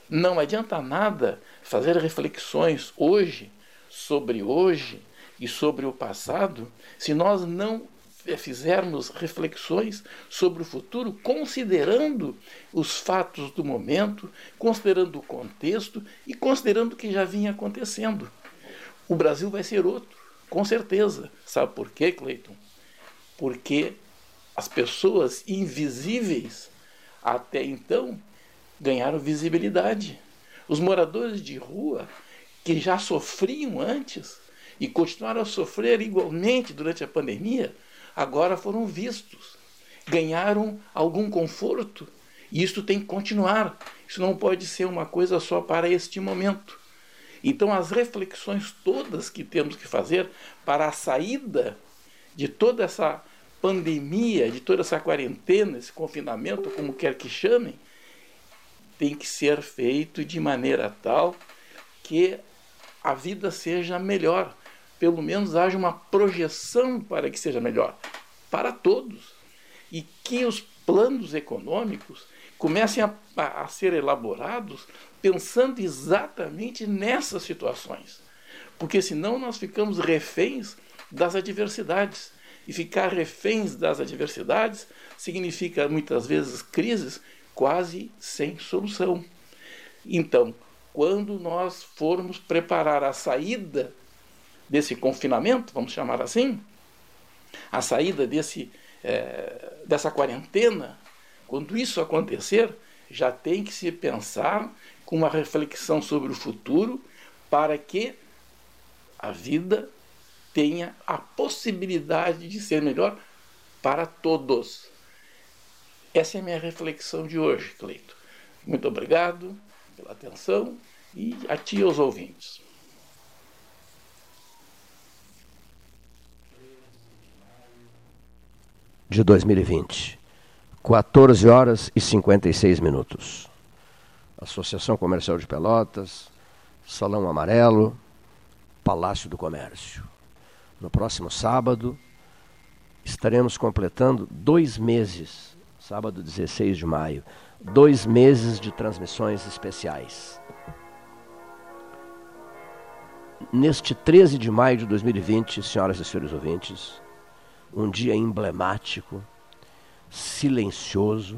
não adianta nada fazer reflexões hoje sobre hoje e sobre o passado se nós não fizermos reflexões sobre o futuro, considerando os fatos do momento, considerando o contexto e considerando o que já vinha acontecendo o Brasil vai ser outro, com certeza. Sabe por quê, Cleiton? Porque as pessoas invisíveis até então ganharam visibilidade. Os moradores de rua, que já sofriam antes e continuaram a sofrer igualmente durante a pandemia, agora foram vistos, ganharam algum conforto. E isso tem que continuar. Isso não pode ser uma coisa só para este momento. Então, as reflexões todas que temos que fazer para a saída de toda essa pandemia, de toda essa quarentena, esse confinamento, como quer que chamem, tem que ser feito de maneira tal que a vida seja melhor. Pelo menos haja uma projeção para que seja melhor para todos. E que os planos econômicos comecem a, a, ser elaborados pensando exatamente nessas situações. Porque senão nós ficamos reféns das adversidades. E ficar reféns das adversidades significa muitas vezes crises quase sem solução. Então, quando nós formos preparar a saída desse confinamento, vamos chamar assim, a saída desse, é, dessa quarentena, quando isso acontecer, já tem que se pensar com uma reflexão sobre o futuro para que a vida tenha a possibilidade de ser melhor para todos. Essa é a minha reflexão de hoje, Cleito. Muito obrigado pela atenção e a ti aos ouvintes. De 2020, 14 horas e 56 minutos. Associação Comercial de Pelotas, Salão Amarelo, Palácio do Comércio. No próximo sábado, estaremos completando dois meses, sábado 16 de maio, dois meses de transmissões especiais. Neste 13 de maio de 2020, senhoras e senhores ouvintes, um dia emblemático, silencioso,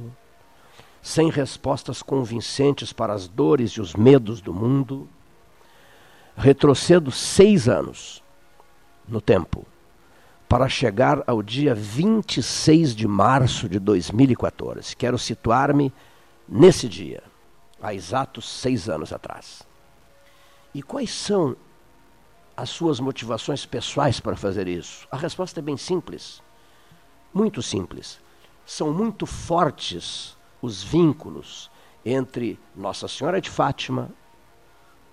sem respostas convincentes para as dores e os medos do mundo, retrocedo seis anos no tempo para chegar ao dia 26 de março de 2014. Quero situar-me nesse dia, há exatos seis anos atrás. E quais são as suas motivações pessoais para fazer isso? A resposta é bem simples, muito simples. São muito fortes os vínculos entre Nossa Senhora de Fátima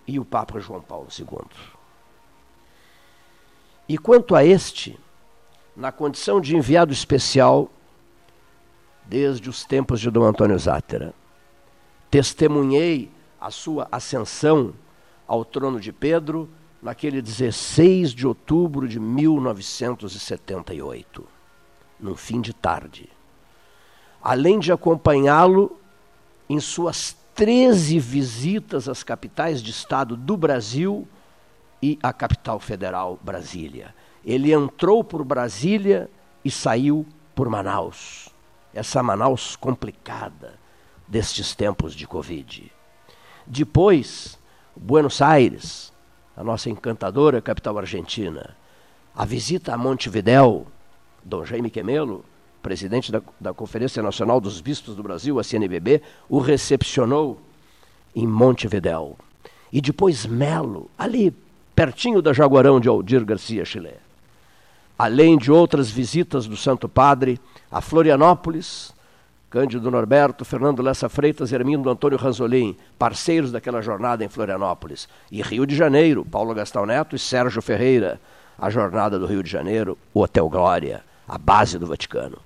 e o Papa João Paulo II. E quanto a este, na condição de enviado especial, desde os tempos de Dom Antônio Zátera, testemunhei a sua ascensão ao trono de Pedro naquele 16 de outubro de 1978, num fim de tarde. Além de acompanhá-lo em suas 13 visitas às capitais de estado do Brasil e à capital federal, Brasília. Ele entrou por Brasília e saiu por Manaus. Essa Manaus complicada destes tempos de Covid. Depois, Buenos Aires, a nossa encantadora capital argentina. A visita a Montevidéu, Dom Jaime Quemelo, presidente da, da Conferência Nacional dos Bispos do Brasil, a CNBB, o recepcionou em Montevidéu. E depois Melo, ali pertinho da Jaguarão de Aldir Garcia Chile. Além de outras visitas do Santo Padre a Florianópolis, Cândido Norberto, Fernando Lessa Freitas Hermindo Antônio Ranzolin, parceiros daquela jornada em Florianópolis. E Rio de Janeiro, Paulo Gastão Neto e Sérgio Ferreira, a jornada do Rio de Janeiro, o Hotel Glória, a base do Vaticano.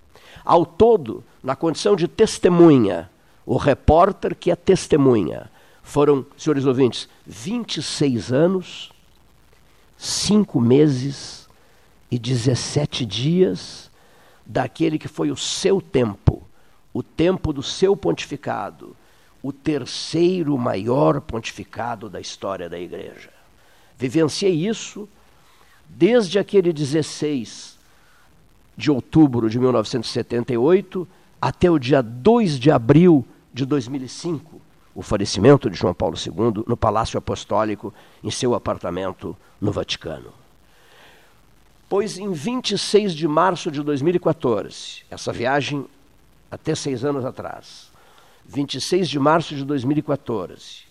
Ao todo, na condição de testemunha, o repórter que é testemunha, foram, senhores ouvintes, 26 anos, 5 meses e 17 dias daquele que foi o seu tempo, o tempo do seu pontificado, o terceiro maior pontificado da história da Igreja. Vivenciei isso desde aquele 16 de outubro de 1978 até o dia 2 de abril de 2005, o falecimento de João Paulo II no Palácio Apostólico, em seu apartamento no Vaticano. Pois em 26 de março de 2014, essa viagem até seis anos atrás, 26 de março de 2014,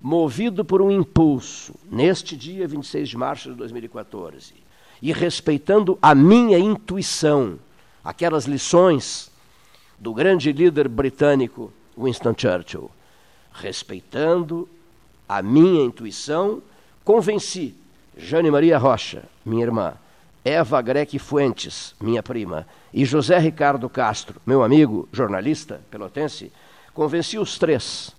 movido por um impulso, neste dia 26 de março de 2014, e respeitando a minha intuição, aquelas lições do grande líder britânico Winston Churchill. Respeitando a minha intuição, convenci Jane Maria Rocha, minha irmã, Eva Greque Fuentes, minha prima, e José Ricardo Castro, meu amigo, jornalista pelotense, convenci os três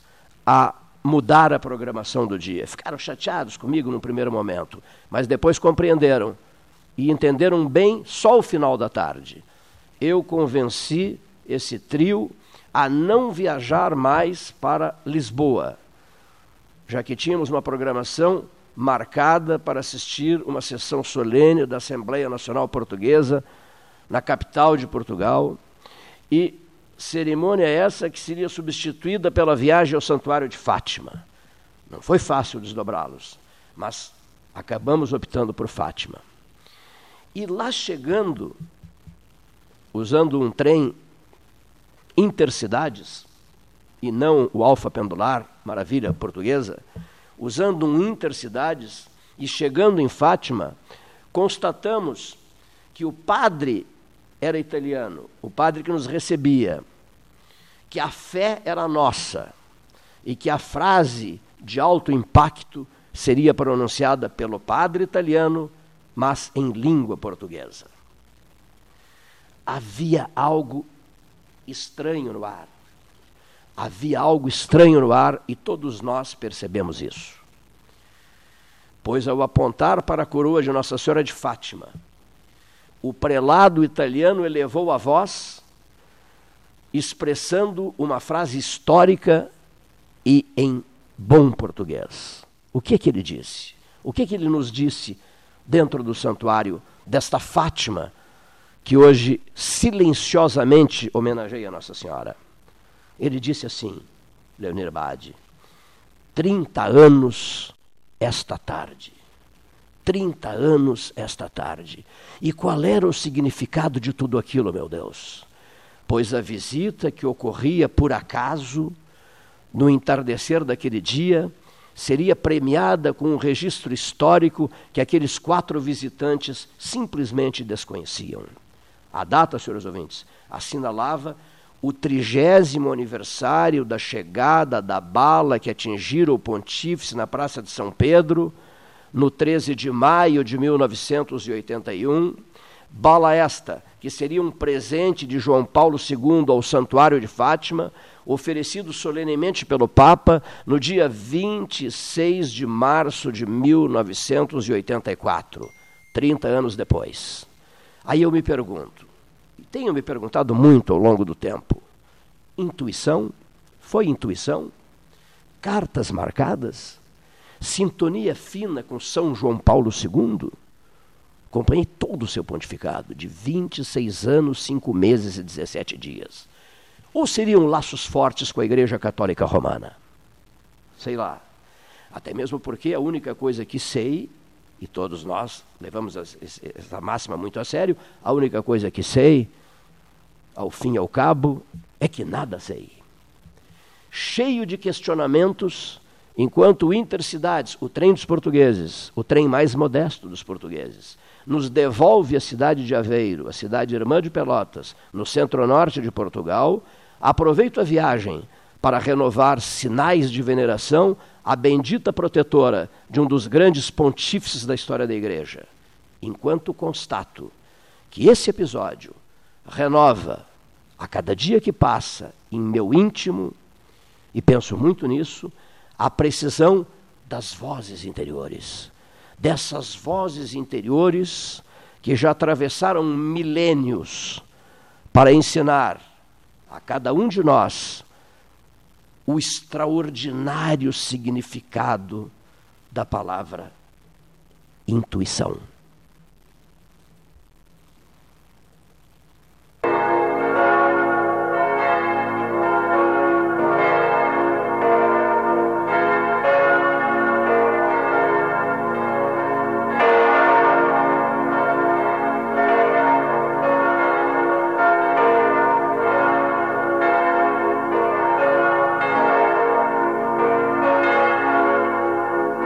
a mudar a programação do dia. Ficaram chateados comigo no primeiro momento, mas depois compreenderam e entenderam bem só o final da tarde. Eu convenci esse trio a não viajar mais para Lisboa, já que tínhamos uma programação marcada para assistir uma sessão solene da Assembleia Nacional Portuguesa na capital de Portugal e cerimônia essa que seria substituída pela viagem ao Santuário de Fátima. Não foi fácil desdobrá-los, mas acabamos optando por Fátima. E lá chegando, usando um trem intercidades, e não o alfa pendular, maravilha portuguesa, usando um intercidades e chegando em Fátima, constatamos que o padre era italiano, o padre que nos recebia, que a fé era nossa e que a frase de alto impacto seria pronunciada pelo padre italiano, mas em língua portuguesa. Havia algo estranho no ar. Havia algo estranho no ar e todos nós percebemos isso. Pois ao apontar para a coroa de Nossa Senhora de Fátima, o prelado italiano elevou a voz, expressando uma frase histórica e em bom português. O que que ele disse? O que que ele nos disse dentro do santuário desta Fátima que hoje silenciosamente homenageia Nossa Senhora? Ele disse assim, Leonir Bade, 30 anos esta tarde. 30 anos esta tarde. E qual era o significado de tudo aquilo, meu Deus? Pois a visita que ocorria por acaso, no entardecer daquele dia, seria premiada com um registro histórico que aqueles quatro visitantes simplesmente desconheciam. A data, senhores ouvintes, assinalava o trigésimo aniversário da chegada da bala que atingira o pontífice na Praça de São Pedro, no 13 de maio de 1981. Bala esta, que seria um presente de João Paulo II ao Santuário de Fátima, oferecido solenemente pelo Papa no dia 26 de março de 1984, 30 anos depois. Aí eu me pergunto, tenho me perguntado muito ao longo do tempo: intuição? Foi intuição? Cartas marcadas? Sintonia fina com São João Paulo II? Acompanhei todo o seu pontificado, de 26 anos, 5 meses e 17 dias. Ou seriam laços fortes com a Igreja Católica Romana? Sei lá. Até mesmo porque a única coisa que sei, e todos nós levamos essa máxima muito a sério, a única coisa que sei ao fim e ao cabo, é que nada sei. Cheio de questionamentos, enquanto o Intercidades, o trem dos portugueses, o trem mais modesto dos portugueses, nos devolve a cidade de Aveiro, a cidade irmã de Pelotas, no centro-norte de Portugal, aproveito a viagem para renovar sinais de veneração à bendita protetora de um dos grandes pontífices da história da Igreja, enquanto constato que esse episódio renova a cada dia que passa em meu íntimo, e penso muito nisso, a precisão das vozes interiores. Dessas vozes interiores que já atravessaram milênios para ensinar a cada um de nós o extraordinário significado da palavra intuição.